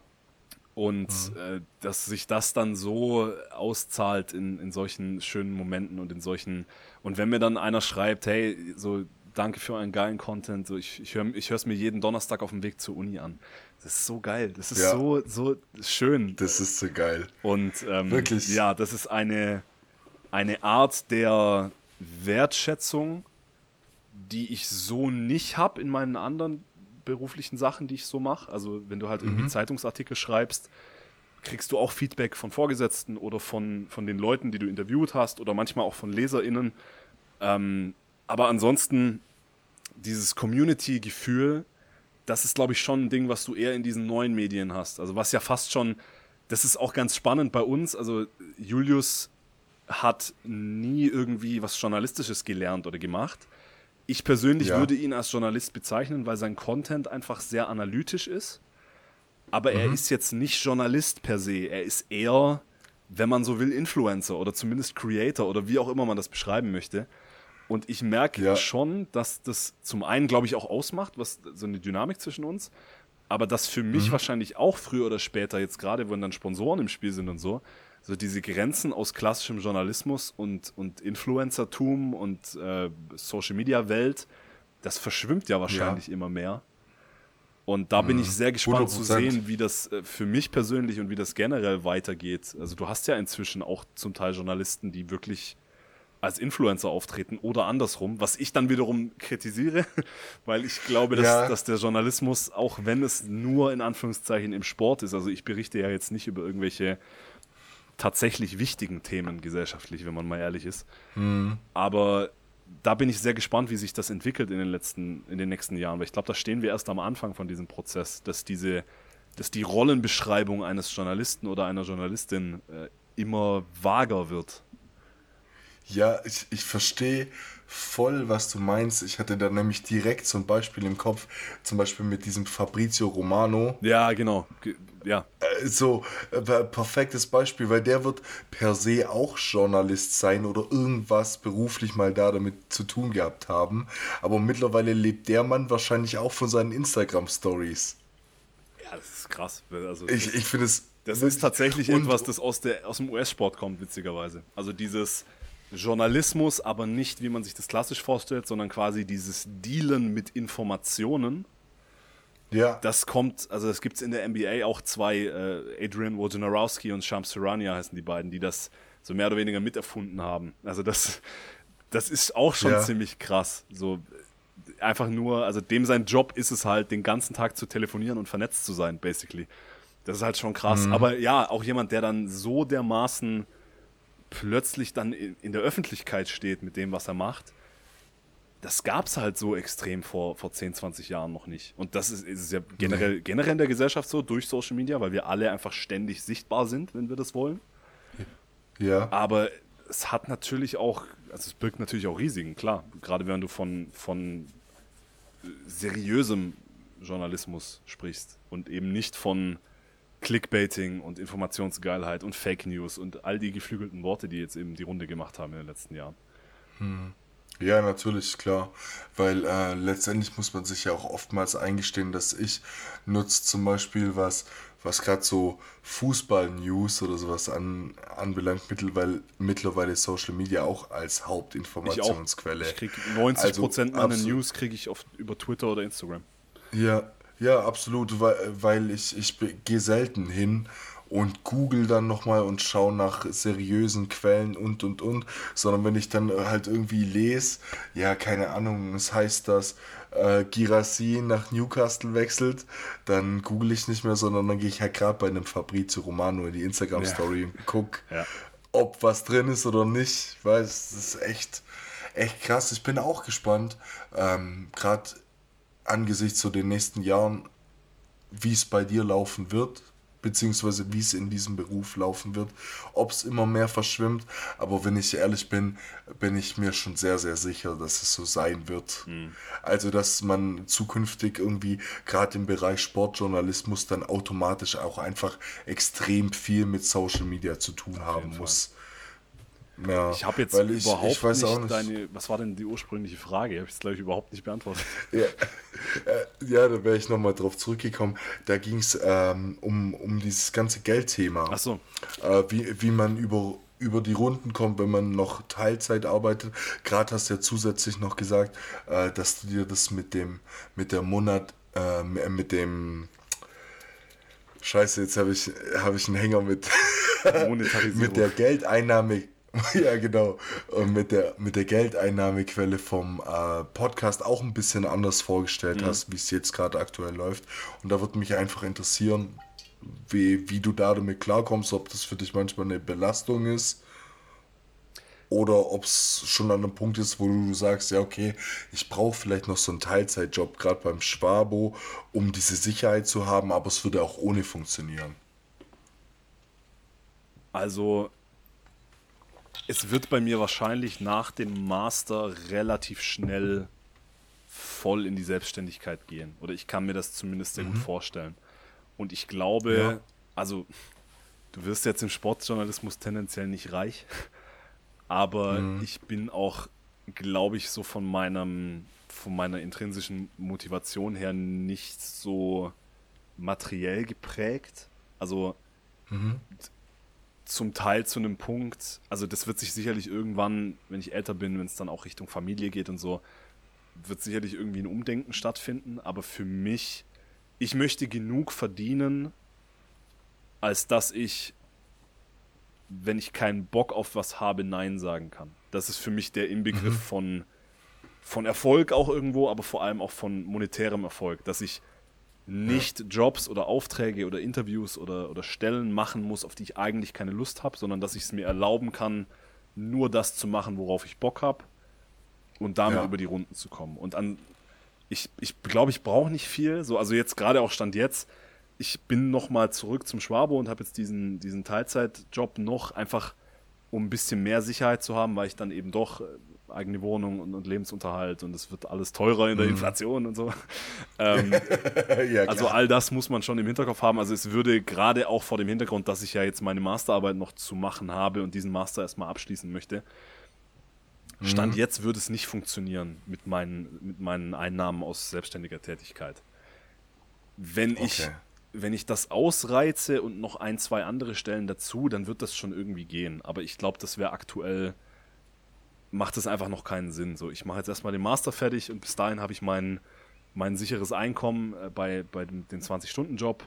Und mhm. äh, dass sich das dann so auszahlt in, in solchen schönen Momenten und in solchen. Und wenn mir dann einer schreibt, hey, so danke für euren geilen Content, so ich, ich höre es mir jeden Donnerstag auf dem Weg zur Uni an. Das ist so geil. Das ist ja. so, so schön. Das ist so geil. Und ähm, wirklich. Ja, das ist eine, eine Art der Wertschätzung die ich so nicht habe in meinen anderen beruflichen Sachen, die ich so mache. Also wenn du halt irgendwie mhm. Zeitungsartikel schreibst, kriegst du auch Feedback von Vorgesetzten oder von, von den Leuten, die du interviewt hast oder manchmal auch von LeserInnen. Ähm, aber ansonsten dieses Community-Gefühl, das ist, glaube ich, schon ein Ding, was du eher in diesen neuen Medien hast. Also was ja fast schon, das ist auch ganz spannend bei uns. Also Julius hat nie irgendwie was Journalistisches gelernt oder gemacht. Ich persönlich ja. würde ihn als Journalist bezeichnen, weil sein Content einfach sehr analytisch ist. Aber mhm. er ist jetzt nicht Journalist per se. Er ist eher, wenn man so will, Influencer oder zumindest Creator oder wie auch immer man das beschreiben möchte. Und ich merke ja. schon, dass das zum einen, glaube ich, auch ausmacht, was so eine Dynamik zwischen uns. Aber dass für mich mhm. wahrscheinlich auch früher oder später, jetzt gerade, wenn dann Sponsoren im Spiel sind und so, so diese Grenzen aus klassischem Journalismus und, und Influencertum und äh, Social Media Welt, das verschwimmt ja wahrscheinlich ja. immer mehr. Und da bin ich mhm. sehr gespannt 100%. zu sehen, wie das äh, für mich persönlich und wie das generell weitergeht. Also du hast ja inzwischen auch zum Teil Journalisten, die wirklich als Influencer auftreten oder andersrum, was ich dann wiederum kritisiere, weil ich glaube, dass, ja. dass der Journalismus, auch wenn es nur in Anführungszeichen im Sport ist, also ich berichte ja jetzt nicht über irgendwelche tatsächlich wichtigen Themen gesellschaftlich, wenn man mal ehrlich ist. Mhm. Aber da bin ich sehr gespannt, wie sich das entwickelt in den letzten, in den nächsten Jahren, weil ich glaube, da stehen wir erst am Anfang von diesem Prozess, dass diese, dass die Rollenbeschreibung eines Journalisten oder einer Journalistin äh, immer vager wird. Ja, ich, ich verstehe voll, was du meinst. Ich hatte da nämlich direkt zum Beispiel im Kopf, zum Beispiel mit diesem Fabrizio Romano. Ja, genau. Ja. Äh, so, äh, perfektes Beispiel, weil der wird per se auch Journalist sein oder irgendwas beruflich mal da damit zu tun gehabt haben. Aber mittlerweile lebt der Mann wahrscheinlich auch von seinen Instagram-Stories. Ja, das ist krass. Also, ich ich finde es Das ist tatsächlich etwas, das aus, der, aus dem US-Sport kommt, witzigerweise. Also dieses Journalismus, aber nicht, wie man sich das klassisch vorstellt, sondern quasi dieses Dealen mit Informationen. Ja, Das kommt, also es gibt in der NBA auch zwei, äh, Adrian Wojnarowski und Shams Charania heißen die beiden, die das so mehr oder weniger miterfunden haben. Also das, das ist auch schon Ja. ziemlich krass. So äh, einfach nur, also dem sein Job ist es halt, den ganzen Tag zu telefonieren und vernetzt zu sein, basically. Das ist halt schon krass. Aber ja, auch jemand, der dann so dermaßen plötzlich dann in, in der Öffentlichkeit steht mit dem, was er macht, das gab es halt so extrem vor, vor 10, 20 Jahren noch nicht. Und das ist, ist ja generell, generell in der Gesellschaft so, durch Social Media, weil wir alle einfach ständig sichtbar sind, wenn wir das wollen. ja. Aber es hat natürlich auch, also es birgt natürlich auch Risiken, klar. Gerade wenn du von, von äh, seriösem Journalismus sprichst und eben nicht von Clickbaiting und Informationsgeilheit und Fake News und all die geflügelten Worte, die jetzt eben die Runde gemacht haben in den letzten Jahren. Ja, natürlich, klar. Weil äh, letztendlich muss man sich ja auch oftmals eingestehen, dass ich nutze zum Beispiel was, was gerade so Fußball-News oder sowas an, anbelangt, mittlerweile, mittlerweile Social Media auch als Ich auch. Hauptinformationsquelle. Ich krieg 90 Prozent Also, meiner absolut. News kriege ich oft über Twitter oder Instagram. Ja, ja, absolut, weil, weil ich, ich gehe selten hin und google dann nochmal und schaue nach seriösen Quellen und und und, sondern wenn ich dann halt irgendwie lese, ja, keine Ahnung, es heißt, dass äh, Girassi nach Newcastle wechselt, dann google ich nicht mehr, sondern dann gehe ich halt gerade bei einem Fabrizio Romano in die Instagram-Story und guck, Ja. ob was drin ist oder nicht. Ich weiß, das ist echt, echt krass. Ich bin auch gespannt, ähm, gerade angesichts zu den nächsten Jahren, wie es bei dir laufen wird, beziehungsweise wie es in diesem Beruf laufen wird, ob es immer mehr verschwimmt. Aber wenn ich ehrlich bin, bin ich mir schon sehr, sehr sicher, dass es so sein wird. Also, dass man zukünftig irgendwie gerade im Bereich Sportjournalismus dann automatisch auch einfach extrem viel mit Social Media zu tun haben Fall. Ja, Ich habe jetzt weil ich- überhaupt ich nicht, nicht deine. Was war denn die ursprüngliche Frage? Ich habe es, glaube ich, überhaupt nicht beantwortet. Ja, äh, ja da wäre ich nochmal drauf zurückgekommen. Da ging es ähm, um, um dieses ganze Geldthema. Ach so. Äh, wie, wie man über, über die Runden kommt, wenn man noch Teilzeit arbeitet. Gerade hast du ja zusätzlich noch gesagt, äh, dass du dir das mit dem, mit der Monat, äh, mit dem Scheiße, jetzt habe ich, hab ich einen Hänger mit, mit der Geldeinnahme. Ja, genau. Und mit der, mit der Geldeinnahmequelle vom äh, Podcast auch ein bisschen anders vorgestellt Mhm. hast, wie es jetzt gerade aktuell läuft. Und da würde mich einfach interessieren, wie, wie du da damit klarkommst, ob das für dich manchmal eine Belastung ist oder ob es schon an einem Punkt ist, wo du sagst, ja, okay, ich brauche vielleicht noch so einen Teilzeitjob, gerade beim Schwabo, um diese Sicherheit zu haben, aber es würde auch ohne funktionieren. Also, es wird bei mir wahrscheinlich nach dem Master relativ schnell voll in die Selbstständigkeit gehen. Oder ich kann mir das zumindest sehr gut vorstellen. Und ich glaube, Ja. also, du wirst jetzt im Sportjournalismus tendenziell nicht reich, aber ich bin auch, glaube ich, so von meinem, von meiner intrinsischen Motivation her nicht so materiell geprägt. Also zum Teil zu einem Punkt, also das wird sich sicherlich irgendwann, wenn ich älter bin, wenn es dann auch Richtung Familie geht und so, wird sicherlich irgendwie ein Umdenken stattfinden, aber für mich, ich möchte genug verdienen, als dass ich, wenn ich keinen Bock auf was habe, Nein sagen kann. Das ist für mich der Inbegriff von, von Erfolg auch irgendwo, aber vor allem auch von monetärem Erfolg, dass ich nicht Jobs oder Aufträge oder Interviews oder, oder Stellen machen muss, auf die ich eigentlich keine Lust habe, sondern dass ich es mir erlauben kann, nur das zu machen, worauf ich Bock habe und damit Ja. über die Runden zu kommen. Und an, ich, ich glaube, ich brauche nicht viel. So, also jetzt gerade auch Stand jetzt, ich bin noch mal zurück zum Schwabo und habe jetzt diesen, diesen Teilzeitjob noch, einfach um ein bisschen mehr Sicherheit zu haben, weil ich dann eben doch äh, eigene Wohnung und, und Lebensunterhalt und es wird alles teurer in der Inflation und so. Ähm, ja, also all das muss man schon im Hinterkopf haben. Also es würde gerade auch vor dem Hintergrund, dass ich ja jetzt meine Masterarbeit noch zu machen habe und diesen Master erstmal abschließen möchte. Stand jetzt würde es nicht funktionieren mit meinen, mit meinen Einnahmen aus selbstständiger Tätigkeit. Wenn ich Okay. wenn ich das ausreize und noch ein, zwei andere Stellen dazu, dann wird das schon irgendwie gehen. Aber ich glaube, das wäre aktuell, macht es einfach noch keinen Sinn. So, ich mache jetzt erstmal den Master fertig und bis dahin habe ich mein, mein sicheres Einkommen äh, bei, bei dem, den 20-Stunden-Job.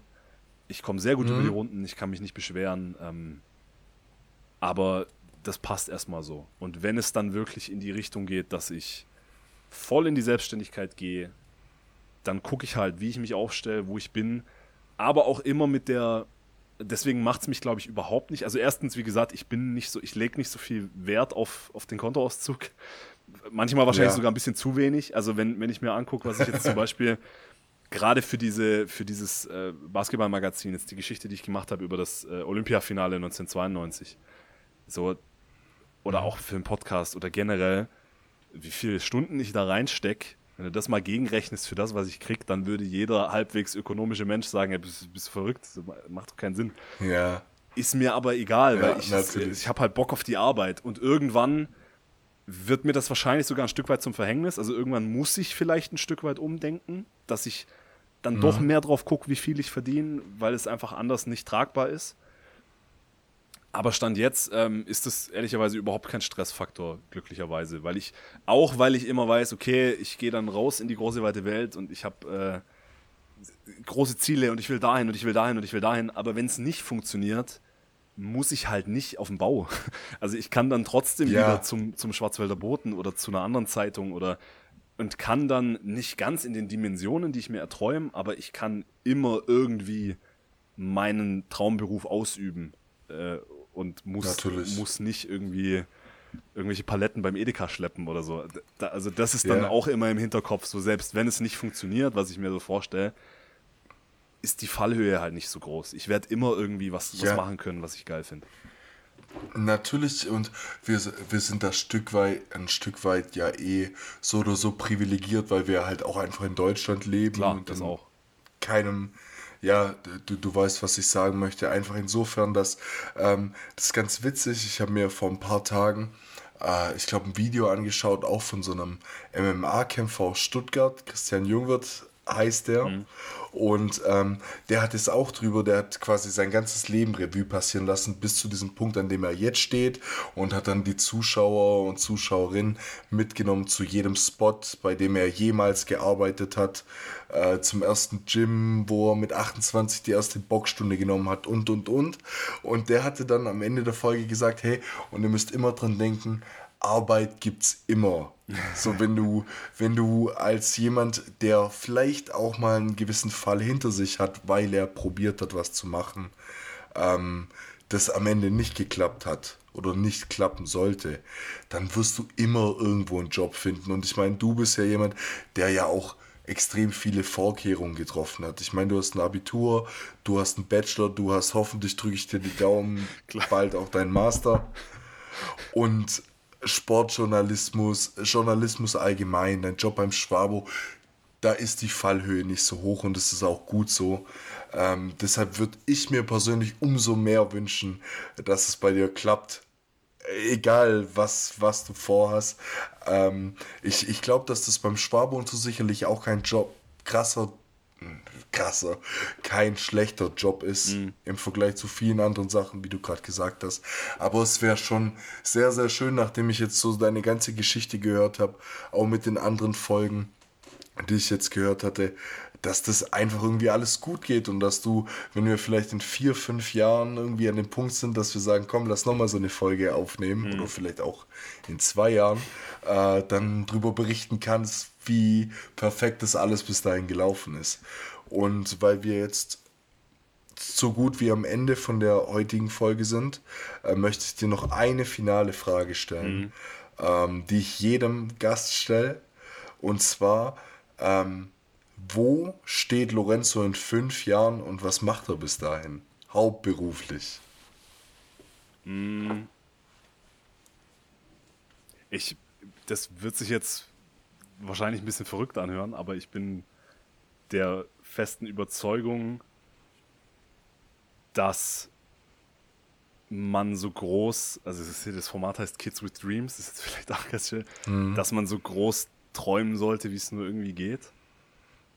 Ich komme sehr gut mhm. über die Runden, ich kann mich nicht beschweren. Ähm, aber das passt erstmal so. Und wenn es dann wirklich in die Richtung geht, dass ich voll in die Selbstständigkeit gehe, dann gucke ich halt, wie ich mich aufstelle, wo ich bin aber auch immer mit der, deswegen macht es mich, glaube ich, überhaupt nicht. Also erstens, wie gesagt, ich bin nicht so, ich lege nicht so viel Wert auf, auf den Kontoauszug. Manchmal wahrscheinlich ja. sogar ein bisschen zu wenig. Also wenn, wenn ich mir angucke, was ich jetzt zum Beispiel gerade für diese, für dieses äh, Basketballmagazin, jetzt die Geschichte, die ich gemacht habe über das äh, Olympiafinale 1992, so, oder auch für einen Podcast oder generell, wie viele Stunden ich da reinstecke, wenn du das mal gegenrechnest für das, was ich krieg, dann würde jeder halbwegs ökonomische Mensch sagen, ja, bist, bist verrückt, macht doch keinen Sinn. Ja. Ist mir aber egal, ja, weil ich, ich habe halt Bock auf die Arbeit. Und irgendwann wird mir das wahrscheinlich sogar ein Stück weit zum Verhängnis. Also irgendwann muss ich vielleicht ein Stück weit umdenken, dass ich dann mhm. doch mehr drauf gucke, wie viel ich verdiene, weil es einfach anders nicht tragbar ist. Aber Stand jetzt ähm, ist das ehrlicherweise überhaupt kein Stressfaktor, glücklicherweise. Weil ich, auch weil ich immer weiß, okay, ich gehe dann raus in die große weite Welt und ich habe äh, große Ziele und ich will dahin und ich will dahin und ich will dahin. Aber wenn es nicht funktioniert, muss ich halt nicht auf dem Bau. Also ich kann dann trotzdem ja. wieder zum, zum Schwarzwälder Boten oder zu einer anderen Zeitung oder und kann dann nicht ganz in den Dimensionen, die ich mir erträume, aber ich kann immer irgendwie meinen Traumberuf ausüben. Äh, und muss, muss nicht irgendwie irgendwelche Paletten beim Edeka schleppen oder so. Da, also das ist dann ja. auch immer im Hinterkopf, so selbst wenn es nicht funktioniert, was ich mir so vorstelle, ist die Fallhöhe halt nicht so groß. Ich werde immer irgendwie was, ja. was machen können, was ich geil finde. Natürlich, und wir, wir sind da Stück weit, ein Stück weit ja eh so oder so privilegiert, weil wir halt auch einfach in Deutschland leben Klar, und das auch. keinem ja, du, du weißt, was ich sagen möchte. Einfach insofern, dass ähm, das ist ganz witzig. Ich habe mir vor ein paar Tagen, äh, ich glaube, ein Video angeschaut, auch von so einem MMA-Kämpfer aus Stuttgart. Christian Jungwirth heißt der. Mhm. Und ähm, der hat es auch drüber, der hat quasi sein ganzes Leben Revue passieren lassen, bis zu diesem Punkt, an dem er jetzt steht und hat dann die Zuschauer und Zuschauerinnen mitgenommen zu jedem Spot, bei dem er jemals gearbeitet hat, äh, zum ersten Gym, wo er mit 28 die erste Boxstunde genommen hat und und und. Und der hatte dann am Ende der Folge gesagt, hey, und ihr müsst immer dran denken, Arbeit gibt's immer. So, wenn du, wenn du als jemand, der vielleicht auch mal einen gewissen Fall hinter sich hat, weil er probiert hat, was zu machen, ähm, das am Ende nicht geklappt hat oder nicht klappen sollte, dann wirst du immer irgendwo einen Job finden. Und ich meine, du bist ja jemand, der ja auch extrem viele Vorkehrungen getroffen hat. Ich meine, du hast ein Abitur, du hast einen Bachelor, du hast hoffentlich drücke ich dir die Daumen, bald auch deinen Master. Und Sportjournalismus, Journalismus allgemein, dein Job beim Schwabo, da ist die Fallhöhe nicht so hoch und das ist auch gut so. Ähm, deshalb würde ich mir persönlich umso mehr wünschen, dass es bei dir klappt. Egal, was, was du vorhast. Ähm, ich ich glaube, dass das beim Schwabo und so sicherlich auch kein Job, krasser krasser, kein schlechter Job ist mhm. im Vergleich zu vielen anderen Sachen, wie du gerade gesagt hast. Aber es wäre schon sehr, sehr schön, nachdem ich jetzt so deine ganze Geschichte gehört habe, auch mit den anderen Folgen, die ich jetzt gehört hatte, dass das einfach irgendwie alles gut geht und dass du, wenn wir vielleicht in vier, fünf Jahren irgendwie an dem Punkt sind, dass wir sagen, komm, lass nochmal so eine Folge aufnehmen mhm. oder vielleicht auch in zwei Jahren, äh, dann darüber berichten kannst, wie perfekt das alles bis dahin gelaufen ist. Und weil wir jetzt so gut wie am Ende von der heutigen Folge sind, äh, möchte ich dir noch eine finale Frage stellen, mhm. ähm, die ich jedem Gast stelle. Und zwar, ähm, wo steht Lorenzo in fünf Jahren und was macht er bis dahin? Hauptberuflich. Mhm. Ich, das wird sich jetzt wahrscheinlich ein bisschen verrückt anhören, aber ich bin der festen Überzeugung, dass man so groß, also das Format heißt Kids with Dreams, das ist jetzt vielleicht auch ganz schön, mhm. dass man so groß träumen sollte, wie es nur irgendwie geht.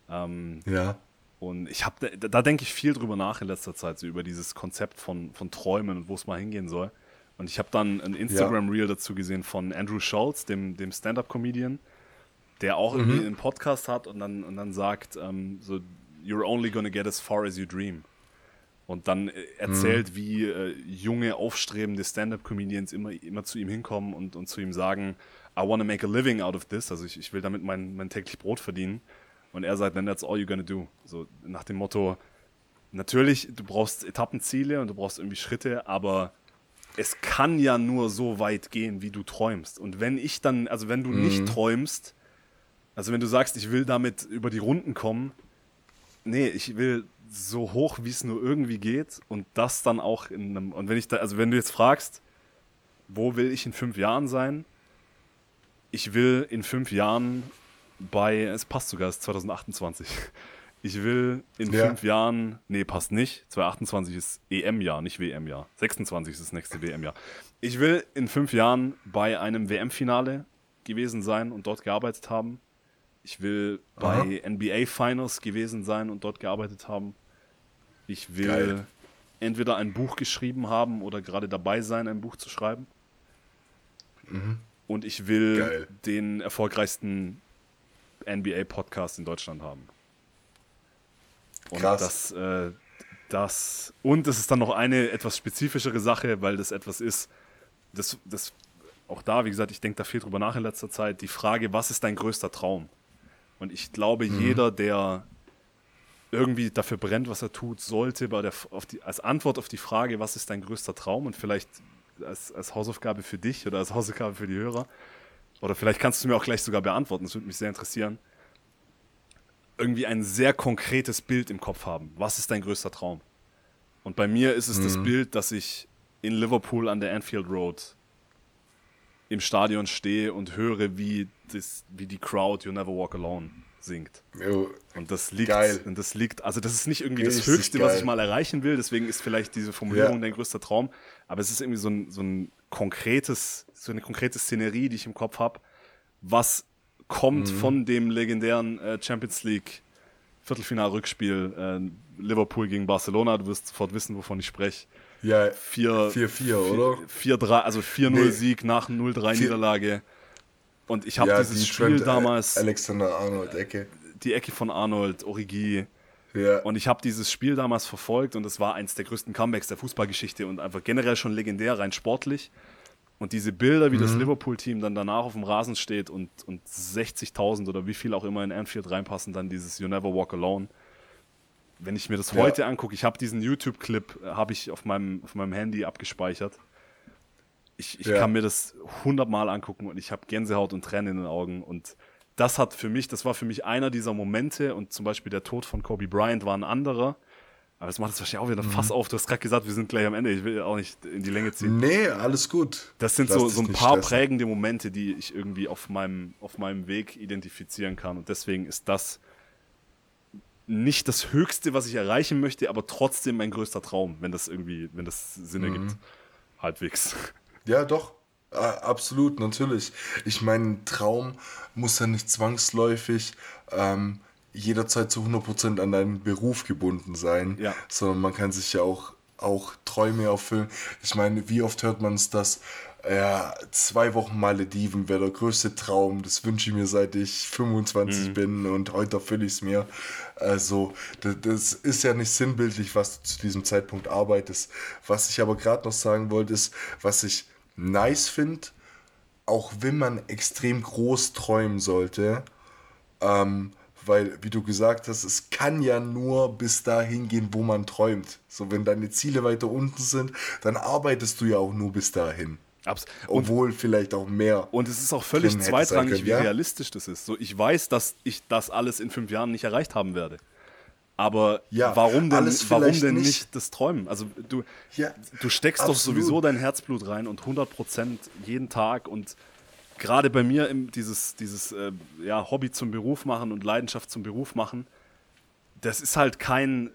Ähm, ja. Und ich habe, da, da denke ich viel drüber nach in letzter Zeit, so über dieses Konzept von, von Träumen und wo es mal hingehen soll. Und ich habe dann ein Instagram-Reel dazu gesehen von Andrew Schultz, dem, dem Stand-Up-Comedian, der auch irgendwie Mhm. einen Podcast hat und dann, und dann sagt, ähm, so, you're only gonna get as far as you dream. Und dann äh, erzählt, wie äh, junge, aufstrebende Stand-Up-Comedians immer, immer zu ihm hinkommen und, und zu ihm sagen, I want to make a living out of this. Also ich, ich will damit mein, mein täglich Brot verdienen. Und er sagt, then that's all you're gonna do. So nach dem Motto, natürlich, du brauchst Etappenziele und du brauchst irgendwie Schritte, aber es kann ja nur so weit gehen, wie du träumst. Und wenn ich dann, also wenn du nicht träumst, also wenn du sagst, ich will damit über die Runden kommen, nee, ich will so hoch, wie es nur irgendwie geht und das dann auch in einem, und wenn ich da, also wenn du jetzt fragst, wo will ich in fünf Jahren sein? Ich will in fünf Jahren bei, es passt sogar, es ist 2028. Ich will in Ja. fünf Jahren, nee, passt nicht. 2028 ist EM-Jahr, nicht WM-Jahr. 26 ist das nächste WM-Jahr. Ich will in fünf Jahren bei einem WM-Finale gewesen sein und dort gearbeitet haben. Ich will bei NBA-Finals gewesen sein und dort gearbeitet haben. Ich will Geil. entweder ein Buch geschrieben haben oder gerade dabei sein, ein Buch zu schreiben. Und ich will Mhm. Geil. den erfolgreichsten NBA-Podcast in Deutschland haben. Und Krass. das, äh, das und es ist dann noch eine etwas spezifischere Sache, weil das etwas ist, das, das auch da, wie gesagt, ich denke da viel drüber nach in letzter Zeit, die Frage, was ist dein größter Traum? Und ich glaube, Mhm. jeder, der irgendwie dafür brennt, was er tut, sollte bei der, die, als Antwort auf die Frage, was ist dein größter Traum und vielleicht als, als Hausaufgabe für dich oder als Hausaufgabe für die Hörer, oder vielleicht kannst du mir auch gleich sogar beantworten, das würde mich sehr interessieren, irgendwie ein sehr konkretes Bild im Kopf haben. Was ist dein größter Traum? Und bei mir ist es das Bild, dass ich in Liverpool an der Anfield Road im Stadion stehe und höre, wie, das, wie die Crowd You Never Walk Alone singt. Jo, Und das liegt, Geil. und das liegt, also das ist nicht irgendwie das Richtig Höchste, was geil. ich mal erreichen will, deswegen ist vielleicht diese Formulierung Ja. dein größter Traum, aber es ist irgendwie so ein, so ein konkretes, so eine konkrete Szenerie, die ich im Kopf habe, was kommt Mhm. von dem legendären äh, Champions League Viertelfinal-Rückspiel äh, Liverpool gegen Barcelona, du wirst sofort wissen, wovon ich spreche. Ja, 4 4-4, oder? 4-3, also 4-0 Nee. Sieg nach 0-3 Vier- Niederlage. Und ich habe ja, dieses die Spiel Trent, damals, Alexander Arnold Ecke. die Ecke von Arnold, Origi, Ja, und ich habe dieses Spiel damals verfolgt und es war eins der größten Comebacks der Fußballgeschichte und einfach generell schon legendär, rein sportlich. Und diese Bilder, wie das Liverpool-Team dann danach auf dem Rasen steht und, und 60.000 oder wie viel auch immer in Anfield reinpassen, dann dieses You Never Walk Alone. Wenn ich mir das Ja. heute angucke, ich habe diesen YouTube-Clip, äh, habe ich auf meinem, auf meinem Handy abgespeichert. Ich, ich Ja. kann mir das hundertmal angucken und ich habe Gänsehaut und Tränen in den Augen. Und das hat für mich, das war für mich einer dieser Momente und zum Beispiel der Tod von Kobe Bryant war ein anderer. Aber das macht es wahrscheinlich auch wieder Mhm. Fass auf. Du hast gerade gesagt, wir sind gleich am Ende. Ich will auch nicht in die Länge ziehen. nee, alles gut. Das sind Lass so, so ein paar stressen. prägende Momente, die ich irgendwie auf meinem, auf meinem Weg identifizieren kann. Und deswegen ist das nicht das Höchste, was ich erreichen möchte, aber trotzdem mein größter Traum, wenn das irgendwie, wenn das Sinn Mhm. ergibt. Halbwegs. Ja, doch. Ah, Absolut, natürlich. Ich meine, ein Traum muss ja nicht zwangsläufig ähm, jederzeit zu 100% an deinen Beruf gebunden sein, Ja. sondern man kann sich ja auch, auch Träume erfüllen. Ich meine, wie oft hört man es, dass ja, zwei Wochen Malediven wäre der größte Traum. Das wünsche ich mir, seit ich 25 bin und heute erfülle ich es mir. Also, das, das ist ja nicht sinnbildlich, was du zu diesem Zeitpunkt arbeitest. Was ich aber gerade noch sagen wollte, ist, was ich nice finde, auch wenn man extrem groß träumen sollte, ähm, weil, wie du gesagt hast, es kann ja nur bis dahin gehen, wo man träumt. So, wenn deine Ziele weiter unten sind, dann arbeitest du ja auch nur bis dahin. Abs Obwohl vielleicht auch mehr. und es ist auch völlig zweitrangig, können, wie ja. realistisch das ist. So, ich weiß, dass ich das alles in fünf Jahren nicht erreicht haben werde. Aber Ja, warum denn, warum denn nicht. nicht. das Träumen? Also du, Ja, du steckst doch absolut. sowieso dein Herzblut rein und 100% jeden Tag und gerade bei mir dieses, dieses äh, ja, Hobby zum Beruf machen und Leidenschaft zum Beruf machen, das ist halt kein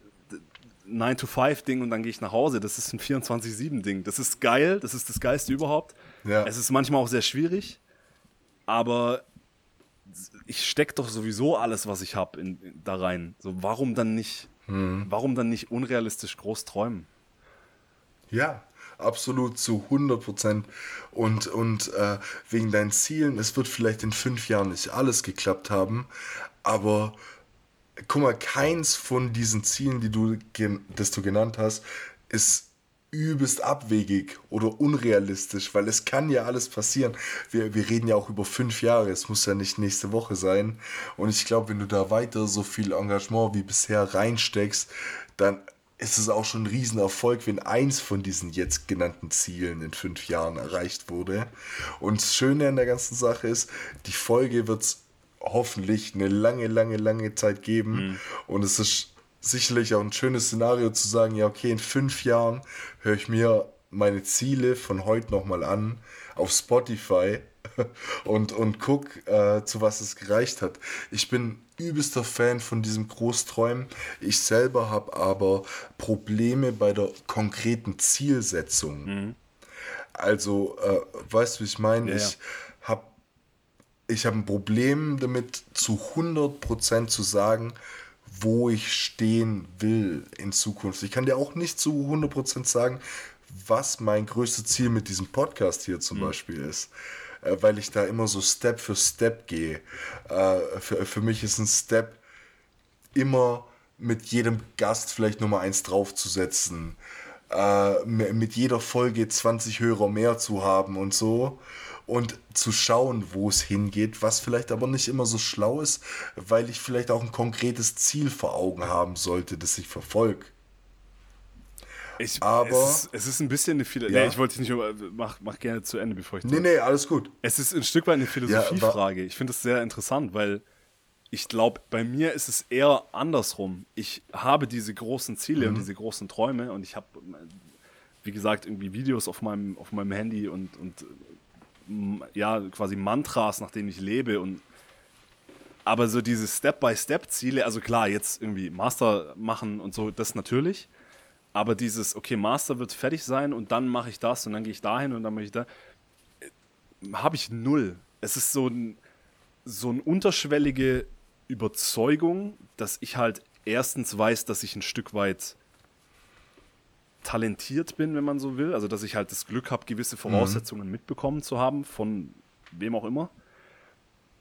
9-to-5-Ding und dann gehe ich nach Hause. Das ist ein 24-7-Ding. Das ist geil, das ist das Geilste überhaupt. Ja. Es ist manchmal auch sehr schwierig, aber ich stecke doch sowieso alles, was ich habe, da rein. So, warum dann nicht, hm. warum dann nicht unrealistisch groß träumen? Ja, absolut zu 100 Prozent. Und, und äh, wegen deinen Zielen, es wird vielleicht in fünf Jahren nicht alles geklappt haben, aber guck mal, keins von diesen Zielen, die du, das du genannt hast, ist übelst abwegig oder unrealistisch, weil es kann ja alles passieren. Wir, wir reden ja auch über fünf Jahre, es muss ja nicht nächste Woche sein. Und ich glaube, wenn du da weiter so viel Engagement wie bisher reinsteckst, dann ist es auch schon ein Riesenerfolg, wenn eins von diesen jetzt genannten Zielen in fünf Jahren erreicht wurde. Und das Schöne an der ganzen Sache ist, die Folge wird hoffentlich eine lange, lange, lange Zeit geben. Mhm. Und es ist sicherlich auch ein schönes Szenario zu sagen, ja, okay, in fünf Jahren höre ich mir meine Ziele von heute nochmal an auf Spotify und, und guck, äh, zu was es gereicht hat. Ich bin übelster Fan von diesem Großträumen. Ich selber habe aber Probleme bei der konkreten Zielsetzung. Mhm. Also, äh, weißt du, wie ich meine? Ja, ich ich hab ein Problem damit, zu 100% zu sagen, wo ich stehen will in Zukunft. Ich kann dir auch nicht zu 100% sagen, was mein größtes Ziel mit diesem Podcast hier zum mhm. Beispiel ist. Äh, weil ich da immer so Step für Step gehe. Äh, für, für mich ist ein Step immer mit jedem Gast vielleicht Nummer eins draufzusetzen. Äh, mit jeder Folge 20 Hörer mehr zu haben und so und zu schauen, wo es hingeht, was vielleicht aber nicht immer so schlau ist, weil ich vielleicht auch ein konkretes Ziel vor Augen haben sollte, das ich verfolge. Ich, aber es ist, es ist, ein bisschen eine Philosophie. Ja. Nee, ich wollte nicht mach, mach gerne zu Ende, bevor ich. Nee, nee, alles gut. Es ist ein Stück weit eine Philosophiefrage. Ja, ich finde es sehr interessant, weil ich glaube, bei mir ist es eher andersrum. Ich habe diese großen Ziele mhm. und diese großen Träume und ich habe, wie gesagt, irgendwie Videos auf meinem, auf meinem Handy und, und ja, quasi Mantras, nach denen ich lebe und aber so diese Step-by-Step-Ziele, also klar, jetzt irgendwie Master machen und so, das natürlich. Aber dieses, okay, Master wird fertig sein und dann mache ich das und dann gehe ich dahin und dann mache ich da, äh, habe ich null. Es ist so, ein, so eine unterschwellige Überzeugung, dass ich halt erstens weiß, dass ich ein Stück weit talentiert bin, wenn man so will. Also, dass ich halt das Glück habe, gewisse Voraussetzungen mhm. mitbekommen zu haben, von wem auch immer.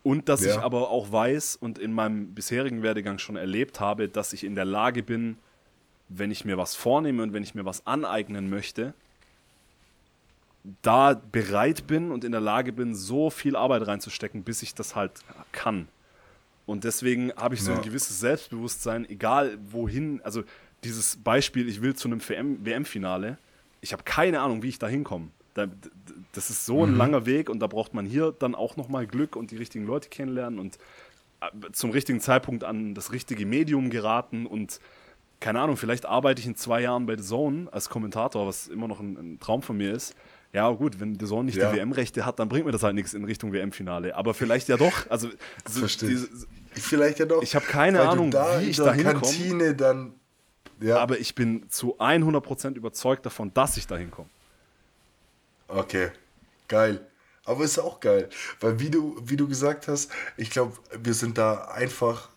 Und dass ja. ich aber auch weiß und in meinem bisherigen Werdegang schon erlebt habe, dass ich in der Lage bin, wenn ich mir was vornehme und wenn ich mir was aneignen möchte, da bereit bin und in der Lage bin, so viel Arbeit reinzustecken, bis ich das halt kann. Und deswegen habe ich so ja. ein gewisses Selbstbewusstsein, egal wohin, also dieses Beispiel, ich will zu einem WM-Finale, ich habe keine Ahnung, wie ich da hinkomme. das ist so ein mhm. langer Weg und da braucht man hier dann auch nochmal Glück und die richtigen Leute kennenlernen und äh, zum richtigen Zeitpunkt an das richtige Medium geraten und keine Ahnung, vielleicht arbeite ich in zwei Jahren bei The Zone als Kommentator, was immer noch ein, ein Traum von mir ist. Ja, gut, wenn The Zone nicht ja. die WM-Rechte hat, dann bringt mir das halt nichts in Richtung WM-Finale. Aber vielleicht ja doch. Also, so. Diese, vielleicht ja doch. Ich habe keine Ahnung, da wie ich da hinkomme. Kantine dann ja. Aber ich bin zu 100% überzeugt davon, dass ich da hinkomme. Okay, geil. Aber ist auch geil, weil wie du, wie du gesagt hast, ich glaube, wir sind da einfach,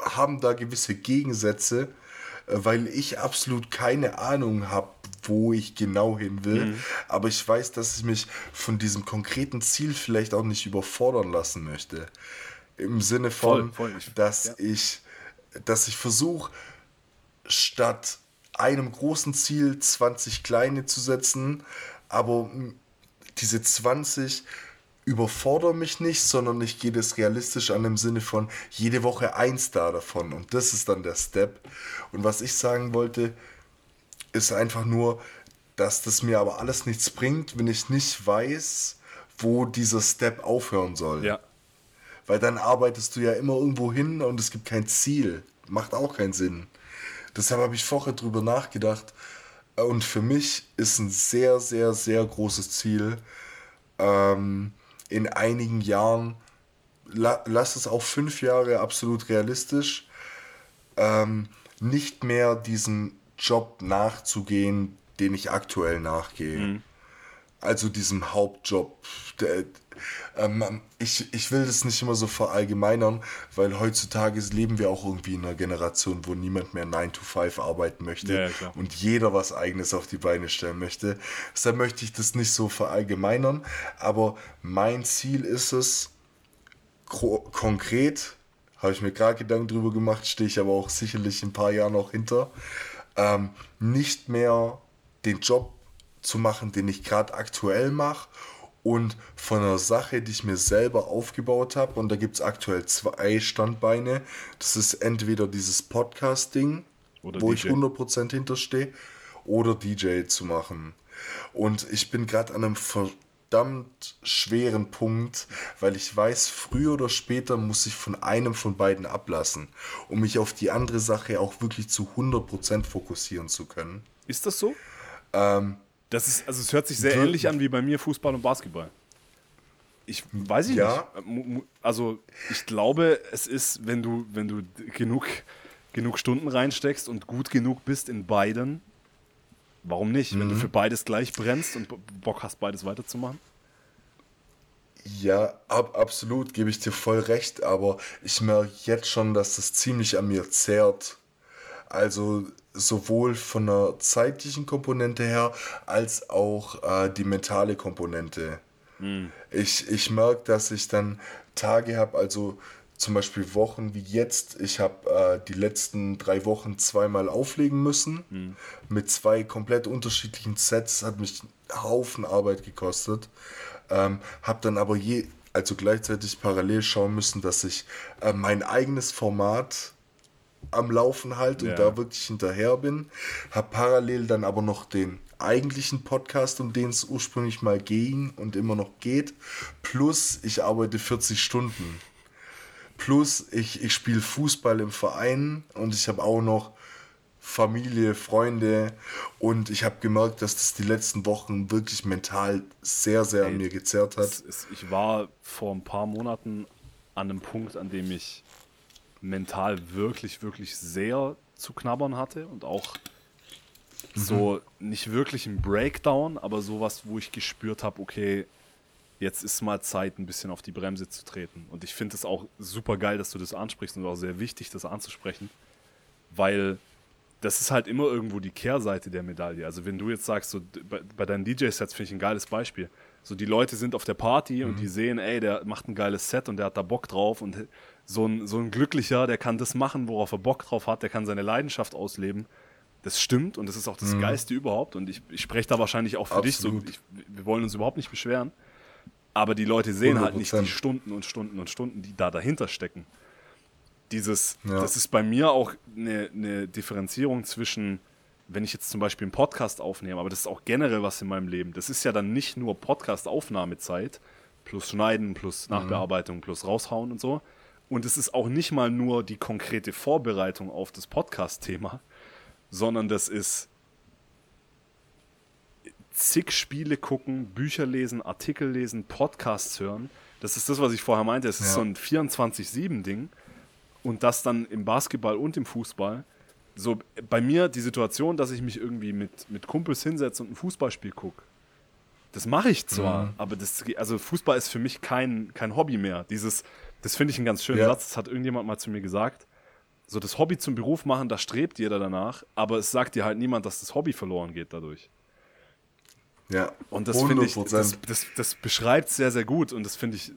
haben da gewisse Gegensätze, äh, weil ich absolut keine Ahnung habe, wo ich genau hin will. Mhm. Aber ich weiß, dass ich mich von diesem konkreten Ziel vielleicht auch nicht überfordern lassen möchte. Im Sinne von, voll, voll. dass ja. ich, dass ich versuche, statt einem großen Ziel 20 kleine zu setzen, aber diese 20 überfordern mich nicht, sondern ich gehe das realistisch an im Sinne von jede Woche eins da davon und das ist dann der Step. Und was ich sagen wollte, ist einfach nur, dass das mir aber alles nichts bringt, wenn ich nicht weiß, wo dieser Step aufhören soll. Ja. Weil dann arbeitest du ja immer irgendwo hin und es gibt kein Ziel. Macht auch keinen Sinn. Deshalb habe ich vorher drüber nachgedacht. Und für mich ist ein sehr, sehr, sehr großes Ziel, ähm, in einigen Jahren, la, lass es auch fünf Jahre absolut realistisch, ähm, nicht mehr diesen Job nachzugehen, den ich aktuell nachgehe. Mhm. Also diesem Hauptjob. Der, ähm, ich, ich will das nicht immer so verallgemeinern, weil heutzutage leben wir auch irgendwie in einer Generation, wo niemand mehr 9 to 5 arbeiten möchte Ja, und jeder was eigenes auf die Beine stellen möchte. Deshalb möchte ich das nicht so verallgemeinern, aber mein Ziel ist es, ko konkret, habe ich mir gerade Gedanken drüber gemacht, stehe ich aber auch sicherlich in ein paar Jahren noch hinter, ähm, nicht mehr den Job zu machen, den ich gerade aktuell mache und von einer Sache, die ich mir selber aufgebaut habe, und da gibt es aktuell zwei Standbeine, das ist entweder dieses Podcast-Ding, wo DJ. ich 100% hinterstehe, oder DJ zu machen. Und ich bin gerade an einem verdammt schweren Punkt, weil ich weiß, früher oder später muss ich von einem von beiden ablassen, um mich auf die andere Sache auch wirklich zu 100% fokussieren zu können. Ist das so? Ähm, Das ist, also es hört sich sehr ähnlich an wie bei mir Fußball und Basketball. Ich weiß ich Ja. nicht. Also ich glaube, es ist, wenn du, wenn du genug, genug Stunden reinsteckst und gut genug bist in beiden, warum nicht? Wenn du für beides gleich brennst und Bo- Bock hast, beides weiterzumachen. Ja, ab, absolut, gebe ich dir voll recht, aber ich merke jetzt schon, dass das ziemlich an mir zehrt. Also sowohl von der zeitlichen Komponente her, als auch äh, die mentale Komponente. Ich, ich merke, dass ich dann Tage habe, also zum Beispiel Wochen wie jetzt. Ich habe äh, die letzten drei Wochen zweimal auflegen müssen. Mit zwei komplett unterschiedlichen Sets. Hat mich einen Haufen Arbeit gekostet. Ähm, habe dann aber je, also gleichzeitig parallel schauen müssen, dass ich äh, mein eigenes Format am Laufen halte und Ja. da wirklich hinterher bin. Habe parallel dann aber noch den eigentlichen Podcast, um den es ursprünglich mal ging und immer noch geht. Plus ich arbeite 40 Stunden. Plus ich, ich spiele Fußball im Verein und ich habe auch noch Familie, Freunde und ich habe gemerkt, dass das die letzten Wochen wirklich mental sehr, sehr an mir gezerrt hat. Es ich war vor ein paar Monaten an einem Punkt, an dem ich mental wirklich, wirklich sehr zu knabbern hatte und auch so nicht wirklich ein Breakdown, aber sowas, wo ich gespürt habe, okay, jetzt ist mal Zeit, ein bisschen auf die Bremse zu treten. Und ich finde es auch super geil, dass du das ansprichst und auch sehr wichtig, das anzusprechen, weil das ist halt immer irgendwo die Kehrseite der Medaille. Also wenn du jetzt sagst, so bei, bei deinen DJ-Sets finde ich ein geiles Beispiel. So die Leute sind auf der Party und die sehen, ey, der macht ein geiles Set und der hat da Bock drauf und so ein, so ein Glücklicher, der kann das machen, worauf er Bock drauf hat, der kann seine Leidenschaft ausleben. Das stimmt und das ist auch das Geiste überhaupt und ich, ich spreche da wahrscheinlich auch für dich so. Absolut. Ich, wir wollen uns überhaupt nicht beschweren. Aber die Leute sehen halt nicht die 100%. Stunden und Stunden und Stunden, die da dahinter stecken. Dieses, Ja. das ist bei mir auch eine, eine Differenzierung zwischen, wenn ich jetzt zum Beispiel einen Podcast aufnehme, aber das ist auch generell was in meinem Leben. Das ist ja dann nicht nur Podcast-Aufnahmezeit, plus Schneiden, plus Nachbearbeitung, plus raushauen und so. Und es ist auch nicht mal nur die konkrete Vorbereitung auf das Podcast-Thema, sondern das ist zig Spiele gucken, Bücher lesen, Artikel lesen, Podcasts hören. Das ist das, was ich vorher meinte. Es ist Ja. so ein 24-7-Ding. Und das dann im Basketball und im Fußball. So bei mir die Situation, dass ich mich irgendwie mit, mit Kumpels hinsetze und ein Fußballspiel gucke. Das mache ich zwar, aber das, also Fußball ist für mich kein, kein Hobby mehr. Dieses, das finde ich einen ganz schönen Ja. Satz, das hat irgendjemand mal zu mir gesagt. So das Hobby zum Beruf machen, da strebt jeder danach, aber es sagt dir halt niemand, dass das Hobby verloren geht dadurch. Ja, Und das finde ich, 100%. das, das, das beschreibt sehr, sehr gut und das finde ich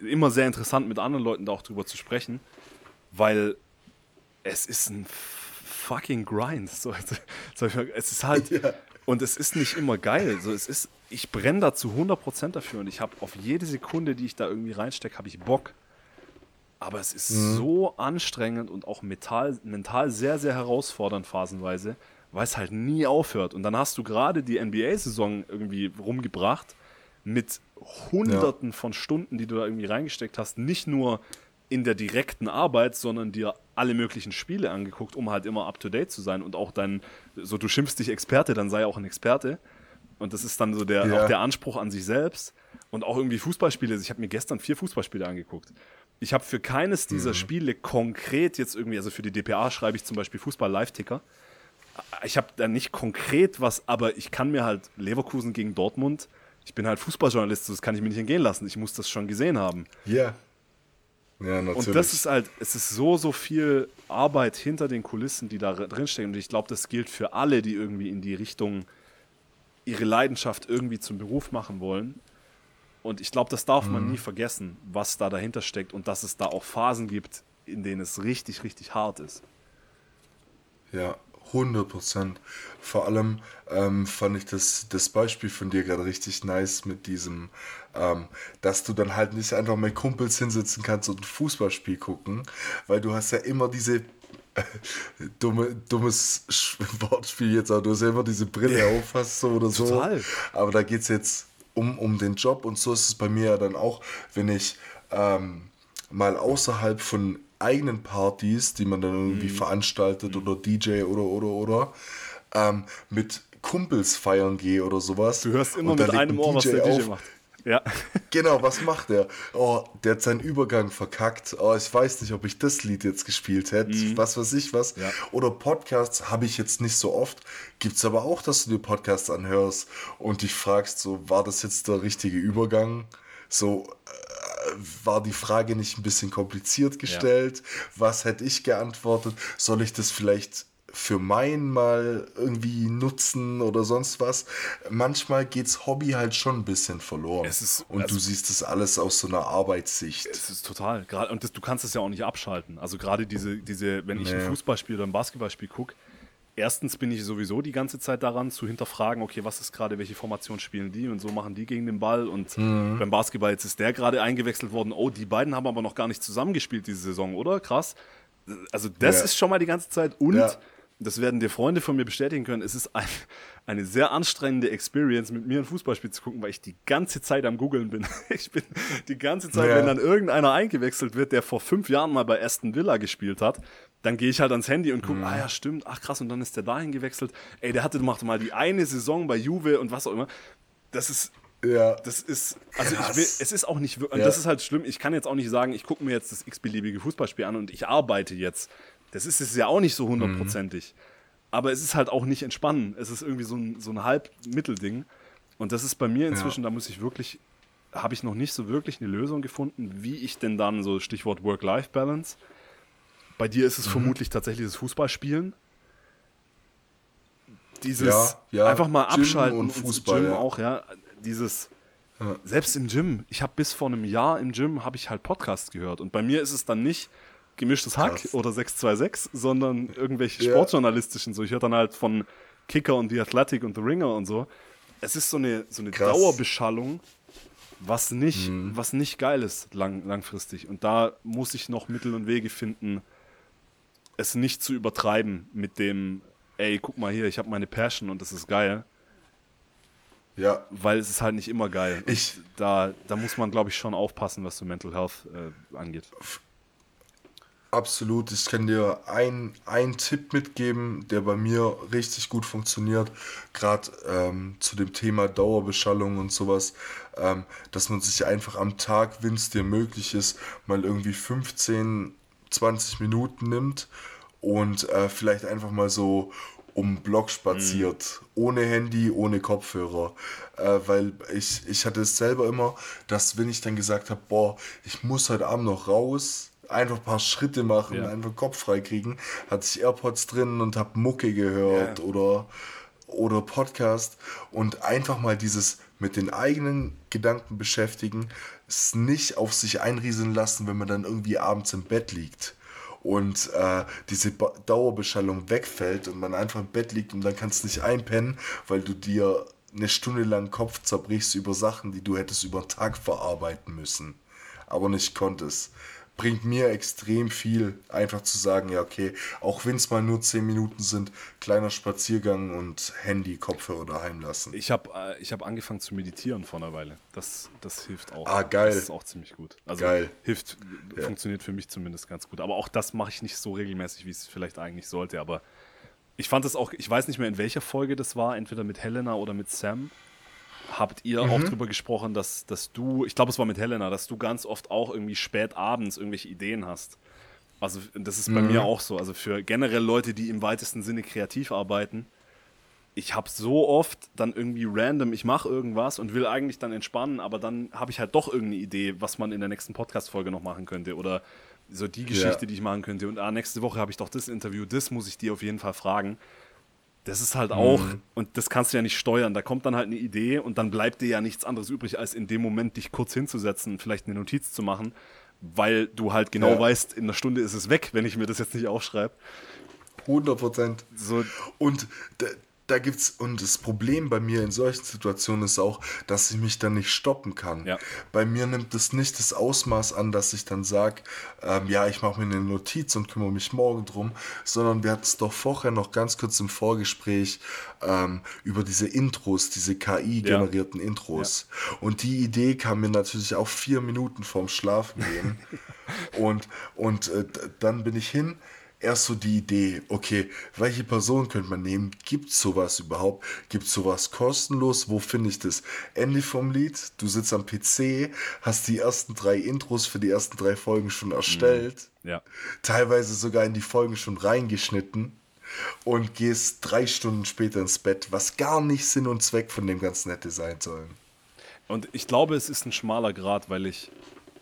immer sehr interessant, mit anderen Leuten da auch drüber zu sprechen, weil es ist ein fucking Grind. So, so, es ist halt, Ja. und es ist nicht immer geil. So, es ist, ich brenne da zu 100% dafür und ich habe auf jede Sekunde, die ich da irgendwie reinstecke, habe ich Bock. Aber es ist so anstrengend und auch mental, mental sehr, sehr herausfordernd phasenweise, weil es halt nie aufhört. Und dann hast du gerade die NBA-Saison irgendwie rumgebracht mit Hunderten von Stunden, die du da irgendwie reingesteckt hast. Nicht nur in der direkten Arbeit, sondern dir alle möglichen Spiele angeguckt, um halt immer up-to-date zu sein und auch dann, so du schimpfst dich Experte, dann sei auch ein Experte. Und das ist dann so der, Ja. auch der Anspruch an sich selbst. Und auch irgendwie Fußballspiele. Ich habe mir gestern vier Fußballspiele angeguckt. Ich habe für keines dieser Spiele konkret jetzt irgendwie, also für die DPA schreibe ich zum Beispiel Fußball-Live-Ticker. Ich habe da nicht konkret was, aber ich kann mir halt Leverkusen gegen Dortmund Ich bin halt Fußballjournalist, das kann ich mir nicht entgehen lassen. Ich muss das schon gesehen haben. Ja. Ja, natürlich. Und das ist halt, es ist so, so viel Arbeit hinter den Kulissen, die da drinstecken. Und ich glaube, das gilt für alle, die irgendwie in die Richtung ihre Leidenschaft irgendwie zum Beruf machen wollen. Und ich glaube, das darf man nie vergessen, was da dahinter steckt und dass es da auch Phasen gibt, in denen es richtig, richtig hart ist. Ja, 100 Prozent. Vor allem ähm, fand ich das, das Beispiel von dir gerade richtig nice mit diesem, ähm, dass du dann halt nicht einfach mit Kumpels hinsitzen kannst und ein Fußballspiel gucken, weil du hast ja immer diese dumme, dummes Wortspiel jetzt, aber du hast ja immer diese Brille auf, hast so oder so. Total. Aber da geht es jetzt um, um den Job und so ist es bei mir ja dann auch, wenn ich ähm, mal außerhalb von eigenen Partys, die man dann irgendwie Mhm. veranstaltet oder DJ oder oder oder ähm, mit Kumpels feiern gehe oder sowas. Du hörst immer mit einem ein Ohr, was DJ der DJ auf. macht. Ja. Genau, was macht der? Oh, der hat seinen Übergang verkackt. Oh, ich weiß nicht, ob ich das Lied jetzt gespielt hätte. Was weiß ich was. Mhm. Ja. Oder Podcasts habe ich jetzt nicht so oft. Gibt es aber auch, dass du dir Podcasts anhörst und dich fragst, so, war das jetzt der richtige Übergang? So, äh, war die Frage nicht ein bisschen kompliziert gestellt? Was hätte ich geantwortet? Soll ich das vielleicht für mein mal irgendwie nutzen oder sonst was? Manchmal geht's Hobby halt schon ein bisschen verloren. Ist- und du also- siehst das alles aus so einer Arbeitssicht. Es ist total. Und das, du kannst es ja auch nicht abschalten. Also gerade diese, diese, wenn ich ein Nee. Fußballspiel oder ein Basketballspiel gucke, erstens bin ich sowieso die ganze Zeit daran zu hinterfragen, okay, was ist gerade, welche Formation spielen die und so machen die gegen den Ball und Mhm. beim Basketball jetzt ist der gerade eingewechselt worden. Oh, die beiden haben aber noch gar nicht zusammengespielt diese Saison, oder? Krass. Also das Ja. ist schon mal die ganze Zeit und Ja. das werden dir Freunde von mir bestätigen können, es ist ein, eine sehr anstrengende Experience, mit mir ein Fußballspiel zu gucken, weil ich die ganze Zeit am Googeln bin. Ich bin die ganze Zeit, Ja. wenn dann irgendeiner eingewechselt wird, der vor fünf Jahren mal bei Aston Villa gespielt hat, dann gehe ich halt ans Handy und gucke, ah ja, stimmt, ach krass, und dann ist der dahin gewechselt. Ey, der hatte macht mal die eine Saison bei Juve und was auch immer. Das ist, Ja. das ist, also ich will, es ist auch nicht, und Ja. das ist halt schlimm. Ich kann jetzt auch nicht sagen, ich gucke mir jetzt das x-beliebige Fußballspiel an und ich arbeite jetzt. Das ist es ja auch nicht so hundertprozentig. Aber es ist halt auch nicht entspannen. Es ist irgendwie so ein, so ein Halb-Mittelding. Und das ist bei mir inzwischen, da muss ich wirklich, habe ich noch nicht so wirklich eine Lösung gefunden, wie ich denn dann, so Stichwort Work-Life-Balance. Bei dir Mhm. ist es vermutlich tatsächlich das Fußballspielen. Dieses Ja, ja. einfach mal Gym abschalten und Fußball, Gym ja. auch, ja. Dieses, selbst im Gym, ich habe bis vor einem Jahr im Gym, habe ich halt Podcasts gehört. Und bei mir ist es dann nicht gemischtes Hack Krass. oder 626, sondern irgendwelche sportjournalistischen. So, ich höre dann halt von Kicker und The Athletic und The Ringer und so. Es ist so eine, so eine Krass. Dauerbeschallung, was nicht, Mhm. was nicht geil ist lang, langfristig. Und da muss ich noch Mittel und Wege finden, es nicht zu übertreiben mit dem, ey, guck mal hier, ich habe meine Passion und das ist geil. Ja. Weil es ist halt nicht immer geil. Und Ich- da, da muss man, glaube ich, schon aufpassen, was so Mental Health äh, angeht. Absolut. Ich kann dir ein- einen Tipp mitgeben, der bei mir richtig gut funktioniert, gerade ähm, zu dem Thema Dauerbeschallung und sowas, ähm, dass man sich einfach am Tag, wenn es dir möglich ist, mal irgendwie 15, 20 Minuten nimmt und äh, vielleicht einfach mal so um Block spaziert, ohne Handy, ohne Kopfhörer, äh, weil ich, ich hatte es selber immer, dass wenn ich dann gesagt habe, boah, ich muss heute Abend noch raus, einfach ein paar Schritte machen, Ja. einfach Kopf frei kriegen, hatte ich AirPods drin und habe Mucke gehört Ja. oder oder Podcast und einfach mal dieses mit den eigenen Gedanken beschäftigen, es nicht auf sich einrieseln lassen, wenn man dann irgendwie abends im Bett liegt und äh, diese ba Dauerbeschallung wegfällt und man einfach im Bett liegt und dann kannst du nicht einpennen, weil du dir eine Stunde lang Kopf zerbrichst über Sachen, die du hättest über den Tag verarbeiten müssen, aber nicht konntest. Bringt mir extrem viel, einfach zu sagen, ja, okay, auch wenn es mal nur 10 Minuten sind, kleiner Spaziergang und Handy, Kopfhörer daheim lassen. Ich habe äh, ich hab angefangen zu meditieren vor einer Weile. Das, das hilft auch. Ah, geil. Das ist auch ziemlich gut. Also Geil. hilft, funktioniert für mich zumindest ganz gut. Aber auch das mache ich nicht so regelmäßig, wie es vielleicht eigentlich sollte. Aber ich fand das auch, ich weiß nicht mehr, in welcher Folge das war, entweder mit Helena oder mit Sam. Habt ihr auch drüber gesprochen, dass, dass du, ich glaube, es war mit Helena, dass du ganz oft auch irgendwie spät abends irgendwelche Ideen hast. Also das ist bei mir auch so. Also für generell Leute, die im weitesten Sinne kreativ arbeiten, ich habe so oft dann irgendwie random, ich mache irgendwas und will eigentlich dann entspannen, aber dann habe ich halt doch irgendeine Idee, was man in der nächsten Podcast-Folge noch machen könnte oder so die Geschichte, ja. die ich machen könnte. Und ah, nächste Woche habe ich doch das Interview, das muss ich dir auf jeden Fall fragen. Das ist halt auch, mhm. und das kannst du ja nicht steuern. Da kommt dann halt eine Idee und dann bleibt dir ja nichts anderes übrig, als in dem Moment dich kurz hinzusetzen, vielleicht eine Notiz zu machen, weil du halt genau ja. weißt, in einer Stunde ist es weg, wenn ich mir das jetzt nicht aufschreibe. 100 Prozent. So. Und da gibt's und das Problem bei mir in solchen Situationen ist auch, dass ich mich dann nicht stoppen kann. Ja. Bei mir nimmt es nicht das Ausmaß an, dass ich dann sage, ähm, ja, ich mache mir eine Notiz und kümmere mich morgen drum, sondern wir hatten es doch vorher noch ganz kurz im Vorgespräch ähm, über diese Intros, diese KI-generierten ja. Intros. Ja. Und die Idee kam mir natürlich auch vier Minuten vorm Schlafen gehen. und und äh, dann bin ich hin erst so die Idee, okay, welche Person könnte man nehmen? Gibt es sowas überhaupt? Gibt es sowas kostenlos? Wo finde ich das? Ende vom Lied, du sitzt am PC, hast die ersten drei Intros für die ersten drei Folgen schon erstellt. Mhm. Ja. Teilweise sogar in die Folgen schon reingeschnitten und gehst drei Stunden später ins Bett, was gar nicht Sinn und Zweck von dem ganzen hätte sein sollen. Und ich glaube, es ist ein schmaler Grad, weil ich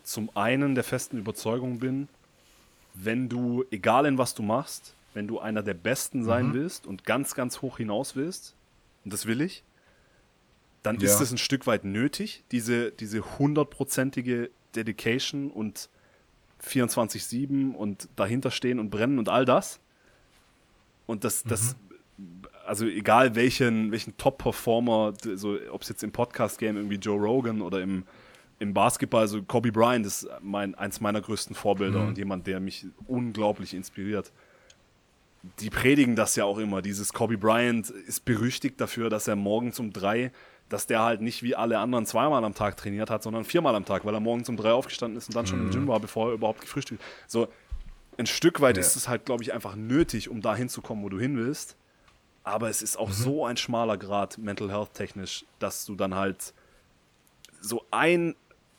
zum einen der festen Überzeugung bin, wenn du, egal in was du machst, wenn du einer der Besten sein mhm. willst und ganz, ganz hoch hinaus willst, und das will ich, dann ja. ist es ein Stück weit nötig, diese, diese hundertprozentige Dedication und 24-7 und dahinter stehen und brennen und all das. Und das, mhm. das also egal welchen, welchen Top-Performer, so, ob es jetzt im Podcast-Game irgendwie Joe Rogan oder im, im Basketball, also Kobe Bryant ist mein, eins meiner größten Vorbilder mhm. und jemand, der mich unglaublich inspiriert. Die predigen das ja auch immer. Dieses Kobe Bryant ist berüchtigt dafür, dass er morgens um drei, dass der halt nicht wie alle anderen zweimal am Tag trainiert hat, sondern viermal am Tag, weil er morgens um drei aufgestanden ist und dann schon mhm. im Gym war, bevor er überhaupt gefrühstückt. So ein Stück weit ja. ist es halt, glaube ich, einfach nötig, um da hinzukommen, wo du hin willst. Aber es ist auch mhm. so ein schmaler Grad mental health technisch, dass du dann halt so ein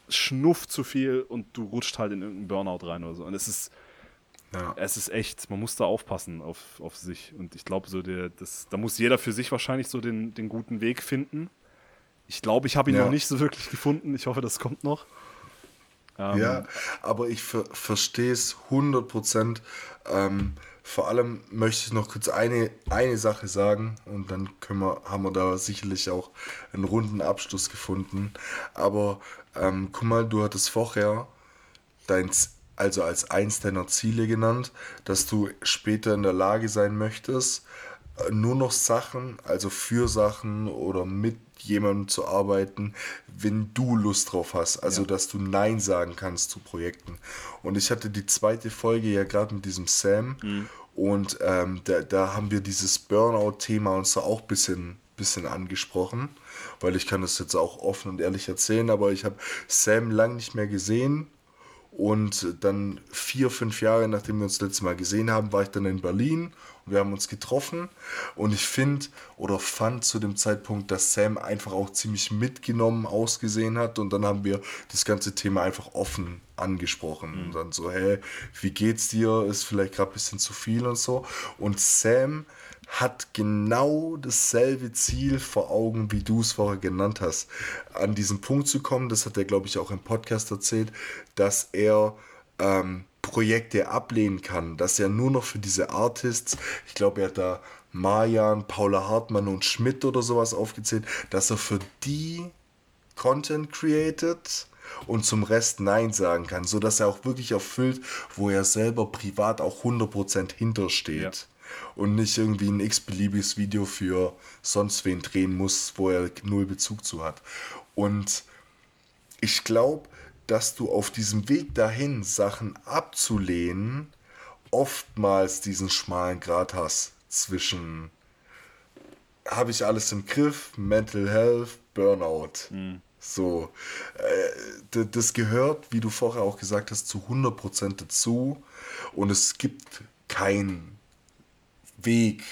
Schnuff zu viel und du rutscht halt in irgendeinen Burnout rein oder so. Und es ist, ja. es ist echt, man muss da aufpassen auf, auf sich. Und ich glaube, so der, das, da muss jeder für sich wahrscheinlich so den, den guten Weg finden. Ich glaube, ich habe ihn ja. noch nicht so wirklich gefunden. Ich hoffe, das kommt noch. Ähm, ja, aber ich ver verstehe es 100 Prozent. Ähm, vor allem möchte ich noch kurz eine, eine Sache sagen und dann wir, haben wir da sicherlich auch einen runden Abschluss gefunden. Aber ähm, guck mal, du hattest vorher dein, also als eins deiner Ziele genannt, dass du später in der Lage sein möchtest, äh, nur noch Sachen, also für Sachen oder mit jemandem zu arbeiten, wenn du Lust drauf hast. Also, ja. dass du Nein sagen kannst zu Projekten. Und ich hatte die zweite Folge ja gerade mit diesem Sam. Mhm. Und ähm, da, da haben wir dieses Burnout-Thema uns da auch ein bisschen, bisschen angesprochen. Weil ich kann das jetzt auch offen und ehrlich erzählen, aber ich habe Sam lang nicht mehr gesehen. Und dann vier, fünf Jahre nachdem wir uns das letzte Mal gesehen haben, war ich dann in Berlin wir haben uns getroffen und ich finde oder fand zu dem Zeitpunkt, dass Sam einfach auch ziemlich mitgenommen ausgesehen hat und dann haben wir das ganze Thema einfach offen angesprochen mhm. und dann so, hey, wie geht's dir? Ist vielleicht gerade ein bisschen zu viel und so. Und Sam hat genau dasselbe Ziel vor Augen, wie du es vorher genannt hast. An diesen Punkt zu kommen, das hat er, glaube ich, auch im Podcast erzählt, dass er ähm, Projekte ablehnen kann, dass er nur noch für diese Artists, ich glaube, er hat da Marjan, Paula Hartmann und Schmidt oder sowas aufgezählt, dass er für die Content created und zum Rest Nein sagen kann, so dass er auch wirklich erfüllt, wo er selber privat auch 100% hintersteht. Ja. Und nicht irgendwie ein x-beliebiges Video für sonst wen drehen muss, wo er null Bezug zu hat. Und ich glaube, dass du auf diesem Weg dahin, Sachen abzulehnen, oftmals diesen schmalen Grat hast zwischen habe ich alles im Griff, Mental Health, Burnout. Mhm. So, äh, das gehört, wie du vorher auch gesagt hast, zu 100% dazu und es gibt keinen Weg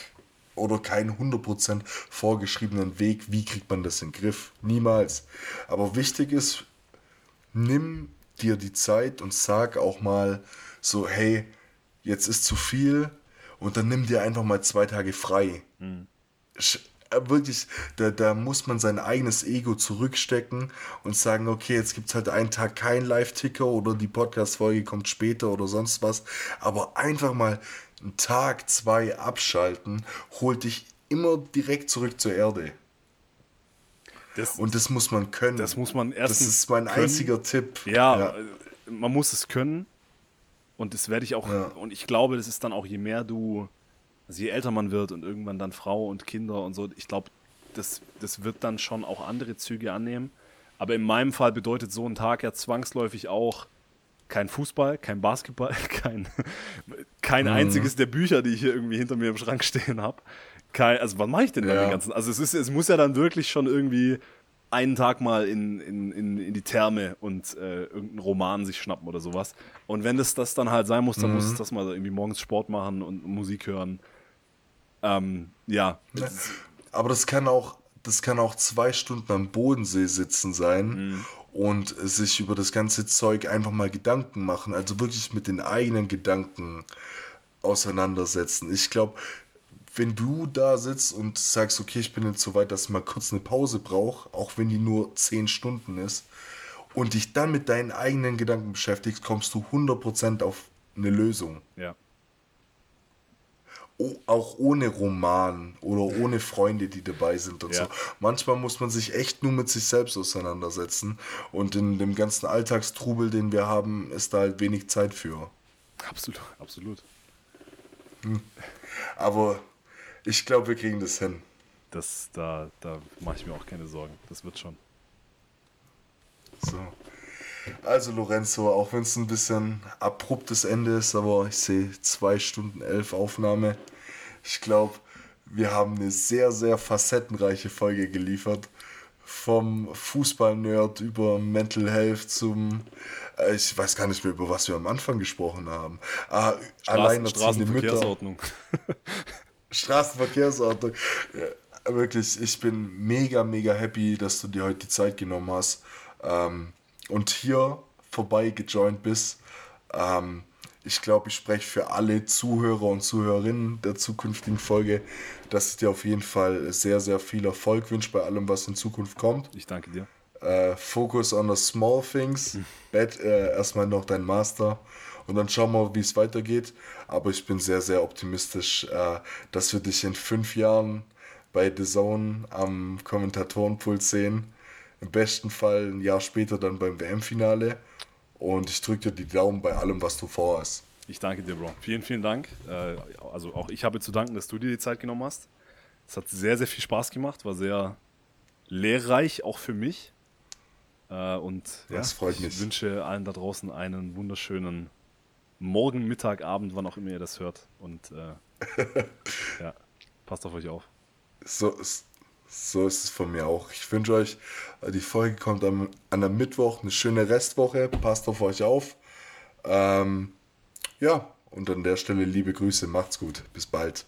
oder keinen 100% vorgeschriebenen Weg, wie kriegt man das in den Griff. Niemals. Aber wichtig ist, nimm dir die Zeit und sag auch mal so, hey, jetzt ist zu viel und dann nimm dir einfach mal zwei Tage frei. Mhm. äh, wirklich, da, da muss man sein eigenes Ego zurückstecken und sagen, okay, jetzt gibt es halt einen Tag kein Live-Ticker oder die Podcast-Folge kommt später oder sonst was. Aber einfach mal einen Tag, zwei abschalten, holt dich immer direkt zurück zur Erde. Das, Und das muss man können. das muss man Das erstens ist mein können. einziger Tipp. Ja, äh, man muss es können. Und das werde ich auch. Ja. Und ich glaube, das ist dann auch, je mehr du, also je älter man wird und irgendwann dann Frau und Kinder und so, ich glaube, das, das wird dann schon auch andere Züge annehmen. Aber in meinem Fall bedeutet so ein Tag ja zwangsläufig auch kein Fußball, kein Basketball, kein, kein einziges der Bücher, die ich hier irgendwie hinter mir im Schrank stehen habe. Also was mache ich denn da Ja. den ganzen? Also es, ist, es muss ja dann wirklich schon irgendwie einen Tag mal in, in, in, in die Therme und äh, irgendeinen Roman sich schnappen oder sowas. Und wenn das das dann halt sein muss, dann muss es das mal irgendwie morgens Sport machen und Musik hören. Ähm, ja, Aber das kann auch, das kann auch zwei Stunden am Bodensee sitzen sein Mhm. Und sich über das ganze Zeug einfach mal Gedanken machen. Also wirklich mit den eigenen Gedanken auseinandersetzen. Ich glaube, wenn du da sitzt und sagst, okay, ich bin jetzt so weit, dass ich mal kurz eine Pause brauche, auch wenn die nur zehn Stunden ist, und dich dann mit deinen eigenen Gedanken beschäftigst, kommst du 100% auf eine Lösung. ja. Auch ohne Roman oder ohne Freunde, die dabei sind und Ja. so. Manchmal muss man sich echt nur mit sich selbst auseinandersetzen und in dem ganzen Alltagstrubel, den wir haben, ist da halt wenig Zeit für. Absolut, absolut. Aber ich glaube, wir kriegen das hin. Das, da, da mache ich mir auch keine Sorgen. Das wird schon. So. Also Lorenzo, auch wenn es ein bisschen abruptes Ende ist, aber ich sehe zwei Stunden elf Aufnahme. Ich glaube, wir haben eine sehr, sehr facettenreiche Folge geliefert. Vom Fußball-Nerd über Mental Health zum, äh, ich weiß gar nicht mehr, über was wir am Anfang gesprochen haben. Ah, Straßen, alleinerziehende Mütter. Straßenverkehrsordnung. Straßenverkehrsordnung. Ja, wirklich, ich bin mega, mega happy, dass du dir heute die Zeit genommen hast ähm, und hier vorbei gejoint bist. Ähm, ich glaube, ich spreche für alle Zuhörer und Zuhörerinnen der zukünftigen Folge, dass ich dir auf jeden Fall sehr, sehr viel Erfolg wünsche bei allem, was in Zukunft kommt. Ich danke dir. Äh, Focus on the small things. Bett, äh, erstmal noch dein Master. Und dann schauen wir, wie es weitergeht. Aber ich bin sehr, sehr optimistisch, äh, dass wir dich in fünf Jahren bei The Zone am Kommentatorenpult sehen. Im besten Fall ein Jahr später dann beim WM-Finale. Und ich drücke dir die Daumen bei allem, was du vorhast. Ich danke dir, Bro. Vielen, vielen Dank. Äh, also auch ich habe zu danken, dass du dir die Zeit genommen hast. Es hat sehr, sehr viel Spaß gemacht, war sehr lehrreich, auch für mich. Äh, und ja, Das freut ich mich. wünsche allen da draußen einen wunderschönen Morgen, Mittag, Abend, wann auch immer ihr das hört. Und äh, ja, passt auf euch auf. So ist, so ist es von mir auch. Ich wünsche euch, äh, die Folge kommt am, an einem Mittwoch, eine schöne Restwoche. Passt auf euch auf. Ähm, ja, und an der Stelle liebe Grüße, macht's gut. Bis bald.